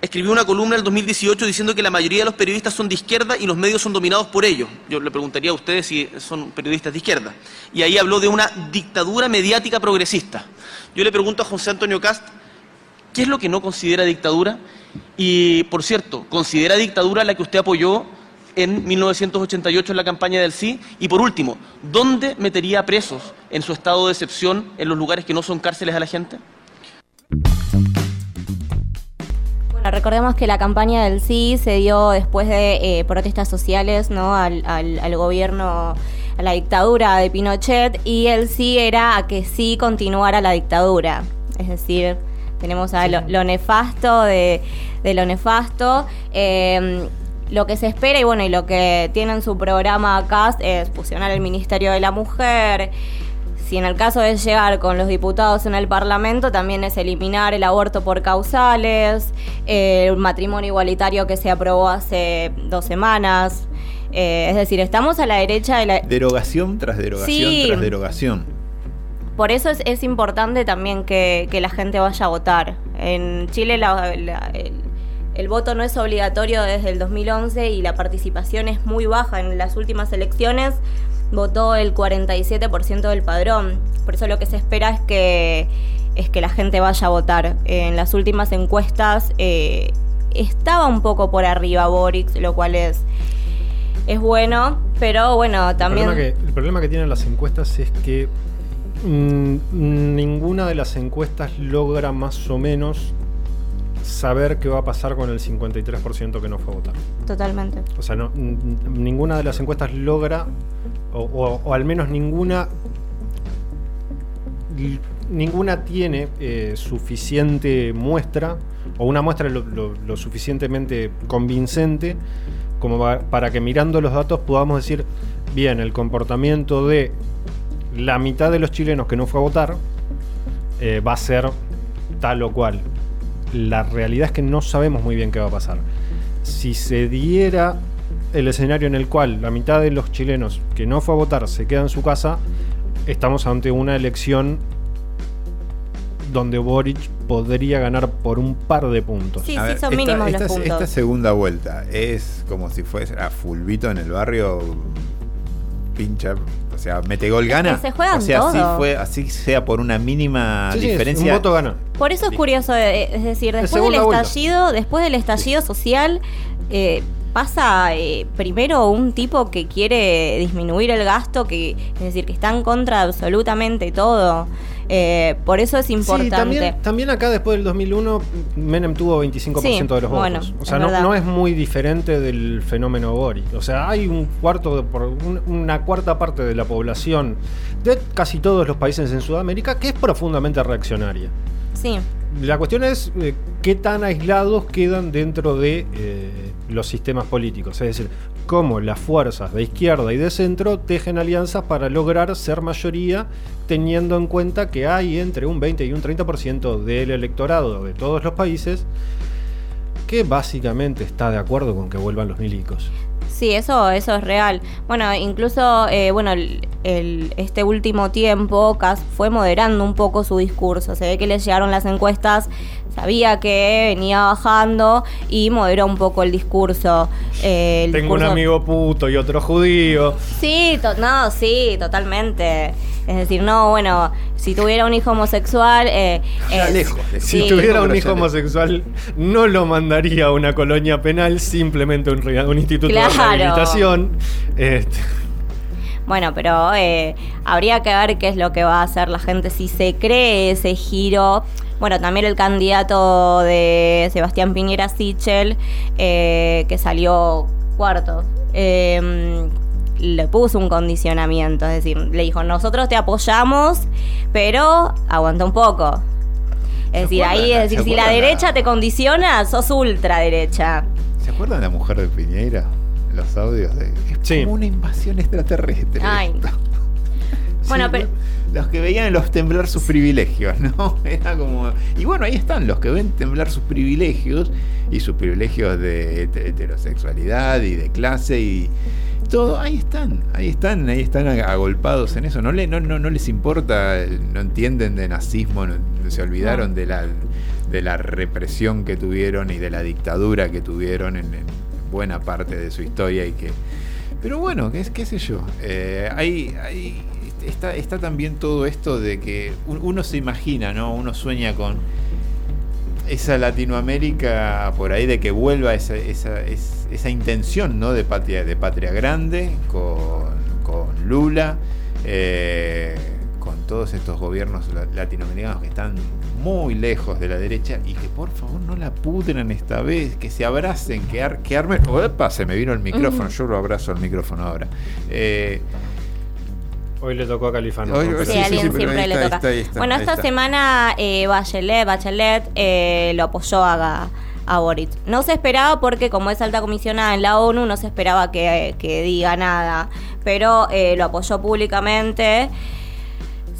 Escribió una columna en el 2018 diciendo que la mayoría de los periodistas son de izquierda y los medios son dominados por ellos. Yo le preguntaría a ustedes si son periodistas de izquierda. Y ahí habló de una dictadura mediática progresista. Yo le pregunto a José Antonio Cast, ¿qué es lo que no considera dictadura? Y, por cierto, ¿considera dictadura la que usted apoyó en 1988 en la campaña del sí? Y, por último, ¿dónde metería presos en su estado de excepción en los lugares que no son cárceles a la gente? Bueno, recordemos que la campaña del sí se dio después de eh, protestas sociales ¿no? al, gobierno, a la dictadura de Pinochet, y el sí era a que sí continuara la dictadura. Es decir, tenemos a lo, lo nefasto de, de lo nefasto. eh, lo que se espera y bueno, y lo que tiene en su programa acá es fusionar el Ministerio de la Mujer, si en el caso de llegar con los diputados en el Parlamento, también es eliminar el aborto por causales, eh, el matrimonio igualitario que se aprobó hace dos semanas. Eh, es decir, estamos a la derecha de la... Derogación tras derogación Sí. tras derogación. Por eso es, es importante también que, que la gente vaya a votar. En Chile la- la- el, el voto no es obligatorio desde el 2011 y la participación es muy baja. En las últimas elecciones votó el 47% del padrón. Por eso lo que se espera es que, es que la gente vaya a votar. En las últimas encuestas eh, estaba un poco por arriba Boric, lo cual es, es bueno, pero bueno, El también... problema, que, el problema que tienen las encuestas es que mm, ninguna de las encuestas logra más o menos saber qué va a pasar con el 53% que no fue a votar. Totalmente. O sea, no, ninguna de las encuestas logra, o, o- o al menos ninguna, ninguna tiene eh, suficiente muestra, o una muestra lo, lo- lo suficientemente convincente, como para que mirando los datos podamos decir, bien, el comportamiento de la mitad de los chilenos que no fue a votar eh, va a ser tal o cual. La realidad es que no sabemos muy bien qué va a pasar. Si se diera el escenario en el cual la mitad de los chilenos que no fue a votar se queda en su casa, estamos ante una elección donde Boric podría ganar por un par de puntos. Sí, A sí, ver, son esta- mínimos los esta, puntos. esta segunda vuelta es como si fuese a fulbito en el barrio, pincha, o sea, mete gol gana. se juegan o sea, así todo. fue, así sea por una mínima Sí, sí, es diferencia. un voto gana. Por eso es curioso, eh, es decir, después del vuelta. estallido, después del estallido social, eh, pasa eh, primero un tipo que quiere disminuir el gasto, que es decir, que está en contra de absolutamente todo. Eh, por eso es importante. Sí, también, también acá después del 2001 Menem tuvo 25% Sí, de los votos. bueno, o sea, no, es muy diferente del fenómeno Boric. O sea, hay un cuarto, de- por un- una cuarta parte de la población de casi todos los países en Sudamérica que es profundamente reaccionaria. Sí. La cuestión es eh, qué tan aislados quedan dentro de eh, los sistemas políticos. Es decir, cómo las fuerzas de izquierda y de centro tejen alianzas para lograr ser mayoría, teniendo en cuenta que hay entre un 20 y un 30% del electorado de todos los países que básicamente está de acuerdo con que vuelvan los milicos. Sí, eso, eso es real. Bueno, incluso, eh, bueno, el, este último tiempo Kass fue moderando un poco su discurso. Se ve que le llegaron las encuestas, sabía que venía bajando y moderó un poco el discurso. Eh, el Tengo un amigo puto y otro judío. Sí, to- no, sí, totalmente. Es decir, no, bueno, si tuviera un hijo homosexual... Eh, eh, Si sí. tuviera un hijo homosexual, no lo mandaría a una colonia penal, simplemente a un, re- un instituto Claro. de rehabilitación. Este, Bueno, pero eh, habría que ver qué es lo que va a hacer la gente si se cree ese giro. Bueno, también el candidato de Sebastián Piñera Sichel, eh, que salió cuarto, eh, le puso un condicionamiento. Es decir, le dijo, nosotros te apoyamos, pero aguanta un poco. Es decir, acuerdan ahí, es decir, si la derecha te condiciona, sos ultraderecha. ¿Se acuerdan de la mujer de Piñeira? Los audios de. Como una invasión extraterrestre. Ay. Bueno, pero Los que veían los temblar sus privilegios, ¿no? Era como. Y bueno, ahí están los que ven temblar sus privilegios y sus privilegios de het- heterosexualidad y de clase y todo. Ahí están, ahí están, ahí están ag- agolpados en eso. No, le, no, no, no les importa, no entienden de nazismo, no- se olvidaron de la, de la represión que tuvieron y de la dictadura que tuvieron en, en buena parte de su historia y que. Pero bueno, qué, qué sé yo. eh, hay, está, está también todo esto de que un- uno se imagina, ¿no? Uno sueña con esa Latinoamérica por ahí de que vuelva esa, esa, es- esa intención, ¿no? De patria, de patria grande, con, con Lula, eh, con todos estos gobiernos la- latinoamericanos que están muy lejos de la derecha y que por favor no la pudran esta vez, que se abracen, que, ar- que armen. Opa, se me vino el micrófono, yo lo abrazo al micrófono ahora. Eh, hoy le tocó a Califano. Hoy- ¿no? Sí, Sí, a sí, alguien sí, pero siempre ahí le está, toca. ahí está, ahí está, bueno, ahí esta está. semana eh, Bachelet, Bachelet eh, lo apoyó a, a Boric. No se esperaba porque como es alta comisionada en la ONU, no se esperaba que, que diga nada, pero eh, lo apoyó públicamente.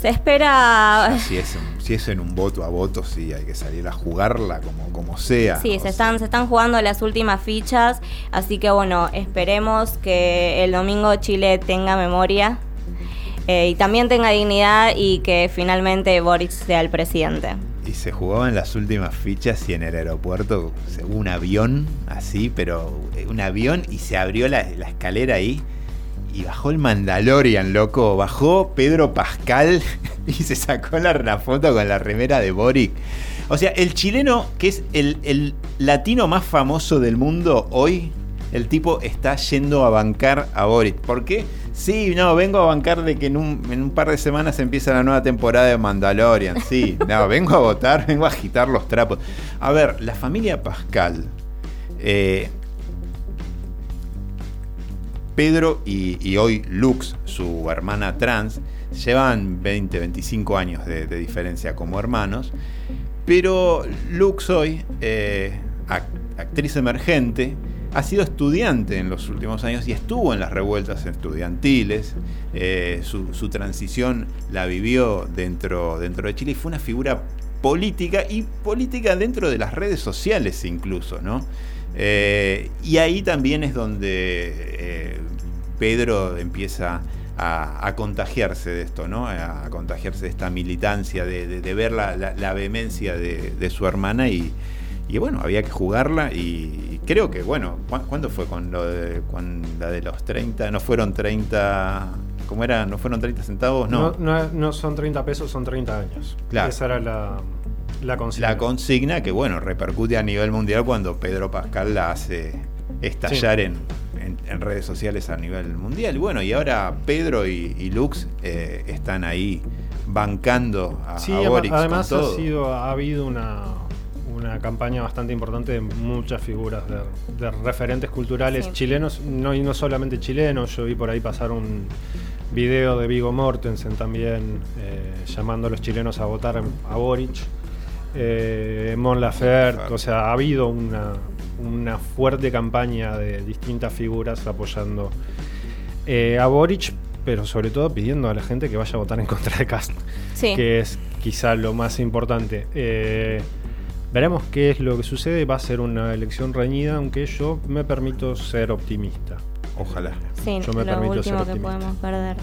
Se espera... si, es, si es en un voto a voto, sí, hay que salir a jugarla como, como sea. Sí, se están, se están jugando las últimas fichas, así que bueno, esperemos que el domingo Chile tenga memoria eh, y también tenga dignidad y que finalmente Boric sea el presidente. Y se jugaban las últimas fichas y en el aeropuerto se- un avión así, pero eh, un avión y se abrió la, la escalera ahí y bajó el Mandalorian, loco. Bajó Pedro Pascal y se sacó la, la foto con la remera de Boric. O sea, el chileno, que es el, el latino más famoso del mundo hoy, el tipo está yendo a bancar a Boric. ¿Por qué? Sí, no, vengo a bancar de que en un, en un par de semanas empieza la nueva temporada de Mandalorian. Sí, no, vengo a votar, vengo a agitar los trapos. A ver, la familia Pascal. eh, Pedro y, hoy Lux, su hermana trans, llevan 20, 25 años de, diferencia como hermanos. Pero Lux hoy, eh, ac- actriz emergente, ha sido estudiante en los últimos años y estuvo en las revueltas estudiantiles. Eh, su, transición la vivió dentro, dentro de Chile y fue una figura política y política dentro de las redes sociales incluso, ¿no? Eh, y ahí también es donde Pedro empieza a, a contagiarse de esto, ¿no? A, contagiarse de esta militancia, de, de- de ver la, la- la vehemencia de, de su hermana y, y bueno, había que jugarla y creo que, bueno, ¿cu- ¿cuándo fue con lo de, con la de los 30? ¿No fueron 30, ¿cómo era? ¿No fueron 30 centavos? No, No. no, no son 30 pesos, son 30 años. Claro. Esa era la, la consigna. La consigna que, bueno, repercute a nivel mundial cuando Pedro Pascal la hace estallar Sí. en, en- en redes sociales a nivel mundial. Y bueno, y ahora Pedro y, y Lux eh, están ahí bancando a, Sí, a Boric con además ha, todo. sido, ha habido una, una campaña bastante importante de muchas figuras de, de referentes culturales Sí. chilenos, no, y no solamente chilenos, yo vi por ahí pasar un video de Vigo Mortensen también eh, llamando a los chilenos a votar a Boric, eh, Mon Laferte, o sea, ha habido una, una fuerte campaña de distintas figuras apoyando eh, a Boric, pero sobre todo pidiendo a la gente que vaya a votar en contra de Cast, Sí. que es quizá lo más importante. Eh, veremos qué es lo que sucede. Va a ser una elección reñida, aunque yo me permito ser optimista. Ojalá. Sí, Yo me lo permito ser último que optimista. podemos perder.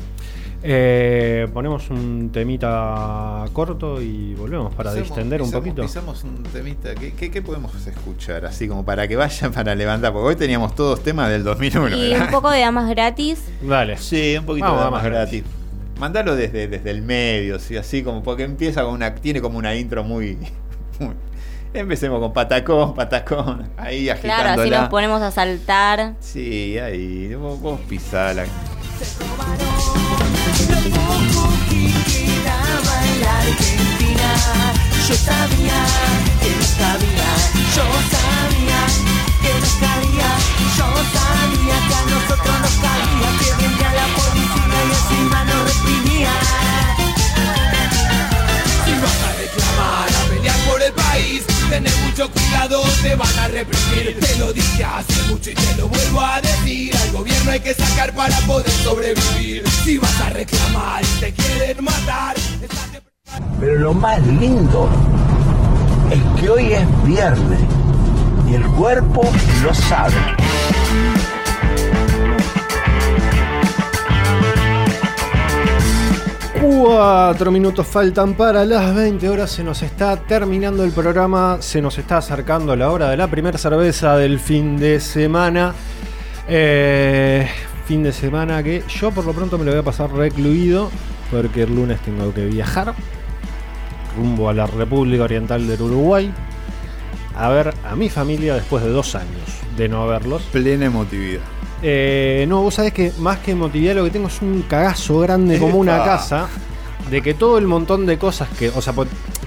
Eh, ponemos un temita corto y volvemos para Pisamos- distender un poquito. Pisamos un temita. ¿Qué, qué, qué podemos escuchar? Así como para que vayan para levantar. Porque hoy teníamos todos temas del 2001. Y ¿verdad? un poco de damas gratis. Dale. Sí, un poquito Vamos, de vamos más gratis. Mandalo desde, desde el medio, ¿sí? así como porque empieza con una. Tiene como una intro muy. muy- empecemos con patacón, patacón. Ahí Claro, agitándola. así nos ponemos a saltar. Sí, ahí. Vos, vos pisala. Quedaba en la Argentina. Yo sabía que no cabía, yo sabía que no cabía, yo sabía que a nosotros nos cabía, que venía la policía y encima nos reprimía. Si vas a reclamar, a por el país, tener mucho cuidado, te van a reprimir. Te lo dije hace mucho y te lo vuelvo a decir. Al gobierno hay que sacar para poder sobrevivir. Si vas a reclamar y te quieren matar, Pero lo más lindo es que hoy es viernes y el cuerpo lo sabe. Cuatro minutos faltan para las 20 horas. Se nos está terminando el programa. Se nos está acercando la hora de la primera cerveza del fin de semana. Eh, fin de semana que yo por lo pronto me lo voy a pasar recluido. Porque el lunes tengo que viajar rumbo a la República Oriental del Uruguay. A ver a mi familia después de dos años de no verlos. Plena emotividad. Eh, no, vos sabés que más que emotividad lo que tengo es un cagazo grande como una casa. De que todo el montón de cosas que. O sea,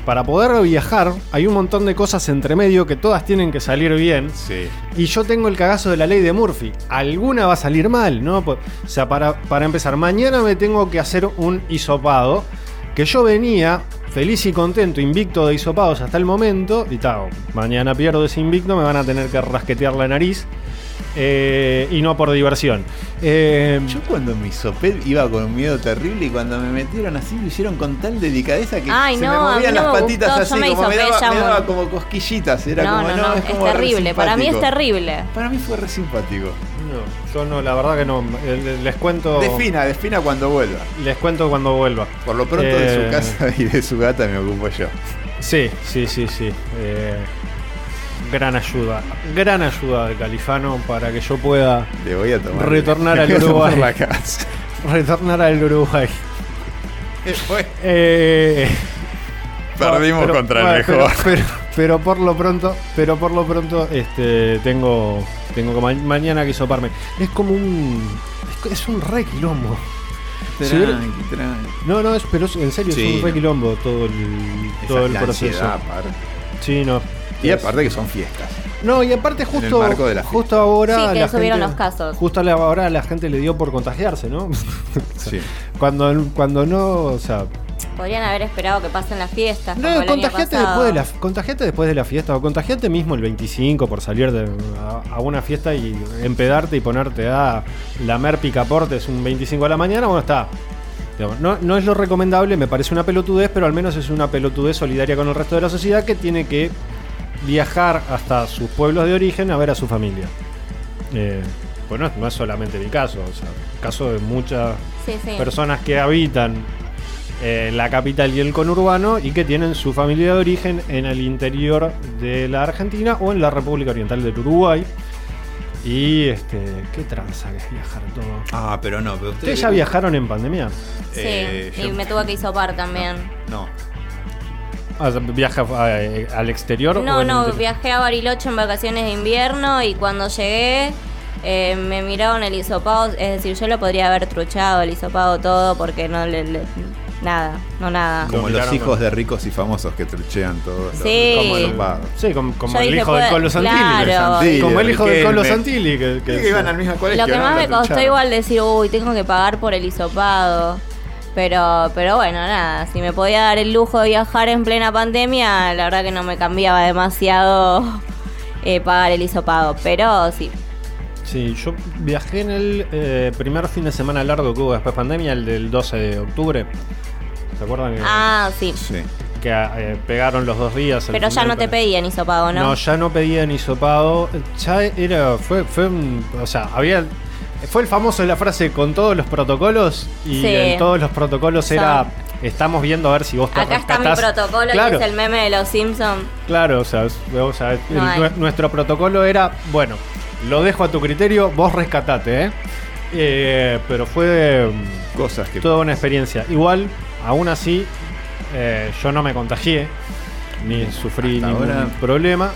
para poder viajar hay un montón de cosas entre medio que todas tienen que salir bien. Sí. Y yo tengo el cagazo de la ley de Murphy. Alguna va a salir mal, ¿no? O sea, para, para empezar, mañana me tengo que hacer un hisopado. Que yo venía feliz y contento, invicto de hisopados hasta el momento. Y tal, mañana pierdo ese invicto, me van a tener que rasquetear la nariz. Eh, y no por diversión. Eh, Yo cuando me hisopé iba con un miedo terrible y cuando me metieron así lo hicieron con tal delicadeza que Ay, se no, me movían no las me patitas gustó, así, me como me daba, me como cosquillitas. Era No, como, no, no, no, es es como re terrible. Para mí es terrible. Para mí fue re simpático. no, yo no, la verdad que no. eh, Les cuento. Defina, defina cuando vuelva. Les cuento cuando vuelva. Por lo pronto de su casa y de su gata me ocupo yo. Sí, sí, sí, sí. Eh, gran ayuda. Gran ayuda de Califano para que yo pueda Le voy a tomar. retornar al Uruguay. la casa. retornar al Uruguay. ¿Qué fue? Eh, Perdimos Pero- contra el mejor. Pero, pero- pero por lo pronto, pero por lo pronto, este, tengo, tengo que ma- mañana que soparme. Es como un, es, es un re quilombo. Tranqui, tranqui. no, no, es, pero es- en serio Sí, es un re quilombo todo el, todo el proceso. ansiedad. Sí, no. Y aparte que son fiestas. No, y aparte justo, marco de la justo ahora Sí, que la subieron gente- los casos. Justo a la- ahora la gente le dio por contagiarse, ¿no? Sí. Cuando, cuando no, o sea, Podrían haber esperado que pasen las fiestas. no, como el año contagiate después, de la, contagiate después de la fiesta o contagiate mismo el 25 por salir de, a, a una fiesta y empedarte y ponerte a lamer picaportes un 25 a la mañana, bueno, está. No, no es lo recomendable, me parece una pelotudez, pero al menos es una pelotudez solidaria con el resto de la sociedad que tiene que viajar hasta sus pueblos de origen a ver a su familia. Eh, pues no, no es solamente mi caso, o sea, el caso de muchas Sí, sí. personas que habitan eh, la capital y el conurbano y que tienen su familia de origen en el interior de la Argentina o en la República Oriental del Uruguay. Y este, qué tranza que es viajar todo. Ah, pero no, pero ¿Ustedes ya viajaron en pandemia? Sí, Eh, y yo- me tuve que hisopar también. No. ¿Viaja eh, al exterior? No, no, interior? viajé a Bariloche en vacaciones de invierno y cuando llegué eh, me miraron el hisopado, es decir, yo lo podría haber truchado el hisopado todo porque no le, le- nada, no nada. Como Lo los miraron hijos con- de ricos y famosos que truchean todo. Sí. Como. Sí, como, el dije, hijo del puede- Colo Santilli. claro. Santilli, Como el hijo del Colo. Santilli. Que, que- Sí, que iban al mismo colegio. Lo que más me costó igual decir, uy, tengo que pagar por el hisopado. Pero, pero bueno, nada, si me podía dar el lujo de viajar en plena pandemia, la verdad que no me cambiaba demasiado eh, pagar el hisopado. Pero sí, Sí, yo viajé en el eh, primer fin de semana largo que hubo después de pandemia, el del 12 de octubre. ¿Se acuerdan que, ah, sí. que, eh, pegaron los dos días? el Pero ya no te pedían hisopado, ¿no? No, ya no pedían hisopado. Ya era. Fue, fue un- O sea, había. Fue el famoso de la frase con todos los protocolos. Y Sí. en todos los protocolos era. Estamos viendo a ver si vos te Acá está mi rescatás". protocolo Claro, y es el meme de los Simpsons. Claro, o sea, o sea, No nuestro protocolo era, bueno, lo dejo a tu criterio, vos rescatate, ¿eh? Eh, pero fue mm, Cosas que. toda una experiencia. Igual, aún así, eh, yo no me contagié, ni sufrí Hasta ningún ahora, problema.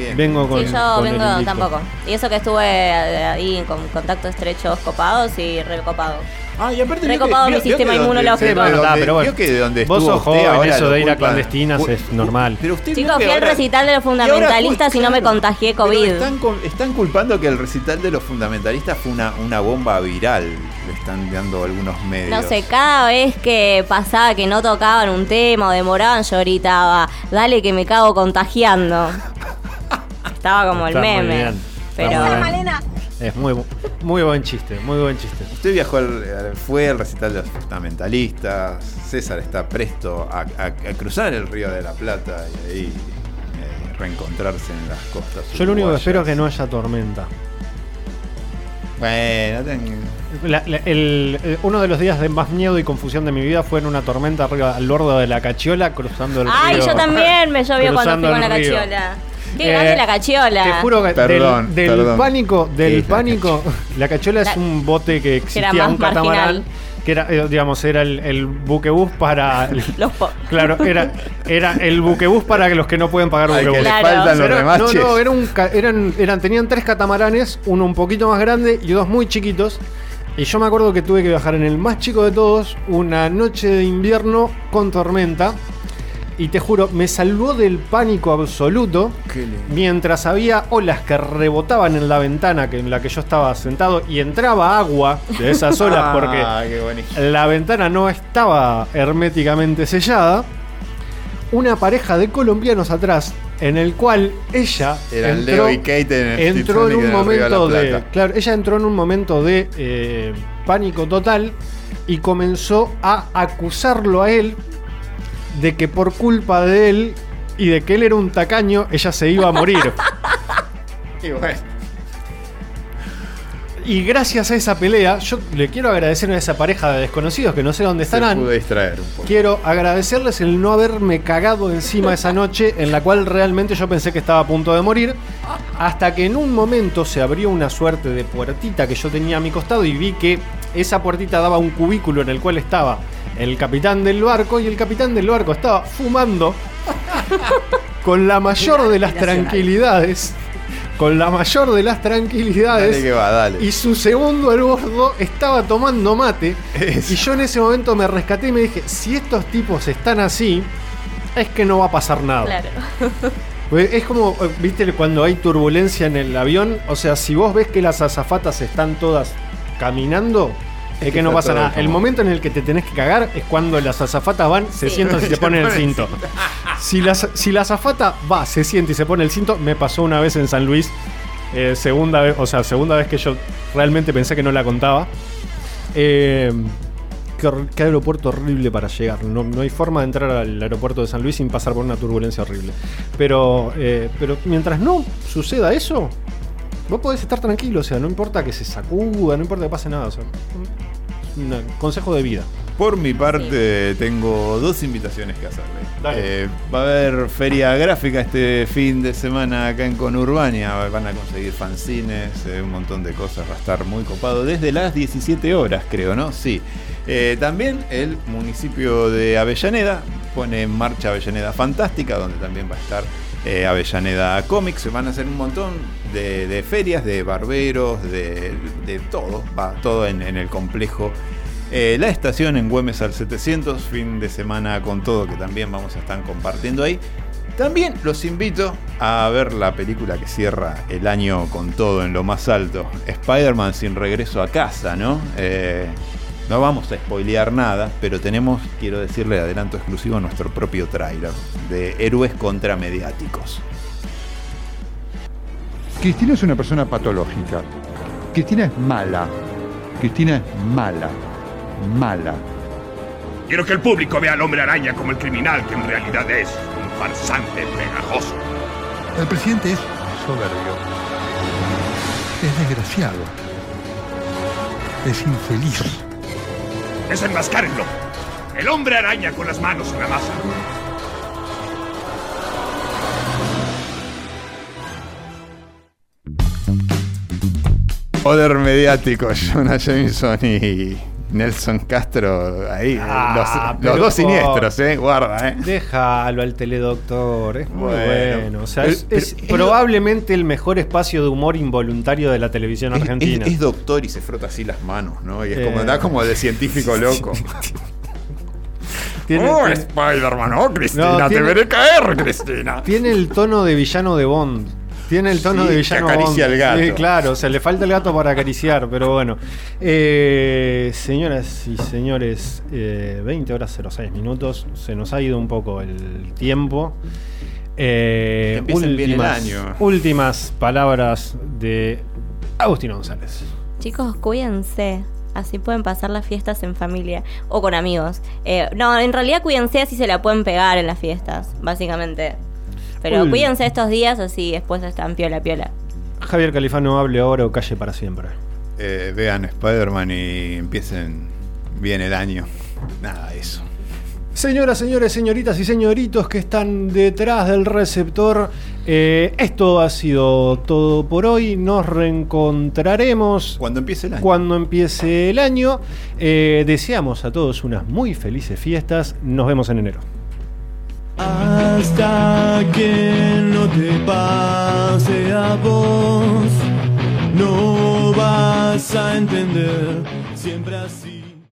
Bien. Vengo con, sí, yo con vengo tampoco. Y eso que estuve eh, ahí con contacto estrechos copados y recopados. Ah, y aparte Recopado mi sistema inmunológico. sí, Bueno, donde- está, pero bueno. que de donde Vos sos usted joven, ahora eso de ir a clandestinas es normal. Pero usted Chicos, fui al recital de los y ahora fundamentalistas y, no me contagié COVID. Están, culpando que el recital de los fundamentalistas fue una, una bomba viral. Le están dando algunos medios. No sé, cada vez que pasaba que no tocaban un tema o demoraban, yo gritaba, dale que me cago contagiando. Estaba como el muy meme. bien, Pero muy bien. Es muy, muy buen chiste, muy buen chiste. Usted viajó al, al- fue al recital de los fundamentalistas. César está presto a, a- a cruzar el río de la Plata y ahí eh, reencontrarse en las costas. Yo lo único que espero es que no haya tormenta. Bueno, ten- La- la- el- uno de los días de más miedo y confusión de mi vida fue en una tormenta arriba al borde de la cachiola cruzando el Ay, río. yo también me llovió cuando fui con la río. cachiola. Qué Eh, grande la cachiola. Te juro que Perdón, del, del perdón. pánico, ¿Qué del pánico, la cachola La- es un bote que existía, más un catamarán, marginal. que era, eh, digamos, era el, el buquebús para, Los po- claro, era, era el buquebús para los que no pueden pagar Ay, que buquebús. le Claro. faltan los Era- no, no, era un ca- eran, eran, tenían tres catamaranes, uno un poquito más grande y dos muy chiquitos. Y yo me acuerdo que tuve que viajar en el más chico de todos, una noche de invierno con tormenta. Y te juro, me salvó del pánico absoluto mientras había olas que rebotaban en la ventana que, en la que yo estaba sentado y entraba agua de esas olas porque Ah, buenísimo. la ventana no estaba herméticamente sellada. Una pareja de colombianos atrás, en el cual ella Eran entró, Leo y Kate en el entró en un en de momento de, claro, ella entró en un momento de eh, pánico total y comenzó a acusarlo a él de que por culpa de él y de que él era un tacaño, ella se iba a morir. Y bueno. Y gracias a esa pelea, yo le quiero agradecer a esa pareja de desconocidos que no sé dónde Se estarán. pudo distraer un poco. Quiero agradecerles el no haberme cagado encima esa noche en la cual realmente yo pensé que estaba a punto de morir. Hasta que en un momento se abrió una suerte de puertita que yo tenía a mi costado y vi que esa puertita daba a un cubículo en el cual estaba el capitán del barco y el capitán del barco estaba fumando con la mayor de las tranquilidades. Con la mayor de las tranquilidades. Dale que va, dale. Y su segundo al bordo estaba tomando mate. Y yo en ese momento me rescaté y me dije, si estos tipos están así, es que no va a pasar nada. Claro. Pues Es como, eh, viste, cuando hay turbulencia en el avión. O sea, si vos ves que las azafatas están todas caminando, es que no pasa nada. El momento en el que te tenés que cagar es cuando las azafatas van, se sientan y se ponen el cinto. Si la, si la azafata va, se siente y se pone el cinto, me pasó una vez en San Luis. eh, segunda vez, o sea, segunda vez que yo realmente pensé que no la contaba. Eh, qué, qué aeropuerto horrible para llegar. No, no hay forma de entrar al aeropuerto de San Luis sin pasar por una turbulencia horrible. Pero, eh, pero mientras no suceda eso, vos podés estar tranquilo. O sea, no importa que se sacuda, no importa que pase nada. O sea, consejo de vida. Por mi parte, tengo dos invitaciones que hacerle. Eh, va a haber feria gráfica este fin de semana acá en Conurbania. Van a conseguir fanzines, eh, un montón de cosas. Va a estar muy copado desde las 17 horas, creo, ¿no? Sí. Eh, también el municipio de Avellaneda pone en marcha Avellaneda Fantástica, donde también va a estar eh, Avellaneda Comics. Se van a hacer un montón de, ferias, de barberos, de, todo. Va todo en, en el complejo eh, la estación en Güemes al 700, fin de semana con todo, que también vamos a estar compartiendo ahí. También los invito a ver la película que cierra el año con todo en lo más alto. Spider-Man sin regreso a casa, ¿no? Eh, no vamos a spoilear nada, pero tenemos, quiero decirle, adelanto exclusivo, nuestro propio tráiler de héroes contra mediáticos. Cristina es una persona patológica. Cristina es mala. Cristina es mala. Mala. Quiero que el público vea al hombre araña como el criminal que en realidad es, un farsante pegajoso. El presidente es soberbio. Es desgraciado. Es infeliz. Desenmascárenlo. El hombre araña con las manos en la masa. Poder mediático, Jonah Jameson y Nelson Castro, ahí, Ah, los, dos siniestros, eh, guarda, eh. Déjalo al teledoctor, es muy Bueno. bueno. O sea, Pero- es, pero es es probablemente el mejor espacio de humor involuntario de la televisión Es, argentina. es- es doctor y se frota así las manos, ¿no? Y es Eh. como, da como de científico loco. Tiene- oh, Spider-Man, oh, Cristina, No, te veré caer, Cristina. Tiene el tono de villano de Bond. Tiene el tono Sí, de que villano acaricia Bond. al gato. Sí, claro, o sea, le falta el gato para acariciar, pero bueno. Eh, señoras y señores, eh, 20 horas 06 minutos. Se nos ha ido un poco el tiempo. Eh, Que empiecen bien el últimas- año. Últimas palabras de Agustín González. Chicos, cuídense. Así pueden pasar las fiestas en familia o con amigos. Eh, no, en realidad cuídense así se la pueden pegar en las fiestas, básicamente. Pero Uy. cuídense estos días así después están piola piola. Javier Califano, hable ahora o calle para siempre. Eh, vean Spider-Man y empiecen bien el año. Nada, eso. Señoras, señores, señoritas y señoritos que están detrás del receptor, eh, esto ha sido todo por hoy. Nos reencontraremos cuando empiece el año. Cuando empiece el año. Eh, deseamos a todos unas muy felices fiestas. Nos vemos en enero. Hasta que no te pase a vos, no vas a entender siempre así.